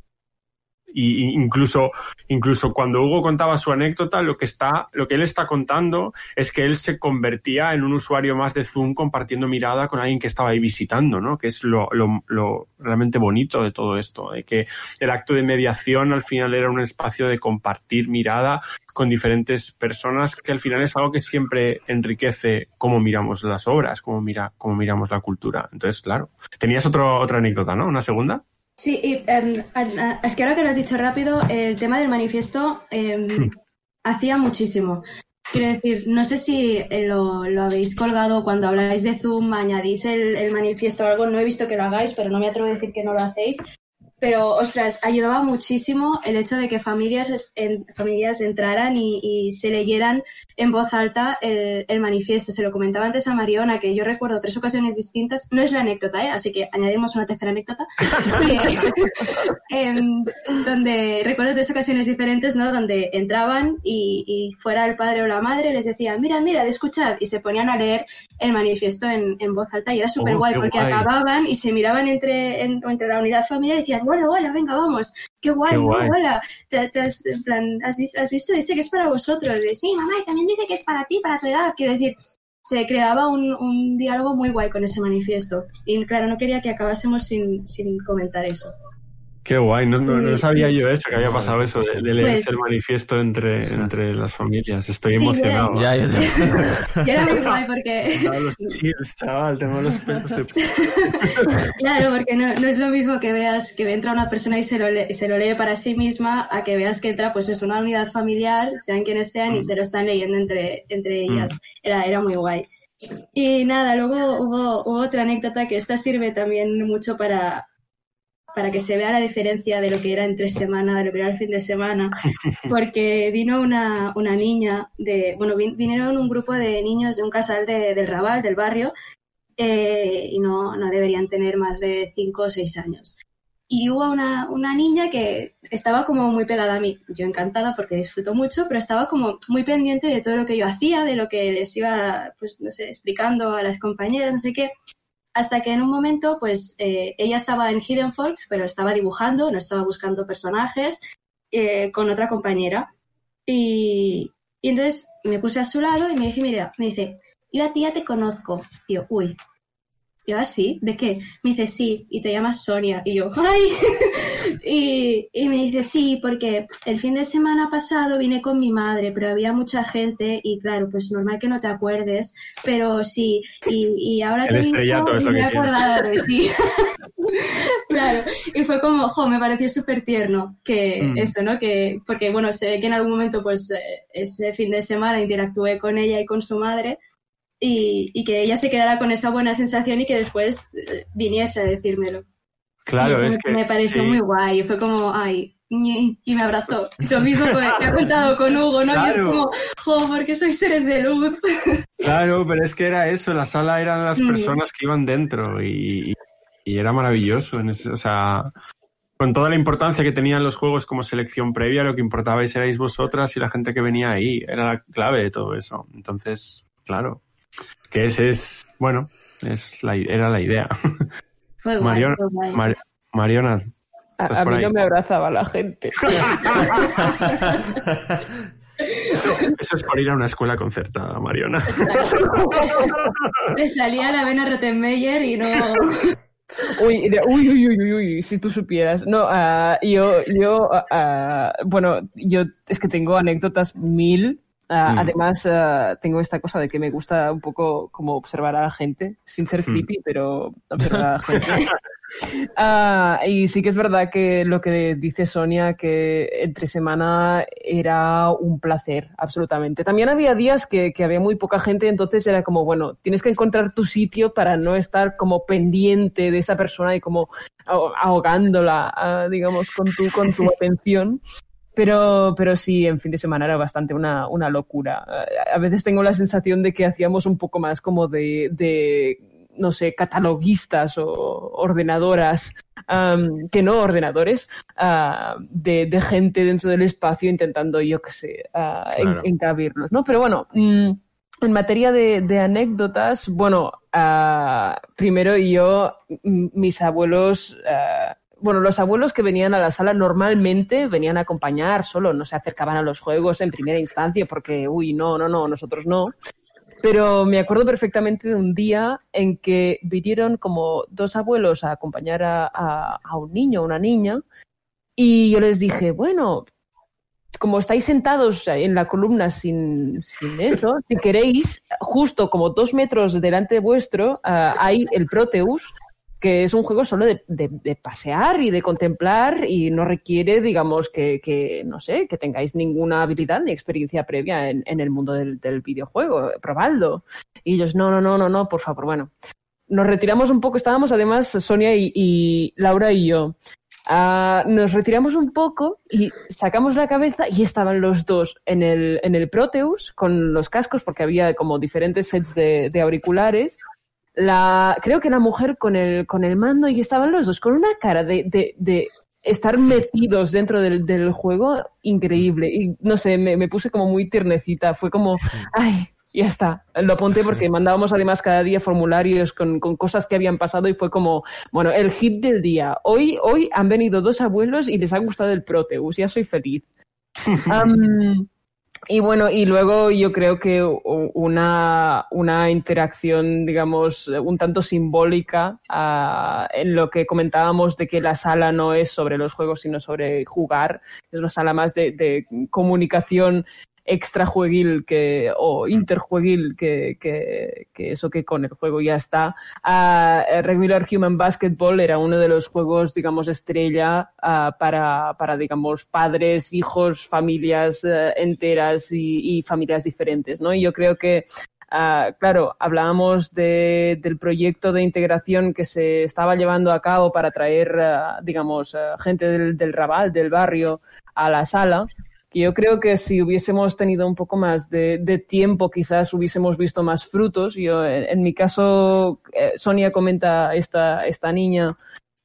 y, incluso, incluso cuando Hugo contaba su anécdota, lo que está, lo que él está contando es que él se convertía en un usuario más de Zoom compartiendo mirada con alguien que estaba ahí visitando, ¿no? Que es lo, lo, lo realmente bonito de todo esto, de que el acto de mediación al final era un espacio de compartir mirada con diferentes personas, que al final es algo que siempre enriquece cómo miramos las obras, cómo mira, cómo miramos la cultura. Entonces, claro. Tenías otro, otra anécdota, ¿no? ¿Una segunda? Sí, y, a- es que ahora que lo has dicho rápido, el tema del manifiesto em, (laughs) hacía muchísimo. Quiero decir, no sé si eh, lo, lo habéis colgado cuando habláis de Zoom, añadís el, el manifiesto o algo, no he visto que lo hagáis, pero no me atrevo a decir que no lo hacéis. Pero, ostras, ayudaba muchísimo el hecho de que familias, en- familias entraran y, y se leyeran en voz alta el, el manifiesto. Se lo comentaba antes a Mariona, que yo recuerdo tres ocasiones distintas. No es la anécdota, ¿eh? así que añadimos una tercera anécdota. que, (laughs) em, donde recuerdo tres ocasiones diferentes, ¿no? Donde entraban y, y fuera el padre o la madre les decía, mira, mira, escuchad, y se ponían a leer el manifiesto en, en voz alta y era súper guay qué porque guay. acababan y se miraban entre, en- entre la unidad familiar y decían, bueno, hola, venga, vamos, qué guay, Qué hola, te, te has, en plan, ¿has, vis- has visto? Dice que es para vosotros, y, sí, mamá, y también dice que es para ti, para tu edad, quiero decir, se creaba un, un diálogo muy guay con ese manifiesto. Y claro, no quería que acabásemos sin, sin comentar eso. Qué guay, no, no, no sabía yo eso, que había pasado eso, de, de leerse Pues- el manifiesto entre, entre las familias. Estoy Sí, emocionado. Ya, (laughs) yo te- Y era muy guay porque, Tengo los chills, chaval, tengo los pelos de... (laughs) claro, porque no, no es lo mismo que veas que entra una persona y se lo, lee, se lo lee para sí misma a que veas que entra, pues es una unidad familiar, sean quienes sean, y se lo están leyendo entre, entre ellas. Era, era muy guay. Y nada, luego hubo, hubo otra anécdota que esta sirve también mucho para, para que se vea la diferencia de lo que era entre semana, de lo que era el fin de semana, (laughs) porque vino una, una niña de, bueno, vin- vinieron un grupo de niños de un casal de- del Raval, del barrio, eh, y no, no deberían tener más de cinco o seis años. Y hubo una, una niña que estaba como muy pegada a mí, yo encantada porque disfruto mucho, pero estaba como muy pendiente de todo lo que yo hacía, de lo que les iba, pues no sé, explicando a las compañeras, no sé qué, hasta que en un momento, pues eh, ella estaba en Hidden Forks, pero estaba dibujando, no estaba buscando personajes, eh, con otra compañera. Y, entonces me puse a su lado y me dice, mira, me dice, yo a ti ya te conozco. Y yo, uy. Y yo, ah, sí, ¿de qué? Me dice, sí, y te llamas Sonia. Y yo, (laughs) ¡ay! Y, y me dice, sí, porque el fin de semana pasado vine con mi madre, pero había mucha gente y claro, pues normal que no te acuerdes, pero sí, y, y ahora El te he visto estrellato es y lo me he acordado de ti. (laughs) claro, y fue como, jo, me pareció súper tierno que Mm. eso, ¿no? Que, porque bueno, sé que en algún momento, pues eh, ese fin de semana interactué con ella y con su madre y, y que ella se quedara con esa buena sensación y que después eh, viniese a decírmelo. Claro, eso es me, que. me pareció sí. muy guay. y Fue como, ay, y me abrazó. Y lo mismo que me ha contado con Hugo, ¿no? Y es Claro. como, jo, porque sois seres de luz. Claro, pero es que era eso, la sala eran las Mm. personas que iban dentro y, y era maravilloso. en ese- o sea, con toda la importancia que tenían los juegos como selección previa, lo que importabais erais vosotras y la gente que venía ahí. Era la clave de todo eso. Entonces, claro, que ese es, bueno, es la, era la idea. (laughs) Fue guay, Mariona, fue guay. Mar- Mariona, A, ¿Estás a por mí ahí? no me abrazaba la gente. (laughs) (laughs) eso es por ir a una escuela concertada, Mariona. (laughs) Le salía la vena Rottenmeier y no... Uy, de- uy, uy, uy, uy, uy, si tú supieras. No, ah, yo, yo, ah, ah, bueno, yo es que tengo anécdotas mil. Ah, Mm. Además, ah, tengo esta cosa de que me gusta un poco como observar a la gente, sin ser Mm. creepy, pero observar a la gente. (laughs) Ah, y sí que es verdad que lo que dice Sonia, que entre semana era un placer, absolutamente. También había días que, que había muy poca gente, entonces era como, bueno, tienes que encontrar tu sitio para no estar como pendiente de esa persona y como aho- ahogándola, ah, digamos, con tu, con tu atención. Pero, pero sí, en fin de semana era bastante una, una locura. A veces tengo la sensación de que hacíamos un poco más como de, de no sé, cataloguistas o ordenadoras, am, que no ordenadores, ah, de, de gente dentro del espacio intentando, yo qué sé, en- Claro. encabirlos, ¿no? Pero bueno, mm, en materia de, de anécdotas, bueno, ah, primero yo, mis abuelos, bueno, los abuelos que venían a la sala normalmente venían a acompañar solo, no se acercaban a los juegos en primera instancia porque, uy, no, no, no, nosotros no. Pero me acuerdo perfectamente de un día en que vinieron como dos abuelos a acompañar a, a- a un niño o una niña y yo les dije, bueno, como estáis sentados en la columna sin, sin eso, si queréis, justo como dos metros delante vuestro ah, hay el Proteus, que es un juego solo de, pasear y de contemplar y no requiere, digamos, que, que, no sé, que tengáis ninguna habilidad ni experiencia previa en, el mundo del, videojuego. Probadlo. Y ellos, no, no, no, no, no, por favor, bueno. Nos retiramos un poco, estábamos además Sonia y, Laura y yo. Ah, nos retiramos un poco y sacamos la cabeza y estaban los dos en el, en el Proteus con los cascos porque había como diferentes sets de auriculares. La, creo que la mujer con el, con el mando y estaban los dos con una cara de, de, de estar metidos dentro del, del juego increíble. Y no sé, me, me puse como muy tiernecita. Fue como, ay, ya está. Lo apunté porque mandábamos además cada día formularios con, con cosas que habían pasado y fue como, bueno, el hit del día. Hoy, hoy han venido dos abuelos y les ha gustado el Proteus. Ya soy feliz. (laughs) Am, y bueno, y luego yo creo que una, una interacción, digamos, un tanto simbólica ah, en lo que comentábamos de que la sala no es sobre los juegos, sino sobre jugar. Es una sala más de, de comunicación extrajueguil que, o interjueguil que, que, que eso que con el juego ya está. Ah, eh, Regular Human Basketball era uno de los juegos, digamos, estrella ah, para, para, digamos, padres, hijos, familias eh, enteras y, y familias diferentes, ¿no? Y yo creo que Ah, claro, hablábamos de, del proyecto de integración que se estaba llevando a cabo para traer, ah, digamos, ah, gente del, del Raval, del barrio, a la sala. Que yo creo que si hubiésemos tenido un poco más de, tiempo, quizás hubiésemos visto más frutos. Yo, en, mi caso, eh, Sonia comenta esta, esta niña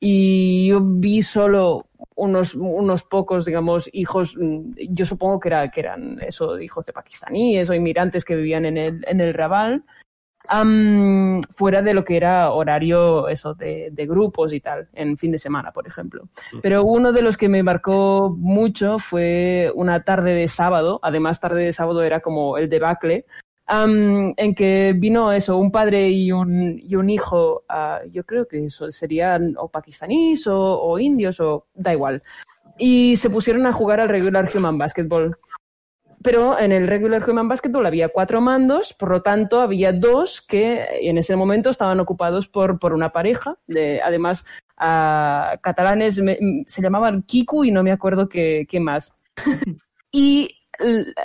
y yo vi solo unos, unos pocos, digamos, hijos, yo supongo que, era, que eran eso, hijos de pakistaníes o inmigrantes que vivían en el, en el Raval, am, fuera de lo que era horario eso de, de grupos y tal, en fin de semana, por ejemplo. Pero uno de los que me marcó mucho fue una tarde de sábado, además tarde de sábado era como el debacle, am, en que vino eso, un padre y un, y un hijo, yo creo que eso serían o pakistaníes o, o indios o da igual, y se pusieron a jugar al regular human basketball. Pero en el regular human basketball había cuatro mandos, por lo tanto había dos que en ese momento estaban ocupados por, por una pareja. De, además, ah, catalanes me- se llamaban Kiku y no me acuerdo qué, qué más. (laughs) Y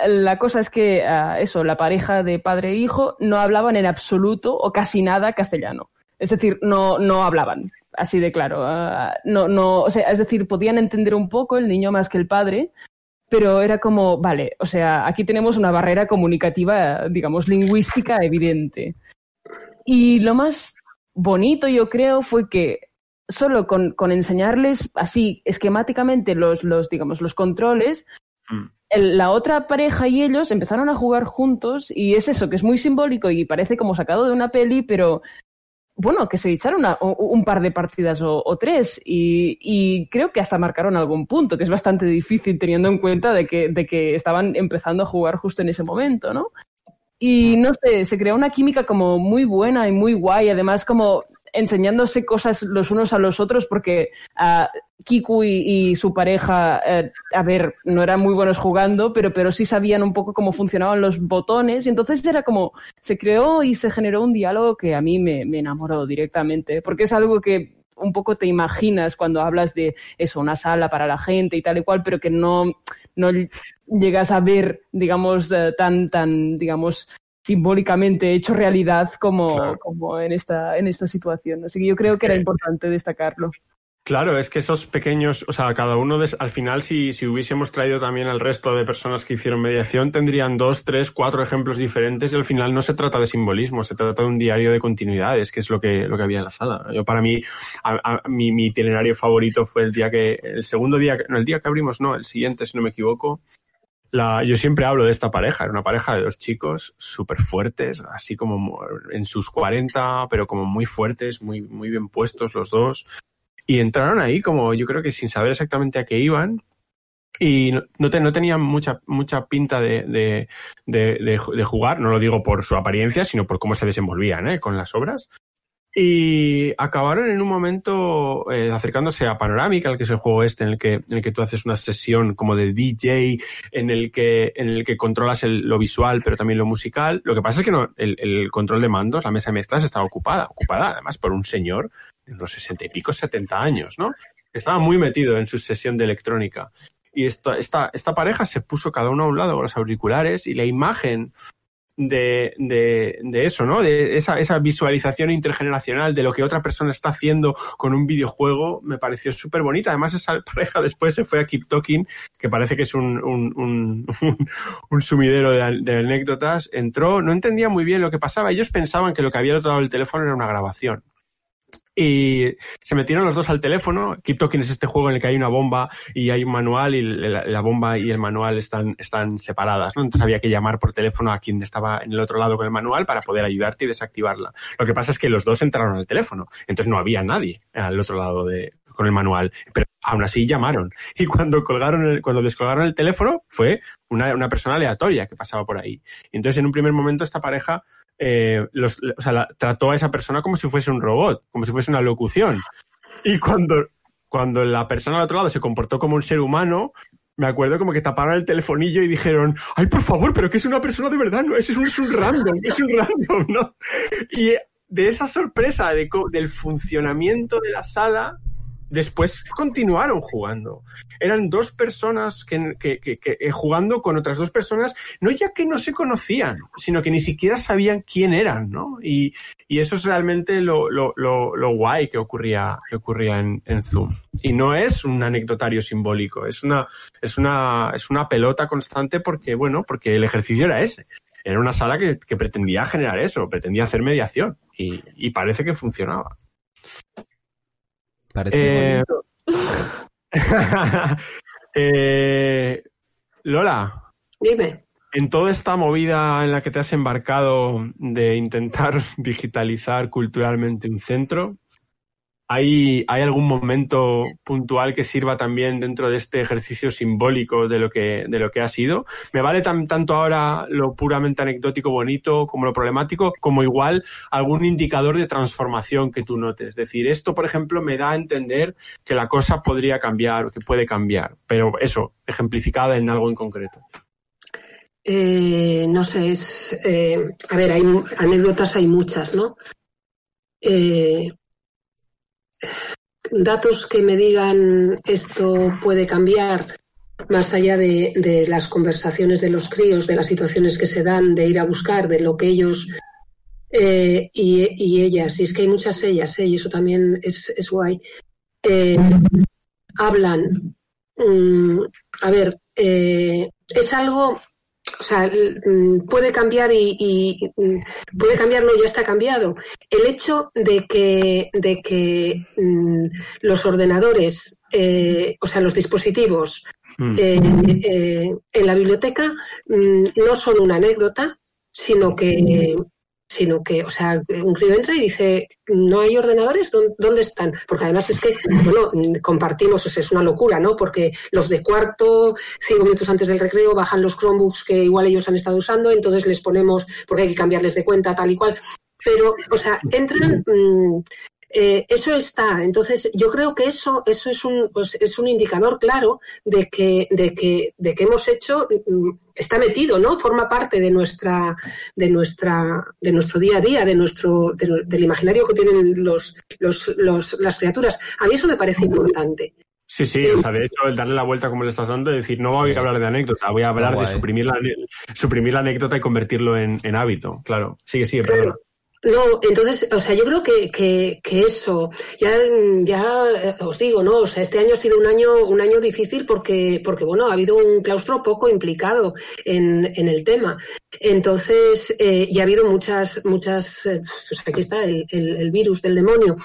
la cosa es que ah, eso, la pareja de padre e hijo no hablaban en absoluto o casi nada castellano. Es decir, no, no hablaban, así de claro. Ah, no, no, o sea, es decir, podían entender un poco el niño más que el padre, pero era como, vale, o sea, aquí tenemos una barrera comunicativa, digamos, lingüística evidente. Y lo más bonito, yo creo, fue que solo con, con enseñarles así esquemáticamente los, los, digamos, los controles, Mm. el- la otra pareja y ellos empezaron a jugar juntos y es eso, que es muy simbólico y parece como sacado de una peli, pero bueno, que se echaron un par de partidas o, tres y, y creo que hasta marcaron algún punto, que es bastante difícil teniendo en cuenta de que, de que estaban empezando a jugar justo en ese momento, ¿no? Y no sé, se creó una química como muy buena y muy guay, además como enseñándose cosas los unos a los otros, porque ah, Kiku y, su pareja, eh, a ver, no eran muy buenos jugando, pero, pero sí sabían un poco cómo funcionaban los botones, y entonces era como, se creó y se generó un diálogo que a mí me, me enamoró directamente, porque es algo que un poco te imaginas cuando hablas de eso, una sala para la gente y tal y cual, pero que no, no llegas a ver, digamos, eh, tan, tan, digamos, simbólicamente hecho realidad como, Claro. como en esta, en esta situación. Así que yo creo Es que era importante destacarlo. Claro, es que esos pequeños, o sea, cada uno, de, al final, si, si hubiésemos traído también al resto de personas que hicieron mediación, tendrían dos, tres, cuatro ejemplos diferentes y al final no se trata de simbolismo, se trata de un diario de continuidades, que es lo que, lo que había en la sala. Yo, para mí, a- a- mi, mi itinerario favorito fue el día que, el segundo día, no, el día que abrimos, no, el siguiente, si no me equivoco. La, yo siempre hablo de esta pareja, era una pareja de dos chicos súper fuertes, así como en sus 40, pero como muy fuertes, muy, muy bien puestos los dos. Y entraron ahí como yo creo que sin saber exactamente a qué iban. Y no, te- no tenían mucha, mucha pinta de, de, de, de jugar, no lo digo por su apariencia, sino por cómo se desenvolvían ¿eh? con las obras. Y acabaron en un momento eh, acercándose a Panoramic, al que es el juego este, en el que, en el que tú haces una sesión como de DJ, en el que, en el que controlas el- lo visual, pero también lo musical. Lo que pasa es que no, el, el control de mandos, la mesa de mezclas estaba ocupada, ocupada además por un señor de unos sesenta y pico, setenta años, ¿no? Estaba muy metido en su sesión de electrónica. Y esta, esta, esta pareja se puso cada uno a un lado con los auriculares y la imagen de, de, de eso, ¿no? De esa, esa visualización intergeneracional de lo que otra persona está haciendo con un videojuego me pareció súper bonita. Además, esa (laughs) pareja después se fue a Keep Talking, que parece que es un, un, un, un, sumidero de, de anécdotas. Entró, no entendía muy bien lo que pasaba. Ellos pensaban que lo que había al otro del teléfono era una grabación. Y se metieron los dos al teléfono. Keep es este juego en el que hay una bomba y hay un manual y la, la bomba y el manual están, están separadas, ¿no? Entonces había que llamar por teléfono a quien estaba en el otro lado con el manual para poder ayudarte y desactivarla. Lo que pasa es que los dos entraron al teléfono, entonces no había nadie al otro lado de, con el manual, pero aún así llamaron. Y cuando colgaron el, cuando descolgaron el teléfono fue una, una persona aleatoria que pasaba por ahí. Y entonces en un primer momento esta pareja eh, trató a esa persona como si fuese un robot, como si fuese una locución. Y cuando, cuando la persona al otro lado se comportó como un ser humano, me acuerdo como que taparon el telefonillo y dijeron, ay, por favor, pero que es una persona de verdad, no, es un, es un random, es un random, ¿no? Y de esa sorpresa de, del funcionamiento de la sala, después continuaron jugando. Eran dos personas que, que, jugando con otras dos personas, no ya que no se conocían, sino que ni siquiera sabían quién eran, ¿no? Y, eso es realmente lo, lo, lo, lo, guay que ocurría, que ocurría en, Zoom. Y no es un anecdotario simbólico, es una, es una, es una pelota constante porque, bueno, porque el ejercicio era ese. Era una sala que, pretendía generar eso, pretendía hacer mediación y parece que funcionaba. Parece eh, (laughs) eh, Lola. Dime. En toda esta movida en la que te has embarcado de intentar (laughs) digitalizar culturalmente un centro, ¿Hay, ¿Hay algún momento puntual que sirva también dentro de este ejercicio simbólico de lo que, ha sido? Me vale tan, tanto ahora lo puramente anecdótico bonito como lo problemático, como igual algún indicador de transformación que tú notes. Es decir, esto, por ejemplo, me da a entender que la cosa podría cambiar o que puede cambiar, pero eso, ejemplificada en algo en concreto. Eh, no sé, es. Eh, a ver, hay anécdotas, hay muchas, ¿no? Eh, datos que me digan esto puede cambiar, más allá de, las conversaciones de los críos, de las situaciones que se dan, de ir a buscar, de lo que ellos eh, y, ellas, y es que hay muchas ellas, eh, y eso también es, guay, eh, hablan. Mm, a ver, es algo o sea, mm, puede cambiar y, puede cambiar, no, ya está cambiado. El hecho de que, de que mm, los ordenadores, eh, o sea, los dispositivos mm. eh, eh, en la biblioteca no son una anécdota, sino que sino que, o sea, un crío entra y dice, no hay ordenadores, ¿dónde están? Porque además es que, bueno, compartimos, es una locura, ¿no? Porque los de cuarto, cinco minutos antes del recreo, bajan los Chromebooks que igual ellos han estado usando, entonces les ponemos, porque hay que cambiarles de cuenta, tal y cual. Pero, o sea, entran, mm, eh, eso está. Entonces, yo creo que eso, eso es un, pues, es un indicador claro de que, de que, de que hemos hecho, mm, está metido, ¿no? Forma parte de nuestra, de nuestra, de nuestro día a día, de nuestro, del imaginario que tienen los, los, los, las criaturas. A mí eso me parece importante. Sí, sí, o sea, de hecho, el darle la vuelta como le estás dando, es decir, no voy a hablar de anécdota, voy a hablar de suprimir la, suprimir la anécdota y convertirlo en, en hábito, claro. Sigue, sigue, perdona. No, entonces, o sea, yo creo que, que, que, eso, ya, ya eh, os digo, ¿no? O sea, este año ha sido un año, un año difícil porque, porque bueno, ha habido un claustro poco implicado en, en el tema. Entonces, eh, ha habido muchas, muchas, eh, pues aquí está el, el, el virus del demonio.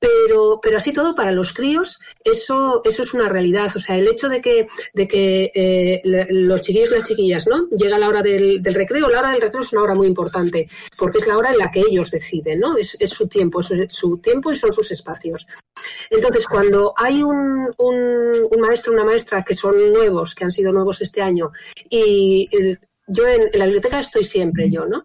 Pero, pero así todo, para los críos, eso, eso es una realidad. O sea, el hecho de que, de que eh, los chiquillos y las chiquillas, ¿no? Llega la hora del, recreo, la hora del recreo es una hora muy importante, porque es la hora en la que ellos deciden, ¿no? Es, su tiempo, es su tiempo y son sus espacios. Entonces, cuando hay un, un, un maestro, una maestra que son nuevos, que han sido nuevos este año, y el, yo en, la biblioteca estoy siempre yo, ¿no?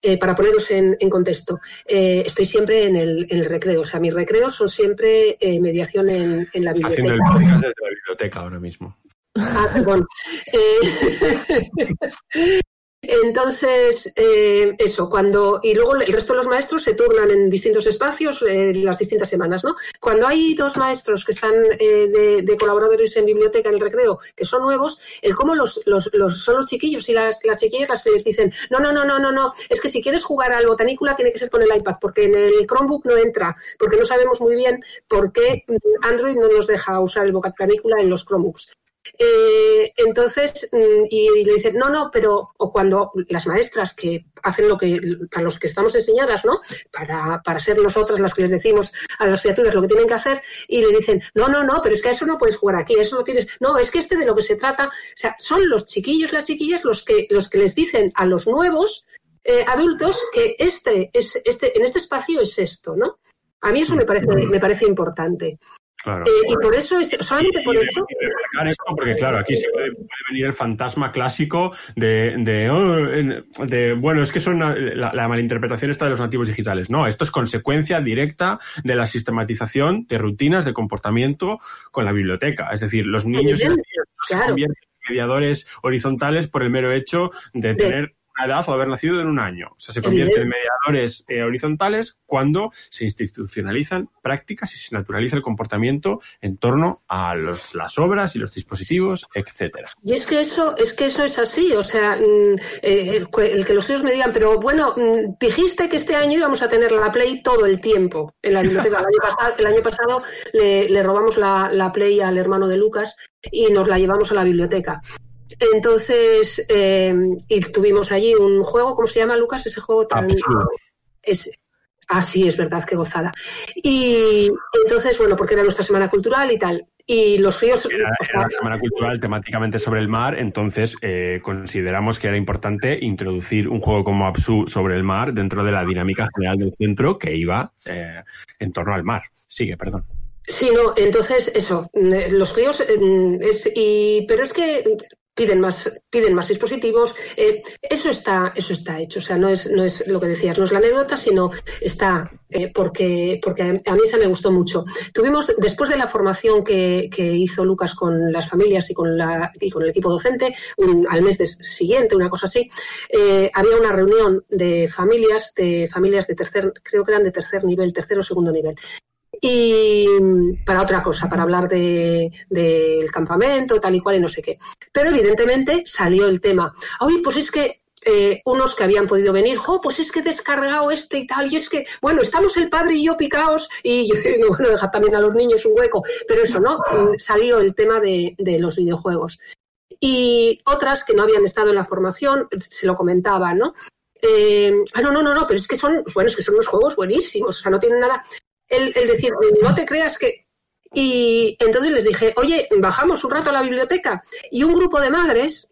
Eh, para poneros en, en contexto, eh, estoy siempre en el, en el, recreo. O sea, mis recreos son siempre eh, mediación en, en, la biblioteca. Haciendo el podcast desde la biblioteca ahora mismo. Ah, perdón. (laughs) Entonces, eh, eso, cuando, y luego el resto de los maestros se turnan en distintos espacios eh, las distintas semanas, ¿no? Cuando hay dos maestros que están eh, de, colaboradores en biblioteca en el recreo, que son nuevos, el cómo los, los, los son los chiquillos y las, las, chiquillas las que les dicen, no, no, no, no, no, no, es que si quieres jugar al botanícula tiene que ser con el iPad, porque en el Chromebook no entra, porque no sabemos muy bien por qué Android no nos deja usar el botanícula en los Chromebooks. Eh, entonces, mm, y, le dicen, no, no, pero, o cuando las maestras que hacen lo que, para los que estamos enseñadas, ¿no? Para, para ser nosotras las que les decimos a las criaturas lo que tienen que hacer, y le dicen, no, no, no, pero es que a eso no puedes jugar aquí, eso no tienes, no, es que este de lo que se trata, o sea, son los chiquillos, las chiquillas, los que, los que les dicen a los nuevos eh, adultos que este, es, este, en este espacio es esto, ¿no? A mí eso me parece, me parece importante. Claro. Eh, y por eso, es, solamente por eso. Esto porque, claro, aquí se puede, puede, venir el fantasma clásico de, de, oh, de bueno, es que son la, la, malinterpretación esta de los nativos digitales. No, esto es consecuencia directa de la sistematización de rutinas de comportamiento con la biblioteca. Es decir, los niños y las niñas no claro. se convierten en mediadores horizontales por el mero hecho de, de tener edad o haber nacido en un año. O sea, se convierte en mediadores eh, horizontales cuando se institucionalizan prácticas y se naturaliza el comportamiento en torno a los, las obras y los dispositivos, etcétera. Y es que eso, es que eso es así. O sea, mm, eh, el, que los hijos me digan, pero bueno, mm, dijiste que este año íbamos a tener la Play todo el tiempo en la biblioteca. El año pasado, el año pasado le, le robamos la, la Play al hermano de Lucas y nos la llevamos a la biblioteca. Entonces, eh, y tuvimos allí un juego, ¿cómo se llama, Lucas? Ese juego tan. Es, ah, sí, es verdad, qué gozada. Y entonces, bueno, porque era nuestra semana cultural y tal. y los críos... Era, era una semana cultural temáticamente sobre el mar, entonces eh, consideramos que era importante introducir un juego como Absu sobre el mar dentro de la dinámica general del centro que iba eh, en torno al mar. Sigue, perdón. Sí, no, entonces eso, mm, los críos, mm, es, y, pero es que piden más, piden más dispositivos. Eh, eso está, eso está hecho. O sea, no es, no es lo que decías, no es la anécdota, sino está eh, porque, porque a mí se me gustó mucho. Tuvimos, después de la formación que, que hizo Lucas con las familias y con la, y con el equipo docente, al mes siguiente, una cosa así, eh, había una reunión de familias, de familias de tercer, creo que eran de tercer nivel, tercer o segundo nivel y para otra cosa, para hablar del de, campamento, tal y cual y no sé qué. Pero evidentemente salió el tema. Ay, pues es que eh, unos que habían podido venir, jo, pues es que he descargado este y tal, y es que, bueno, estamos el padre y yo picaos, y yo (laughs) digo, bueno, deja también a los niños un hueco, pero eso, ¿no? Mm, salió el tema de, de los videojuegos. Y otras que no habían estado en la formación, se lo comentaban, ¿no? Eh, ah, no, no, no, no, pero es que son, bueno, es que son unos juegos buenísimos, o sea, no tienen nada el, decir, no te creas que... Y entonces les dije, oye, bajamos un rato a la biblioteca. Y un grupo de madres,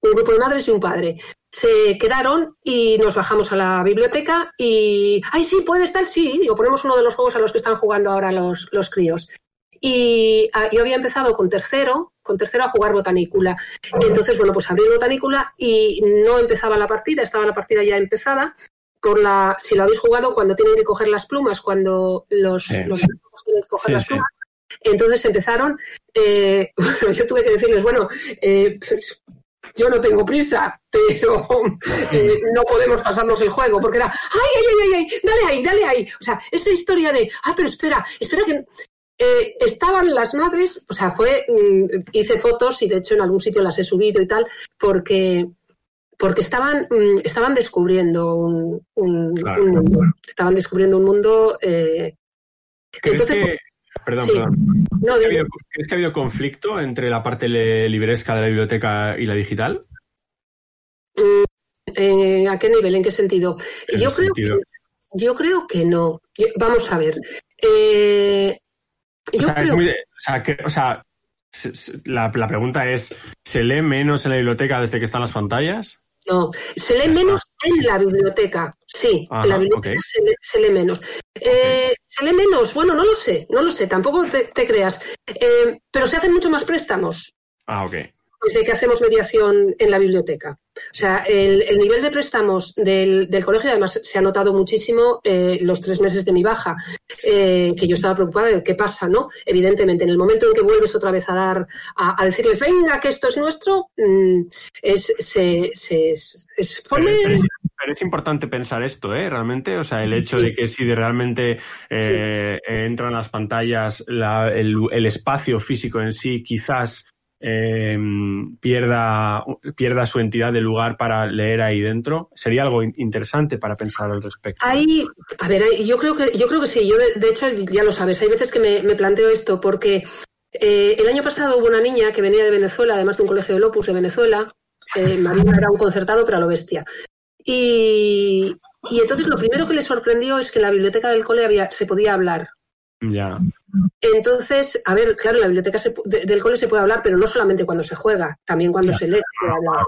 un grupo de madres y un padre, se quedaron y nos bajamos a la biblioteca y, ay, sí, puede estar, sí, digo, ponemos uno de los juegos a los que están jugando ahora los, los críos. Y ah, yo había empezado con tercero, con tercero a jugar botanícula. Entonces, bueno, pues abrí botanícula y no empezaba la partida, estaba la partida ya empezada por la, si lo habéis jugado, cuando tienen que coger las plumas, cuando los, los tienen que coger las plumas. Entonces empezaron, eh, (laughs) bueno, yo tuve que decirles, bueno, eh, yo no tengo prisa, pero eh, no podemos pasarnos el juego, porque era, ay, ay, ay, ay, dale ahí, dale ahí. O sea, esa historia de, ah, pero espera, espera que... Eh, estaban las madres, o sea, fue, mm, hice fotos y de hecho en algún sitio las he subido y tal, porque porque estaban, mm, estaban descubriendo un, mundo. Estaban descubriendo un mundo. Eh, entonces, que, perdón, perdón. ¿Crees, que ha habido, conflicto entre la parte libresca de la biblioteca y la digital? Mm, eh, ¿A qué nivel? ¿En qué sentido? Yo creo, Que, yo creo que no. vamos a ver. Eh, o sea, es muy, o sea, la, la, pregunta es, ¿se lee menos en la biblioteca desde que están las pantallas? No, se lee menos en la biblioteca, sí, en la biblioteca se, lee, menos. Eh, ¿Se lee menos? Bueno, no lo sé, no lo sé, tampoco te, creas. Eh, pero se hacen mucho más préstamos. Ah, ok desde que hacemos mediación en la biblioteca. O sea, el, nivel de préstamos del, colegio, además, se ha notado muchísimo eh, los tres meses de mi baja, eh, que yo estaba preocupada de qué pasa, ¿no? Evidentemente, en el momento en que vuelves otra vez a dar, a, decirles, venga, que esto es nuestro, mm, es, se, se es, pero, es, importante pensar esto, ¿eh? Realmente, o sea, el hecho de que si de realmente eh, entran las pantallas, el, el espacio físico en sí, quizás eh, pierda, pierda su entidad de lugar para leer ahí dentro. Sería algo interesante para pensar al respecto. Hay, a ver, yo creo que, yo creo que sí. Yo, de, hecho, ya lo sabes, hay veces que me, planteo esto porque eh, el año pasado hubo una niña que venía de Venezuela, además de un colegio de Lopus de Venezuela. Eh, (laughs) Marina era un concertado, pero a lo bestia. Y, y entonces lo primero que le sorprendió es que en la biblioteca del cole había, se podía hablar. Ya. Entonces, a ver, claro, en la biblioteca del cole se puede hablar, pero no solamente cuando se juega, también cuando se lee se puede hablar.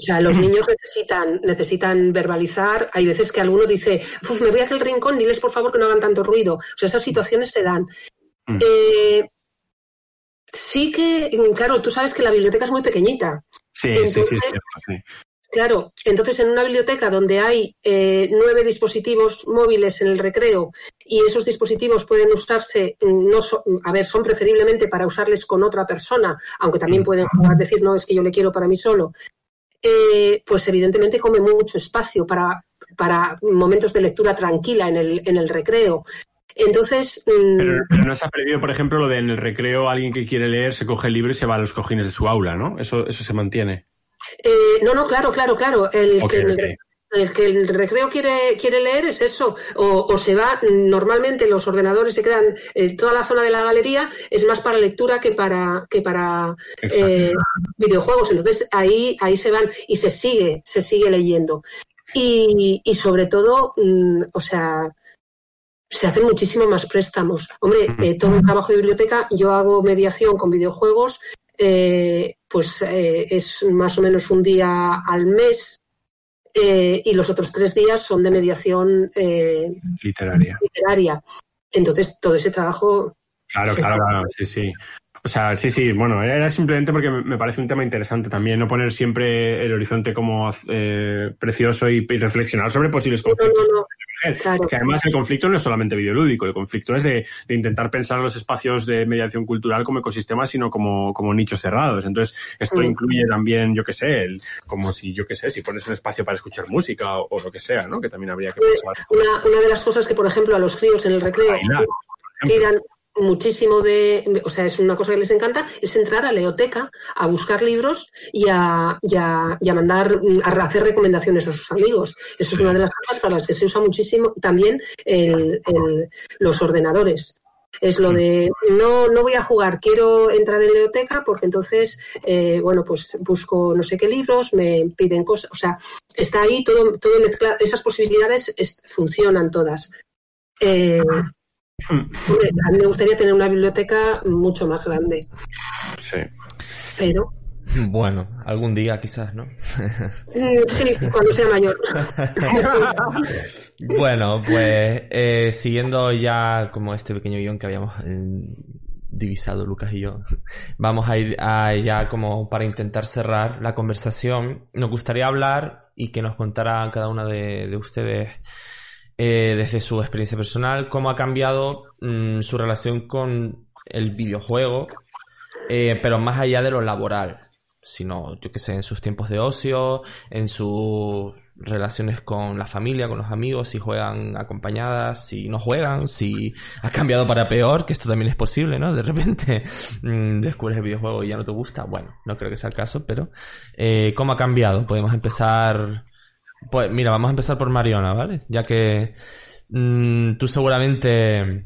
O sea, los niños necesitan, necesitan verbalizar. Hay veces que alguno dice, me voy a aquel rincón, diles por favor que no hagan tanto ruido. O sea, esas situaciones se dan. Mm. Eh, sí que, claro, tú sabes que la biblioteca es muy pequeñita. Sí, sí, sí, sí. Claro, entonces en una biblioteca donde hay eh, nueve dispositivos móviles en el recreo y esos dispositivos pueden usarse, mm, no a ver, son preferiblemente para usarles con otra persona, aunque también pueden decir, no, es que yo le quiero para mí solo, eh, pues evidentemente come mucho espacio para, para momentos de lectura tranquila en el, en el recreo. Entonces. Mm, pero, no se ha perdido, por ejemplo, lo de en el recreo alguien que quiere leer se coge el libro y se va a los cojines de su aula, ¿no? Eso, eso se mantiene. Eh, no, no, claro, claro, claro. El, que, el, que el recreo quiere, quiere leer es eso. O, se va, normalmente los ordenadores se quedan, en toda la zona de la galería es más para lectura que para, que para eh, videojuegos. Entonces ahí, ahí se van y se sigue, se sigue leyendo. Y, y sobre todo, mm, o sea, se hacen muchísimo más préstamos. Hombre, eh, todo el trabajo de biblioteca, yo hago mediación con videojuegos, eh, pues eh, es más o menos un día al mes eh, y los otros tres días son de mediación eh, Literaria. literaria. Entonces, todo ese trabajo Claro, claro, está. claro, sí, sí. O sea, sí, sí, bueno, era simplemente porque me parece un tema interesante también, no poner siempre el horizonte como eh, precioso y, y reflexionar sobre posibles No, conflictos. no, no. Claro. Que además el conflicto no es solamente videolúdico, el conflicto es de, de intentar pensar los espacios de mediación cultural como ecosistemas, sino como, como nichos cerrados. Entonces, esto incluye también, yo qué sé, el- como si, yo qué sé, si pones un espacio para escuchar música o, o lo que sea, ¿no? Que también habría que pensar. Una, una de las cosas que, por ejemplo, a los críos en el recreo Bailar, tiran muchísimo de, o sea, es una cosa que les encanta, es entrar a Leoteca a buscar libros y a, y a, y a mandar, a hacer recomendaciones a sus amigos. Eso es una de las cosas para las que se usa muchísimo también el- el- los ordenadores. Es lo de no, no voy a jugar, quiero entrar en Leoteca porque entonces, eh, bueno, pues busco no sé qué libros, me piden cosas, o sea, está ahí todo, todo mezclado, esas posibilidades es- funcionan todas. Eh, me gustaría tener una biblioteca mucho más grande, Sí. pero Bueno, algún día quizás, ¿no? mm, sí, cuando sea mayor. (laughs) Bueno, pues eh, siguiendo ya como este pequeño guion que habíamos eh, divisado Lucas y yo, vamos a ir a ya como para intentar cerrar la conversación. Nos gustaría hablar y que nos contara cada una de, de ustedes eh, desde su experiencia personal cómo ha cambiado mm, su relación con el videojuego, eh, pero más allá de lo laboral sino, yo que sé, en sus tiempos de ocio, en sus relaciones con la familia, con los amigos, si juegan acompañadas, si no juegan, si ha cambiado para peor, que esto también es posible, ¿no? De repente (laughs) mm, descubres el videojuego y ya no te gusta. Bueno, no creo que sea el caso, pero eh, ¿cómo ha cambiado? Podemos empezar... Pues mira, vamos a empezar por Mariona, ¿vale? Ya que mm, tú seguramente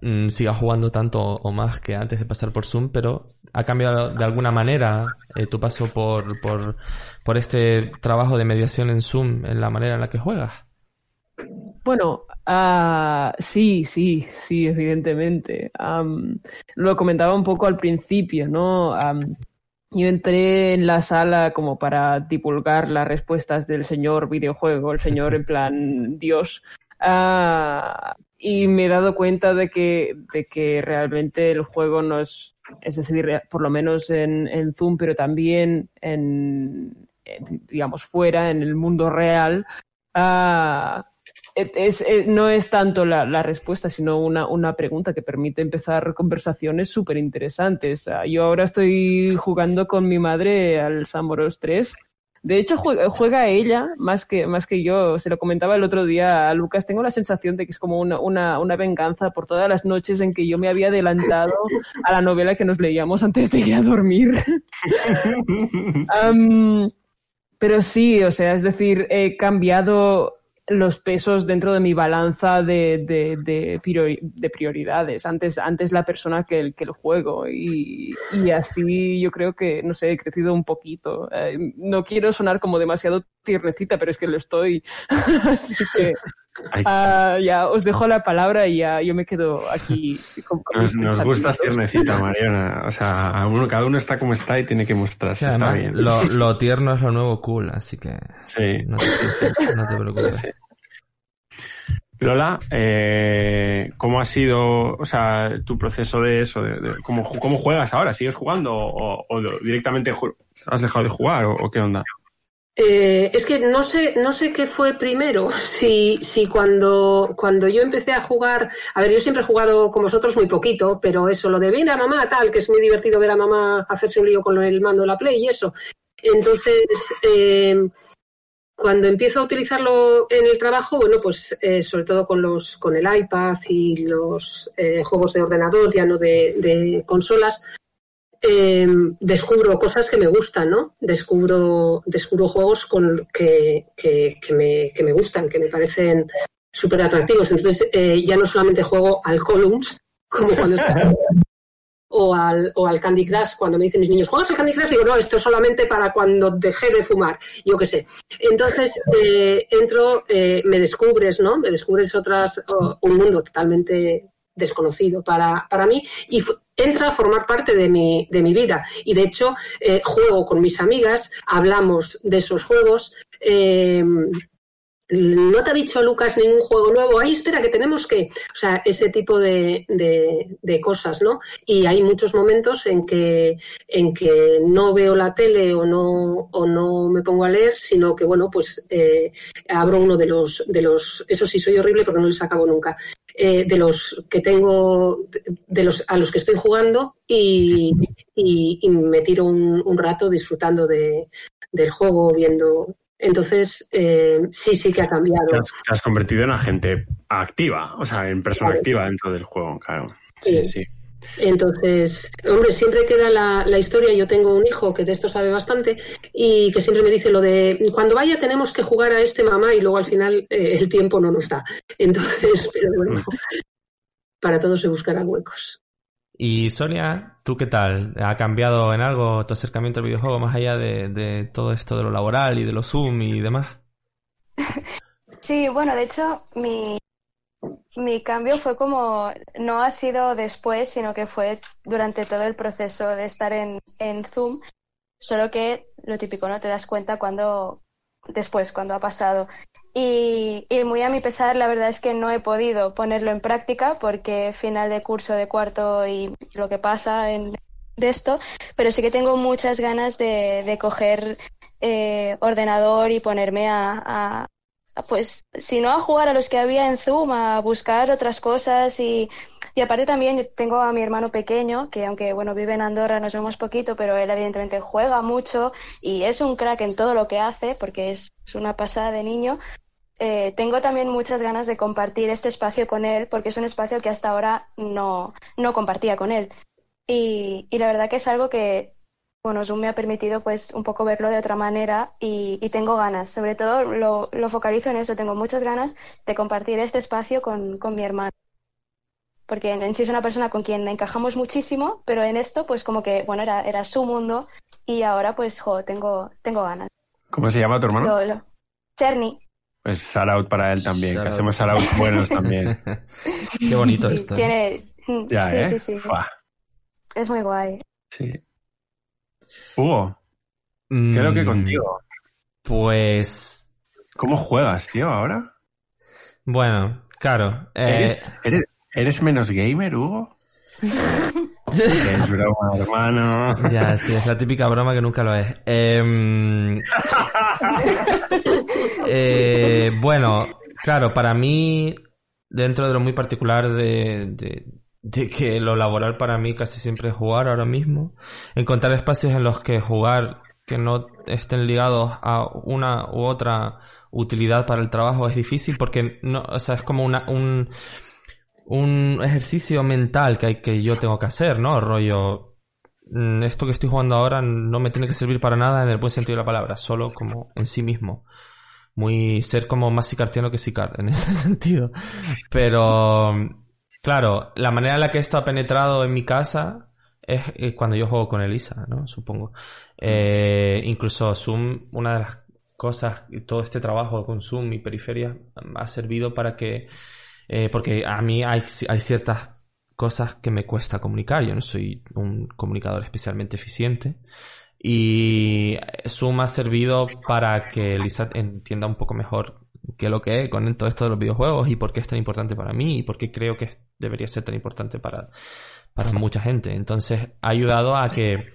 mm, sigas jugando tanto o más que antes de pasar por Zoom, pero ha cambiado de alguna manera eh, tu paso por, por, por este trabajo de mediación en Zoom en la manera en la que juegas. Bueno, ah, sí, sí, sí, evidentemente. Lo comentaba un poco al principio, ¿no? Yo entré en la sala como para divulgar las respuestas del señor videojuego, el señor en plan Dios. Ah, y me he dado cuenta de que, de que realmente el juego no es, es decir, por lo menos en, Zoom, pero también en, digamos, fuera, en el mundo real, ah, es, es- no es tanto la, la respuesta, sino una, una pregunta que permite empezar conversaciones súper interesantes. Yo ahora estoy jugando con mi madre al Samoros 3. De hecho, juega, juega ella más que, más que yo. Se lo comentaba el otro día a Lucas. Tengo la sensación de que es como una, una, una venganza por todas las noches en que yo me había adelantado a la novela que nos leíamos antes de ir a dormir. (laughs) Pero sí, o sea, es decir, he cambiado los pesos dentro de mi balanza de, de, de, priori- de prioridades. Antes, antes la persona que el, que el juego. Y, y así yo creo que, no sé, he crecido un poquito. Eh, no quiero sonar como demasiado tiernecita, pero es que lo estoy. (laughs) así que ah, ya os dejo la palabra y ya yo me quedo aquí. con- (laughs) con nos, nos gustas tiernecita, Mariana. O sea, uno, cada uno está como está y tiene que mostrarse. Sí, está además, bien. Lo, lo tierno es lo nuevo cool, así que Sí. no te, no te preocupes. Sí. Lola, eh, ¿cómo ha sido, o sea, tu proceso de eso? De, de- ¿cómo, ¿Cómo juegas ahora? ¿Sigues jugando o, o directamente has dejado de jugar o, o qué onda? Eh, es que no sé, no sé qué fue primero. (laughs) Si, si cuando, cuando yo empecé a jugar, a ver, yo siempre he jugado con vosotros muy poquito, pero eso, lo de ver a mamá, tal, que es muy divertido ver a mamá hacerse un lío con el mando de la Play y eso. Entonces, eh, cuando empiezo a utilizarlo en el trabajo, bueno, pues eh, sobre todo con los, con el iPad y los eh, juegos de ordenador, ya no de, de consolas, eh, descubro cosas que me gustan, ¿no? Descubro, descubro juegos con, que, que, que me, que me gustan, que me parecen súper atractivos. Entonces, eh, ya no solamente juego al Columns, como cuando (laughs) o al, o al Candy Crush, cuando me dicen mis niños, ¿juegas al Candy Crush? Digo, no, esto es solamente para cuando dejé de fumar, yo qué sé. Entonces, eh, entro, eh, me descubres, ¿no? Me descubres otras, oh, un mundo totalmente desconocido para, para mí y entra a formar parte de mi, de mi vida. Y de hecho, eh, juego con mis amigas, hablamos de esos juegos. Eh, no te ha dicho Lucas ningún juego nuevo, ay, espera, que tenemos que, o sea, ese tipo de, de, cosas, ¿no? Y hay muchos momentos en que, en que no veo la tele o no, o no me pongo a leer, sino que, bueno, pues eh, abro uno de los, de los, eso sí soy horrible porque no les acabo nunca, eh, de los que tengo, de los a los que estoy jugando y, y, me tiro un, un rato disfrutando de, del juego, viendo, entonces, eh, sí, sí que ha cambiado. Te has, convertido en agente activa, o sea, en persona activa dentro del juego, claro. Sí, sí. Entonces, hombre, siempre queda la, la, historia. Yo tengo un hijo que de esto sabe bastante y que siempre me dice lo de cuando vaya tenemos que jugar a este mamá y luego al final eh, el tiempo no nos da. (laughs) Entonces, pero bueno, (laughs) para todo se buscarán huecos. Y Sonia, ¿tú qué tal? ¿Ha cambiado en algo tu acercamiento al videojuego más allá de, todo esto de lo laboral y de lo Zoom y demás? (laughs) Sí, bueno, de hecho, mi, mi cambio fue como, no ha sido después, sino que fue durante todo el proceso de estar en, en Zoom, solo que lo típico, ¿no? Te das cuenta cuando, después, cuando ha pasado. Y, muy a mi pesar, la verdad es que no he podido ponerlo en práctica porque final de curso de cuarto y lo que pasa en, de esto, pero sí que tengo muchas ganas de, de coger eh, ordenador y ponerme a, pues, si no a jugar a los que había en Zoom, a buscar otras cosas y, y aparte también tengo a mi hermano pequeño, que aunque, bueno, vive en Andorra, nos vemos poquito, pero él evidentemente juega mucho y es un crack en todo lo que hace porque es una pasada de niño. Eh, tengo también muchas ganas de compartir este espacio con él, porque es un espacio que hasta ahora no, no compartía con él. Y, y, la verdad que es algo que, bueno, Zoom me ha permitido pues un poco verlo de otra manera y, y tengo ganas, sobre todo lo, lo, focalizo en eso, tengo muchas ganas de compartir este espacio con, con mi hermano. Porque en, sí es una persona con quien encajamos muchísimo, pero en esto pues como que, bueno, era, era su mundo y ahora pues, jo, tengo, tengo ganas. ¿Cómo se llama tu hermano? Lo, Cerny. Pues shout out para él también, que hacemos shout out buenos también. (laughs) Qué bonito esto. Tiene... Ya, ¿eh? Sí, sí, Es muy guay. Sí. Hugo, ¿qué es lo que mm, contigo? Pues... ¿Cómo juegas, tío, ahora? Bueno, claro. Eh, ¿Eres, eres menos gamer, Hugo? es broma, hermano. Ya, sí, es la típica broma que nunca lo es. Eh, (laughs) eh, bueno, claro, para mí, dentro de lo muy particular de, de, que lo laboral para mí casi siempre es jugar ahora mismo, encontrar espacios en los que jugar que no estén ligados a una u otra utilidad para el trabajo es difícil porque no, o sea, es como una, un un ejercicio mental que, hay, que yo tengo que hacer, ¿no? Rollo, mm, esto que estoy jugando ahora no me tiene que servir para nada en el buen sentido de la palabra, solo como en sí mismo. Muy ser como más sicartiano que sicar en ese (laughs) sentido. Pero, claro, la manera en la que esto ha penetrado en mi casa es cuando yo juego con Elisa, ¿no? Supongo. Eh, incluso Zoom, una de las cosas, todo este trabajo con Zoom y periferia ha servido para que eh, porque a mí hay, hay ciertas cosas que me cuesta comunicar. Yo no soy un comunicador especialmente eficiente. Y Zoom ha servido para que Lisa entienda un poco mejor qué es lo que es con todo esto de los videojuegos y por qué es tan importante para mí y por qué creo que debería ser tan importante para, para mucha gente. Entonces ha ayudado a que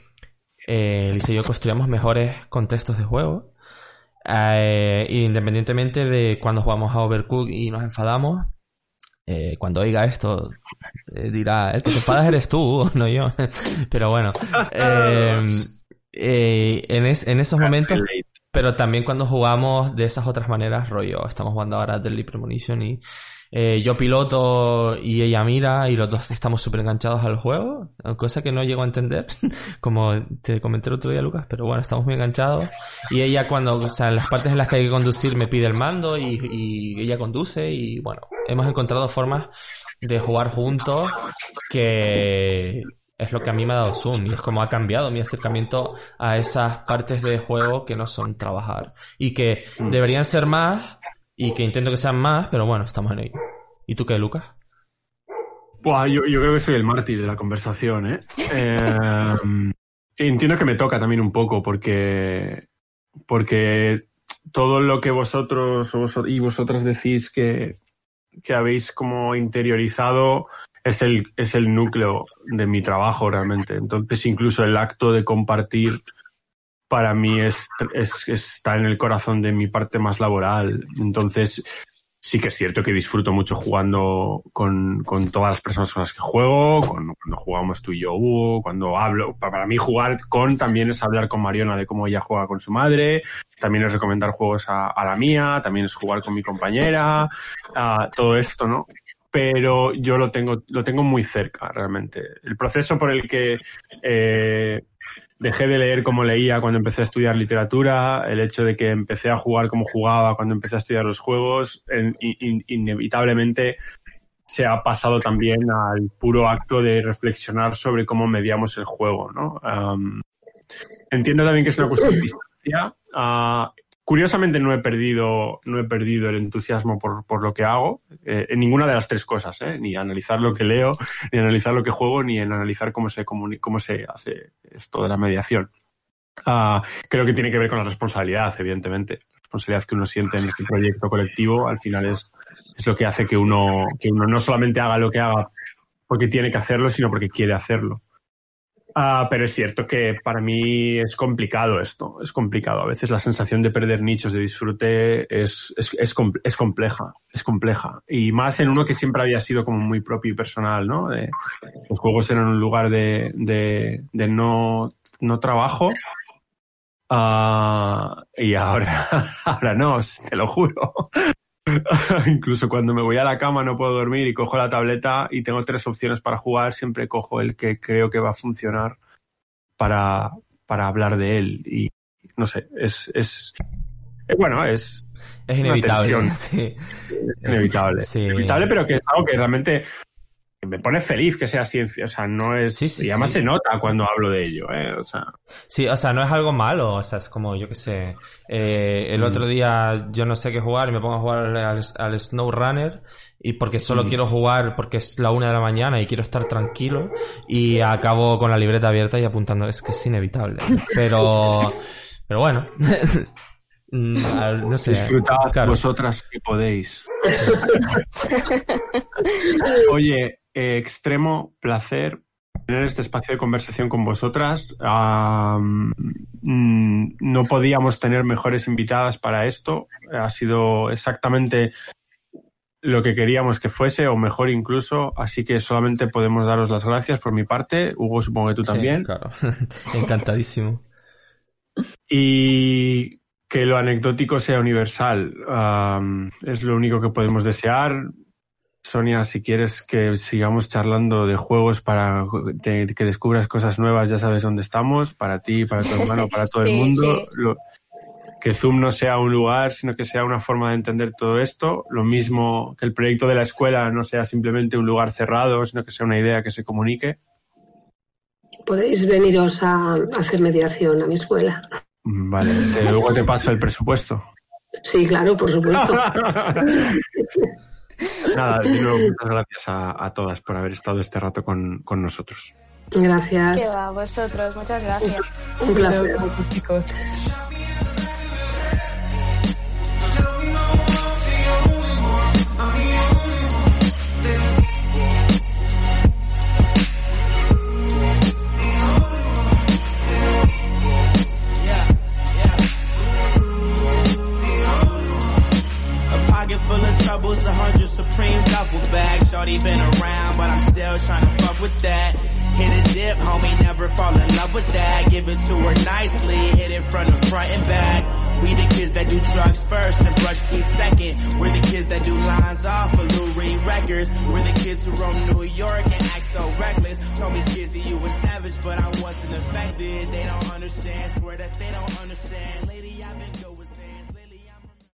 eh, Lisa y yo construyamos mejores contextos de juego. Eh, independientemente de cuando jugamos a Overcook y nos enfadamos, eh, cuando oiga esto, eh, dirá, el que te enfadas eres tú, (laughs) no yo. (laughs) pero bueno, (laughs) en, en, esos momentos, pero también cuando jugamos de esas otras maneras, rollo, estamos jugando ahora Deadly Premonition y eh, yo piloto y ella mira y los dos estamos súper enganchados al juego, cosa que no llego a entender, (laughs) como te comenté el otro día, Lucas, pero bueno, estamos muy enganchados. Y ella cuando, o sea, en las partes en las que hay que conducir me pide el mando y, y ella conduce y bueno, hemos encontrado formas de jugar juntos que, es lo que a mí me ha dado Zoom y es como ha cambiado mi acercamiento a esas partes de juego que no son trabajar y que Mm. deberían ser más y que intento que sean más, pero bueno, estamos en ello. ¿Y tú qué, Lucas? Buah, yo, yo creo que soy el mártir de la conversación, ¿eh? Eh, entiendo que me toca también un poco porque, porque todo lo que vosotros y vosotras decís que, que habéis como interiorizado es el, es el núcleo de mi trabajo realmente. Entonces incluso el acto de compartir para mí es, es, está en el corazón de mi parte más laboral. Entonces sí que es cierto que disfruto mucho jugando con, con todas las personas con las que juego, con- cuando jugamos tú y yo, cuando hablo. Pa- Para mí jugar con también es hablar con Mariona de cómo ella juega con su madre, también es recomendar juegos a, a la mía, también es jugar con mi compañera, todo esto, ¿no? Pero yo lo tengo, lo tengo muy cerca, realmente. El proceso por el que eh, dejé de leer como leía cuando empecé a estudiar literatura, el hecho de que empecé a jugar como jugaba cuando empecé a estudiar los juegos, en- in- inevitablemente se ha pasado también al puro acto de reflexionar sobre cómo mediamos el juego, ¿no? Entiendo también que es una cuestión de distancia. Ah, curiosamente no he perdido, no he perdido el entusiasmo por, por lo que hago, eh, en ninguna de las tres cosas, ¿eh? ni analizar lo que leo, (laughs) ni analizar lo que juego, ni en analizar cómo se cómo se hace esto de la mediación. Ah, creo que tiene que ver con la responsabilidad, evidentemente. La responsabilidad que uno siente en este proyecto colectivo, al final es, es lo que hace que uno, que uno no solamente haga lo que haga porque tiene que hacerlo, sino porque quiere hacerlo. Ah, pero es cierto que para mí es complicado esto, es complicado. A veces la sensación de perder nichos de disfrute es, es, es, es compleja, es compleja. Y más en uno que siempre había sido como muy propio y personal, ¿no? De- los juegos eran un lugar de, de, de no, no trabajo. Ah, y ahora, (laughs) ahora no, te lo juro. (laughs) Incluso cuando me voy a la cama no puedo dormir y cojo la tableta y tengo tres opciones para jugar, siempre cojo el que creo que va a funcionar para, para hablar de él. Y no sé, es, es, eh, bueno, es, Es inevitable. (laughs) Sí. es inevitable. Sí. Inevitable, pero que es algo que realmente me pone feliz que sea ciencia. O sea, no es. Sí, sí, y además sí. se nota cuando hablo de ello, ¿eh? O sea. Sí, o sea, no es algo malo, o sea, es como, yo qué sé, eh, el Mm. otro día yo no sé qué jugar y me pongo a jugar al, al SnowRunner y porque solo Mm. quiero jugar porque es la una de la mañana y quiero estar tranquilo y acabo con la libreta abierta y apuntando, es que es inevitable. Pero, (laughs) pero bueno, (laughs) Mm, no sé. Disfrutad claro. vosotras que podéis. (laughs) Oye, eh, extremo placer tener este espacio de conversación con vosotras. Mm, no podíamos tener mejores invitadas para esto. Ha sido exactamente lo que queríamos que fuese, o mejor incluso. Así que solamente podemos daros las gracias por mi parte. Hugo, supongo que tú Sí, también. claro. (laughs) Encantadísimo. y que lo anecdótico sea universal. Es lo único que podemos desear. Sonia, si quieres que sigamos charlando de juegos para te- que descubras cosas nuevas, ya sabes dónde estamos, para ti, para tu hermano, para todo el (laughs) mundo. sí. Lo- que Zoom no sea un lugar, sino que sea una forma de entender todo esto. Lo mismo que el proyecto de la escuela no sea simplemente un lugar cerrado, sino que sea una idea que se comunique. Podéis veniros a hacer mediación a mi escuela. Mm, Vale, luego te paso el presupuesto. Sí, claro, por supuesto. (laughs) Nada, de nuevo, muchas gracias a, a todas por haber estado este rato con, con nosotros. Gracias. Que va, vosotros, muchas gracias. Un placer. chicos. A troubles, a hundred supreme duffel bags. Shorty been around, but I'm still trying to fuck with that. Hit a dip, homie, never fall in love with that. Give it to her nicely, hit it from the front and back. We the kids that do drugs first and brush teeth second. We're the kids that do lines off of Lou Reed records. We're the kids who roam New York and act so reckless. Told me Skizzy you was savage, but I wasn't affected. They don't understand, swear that they don't understand. Lady.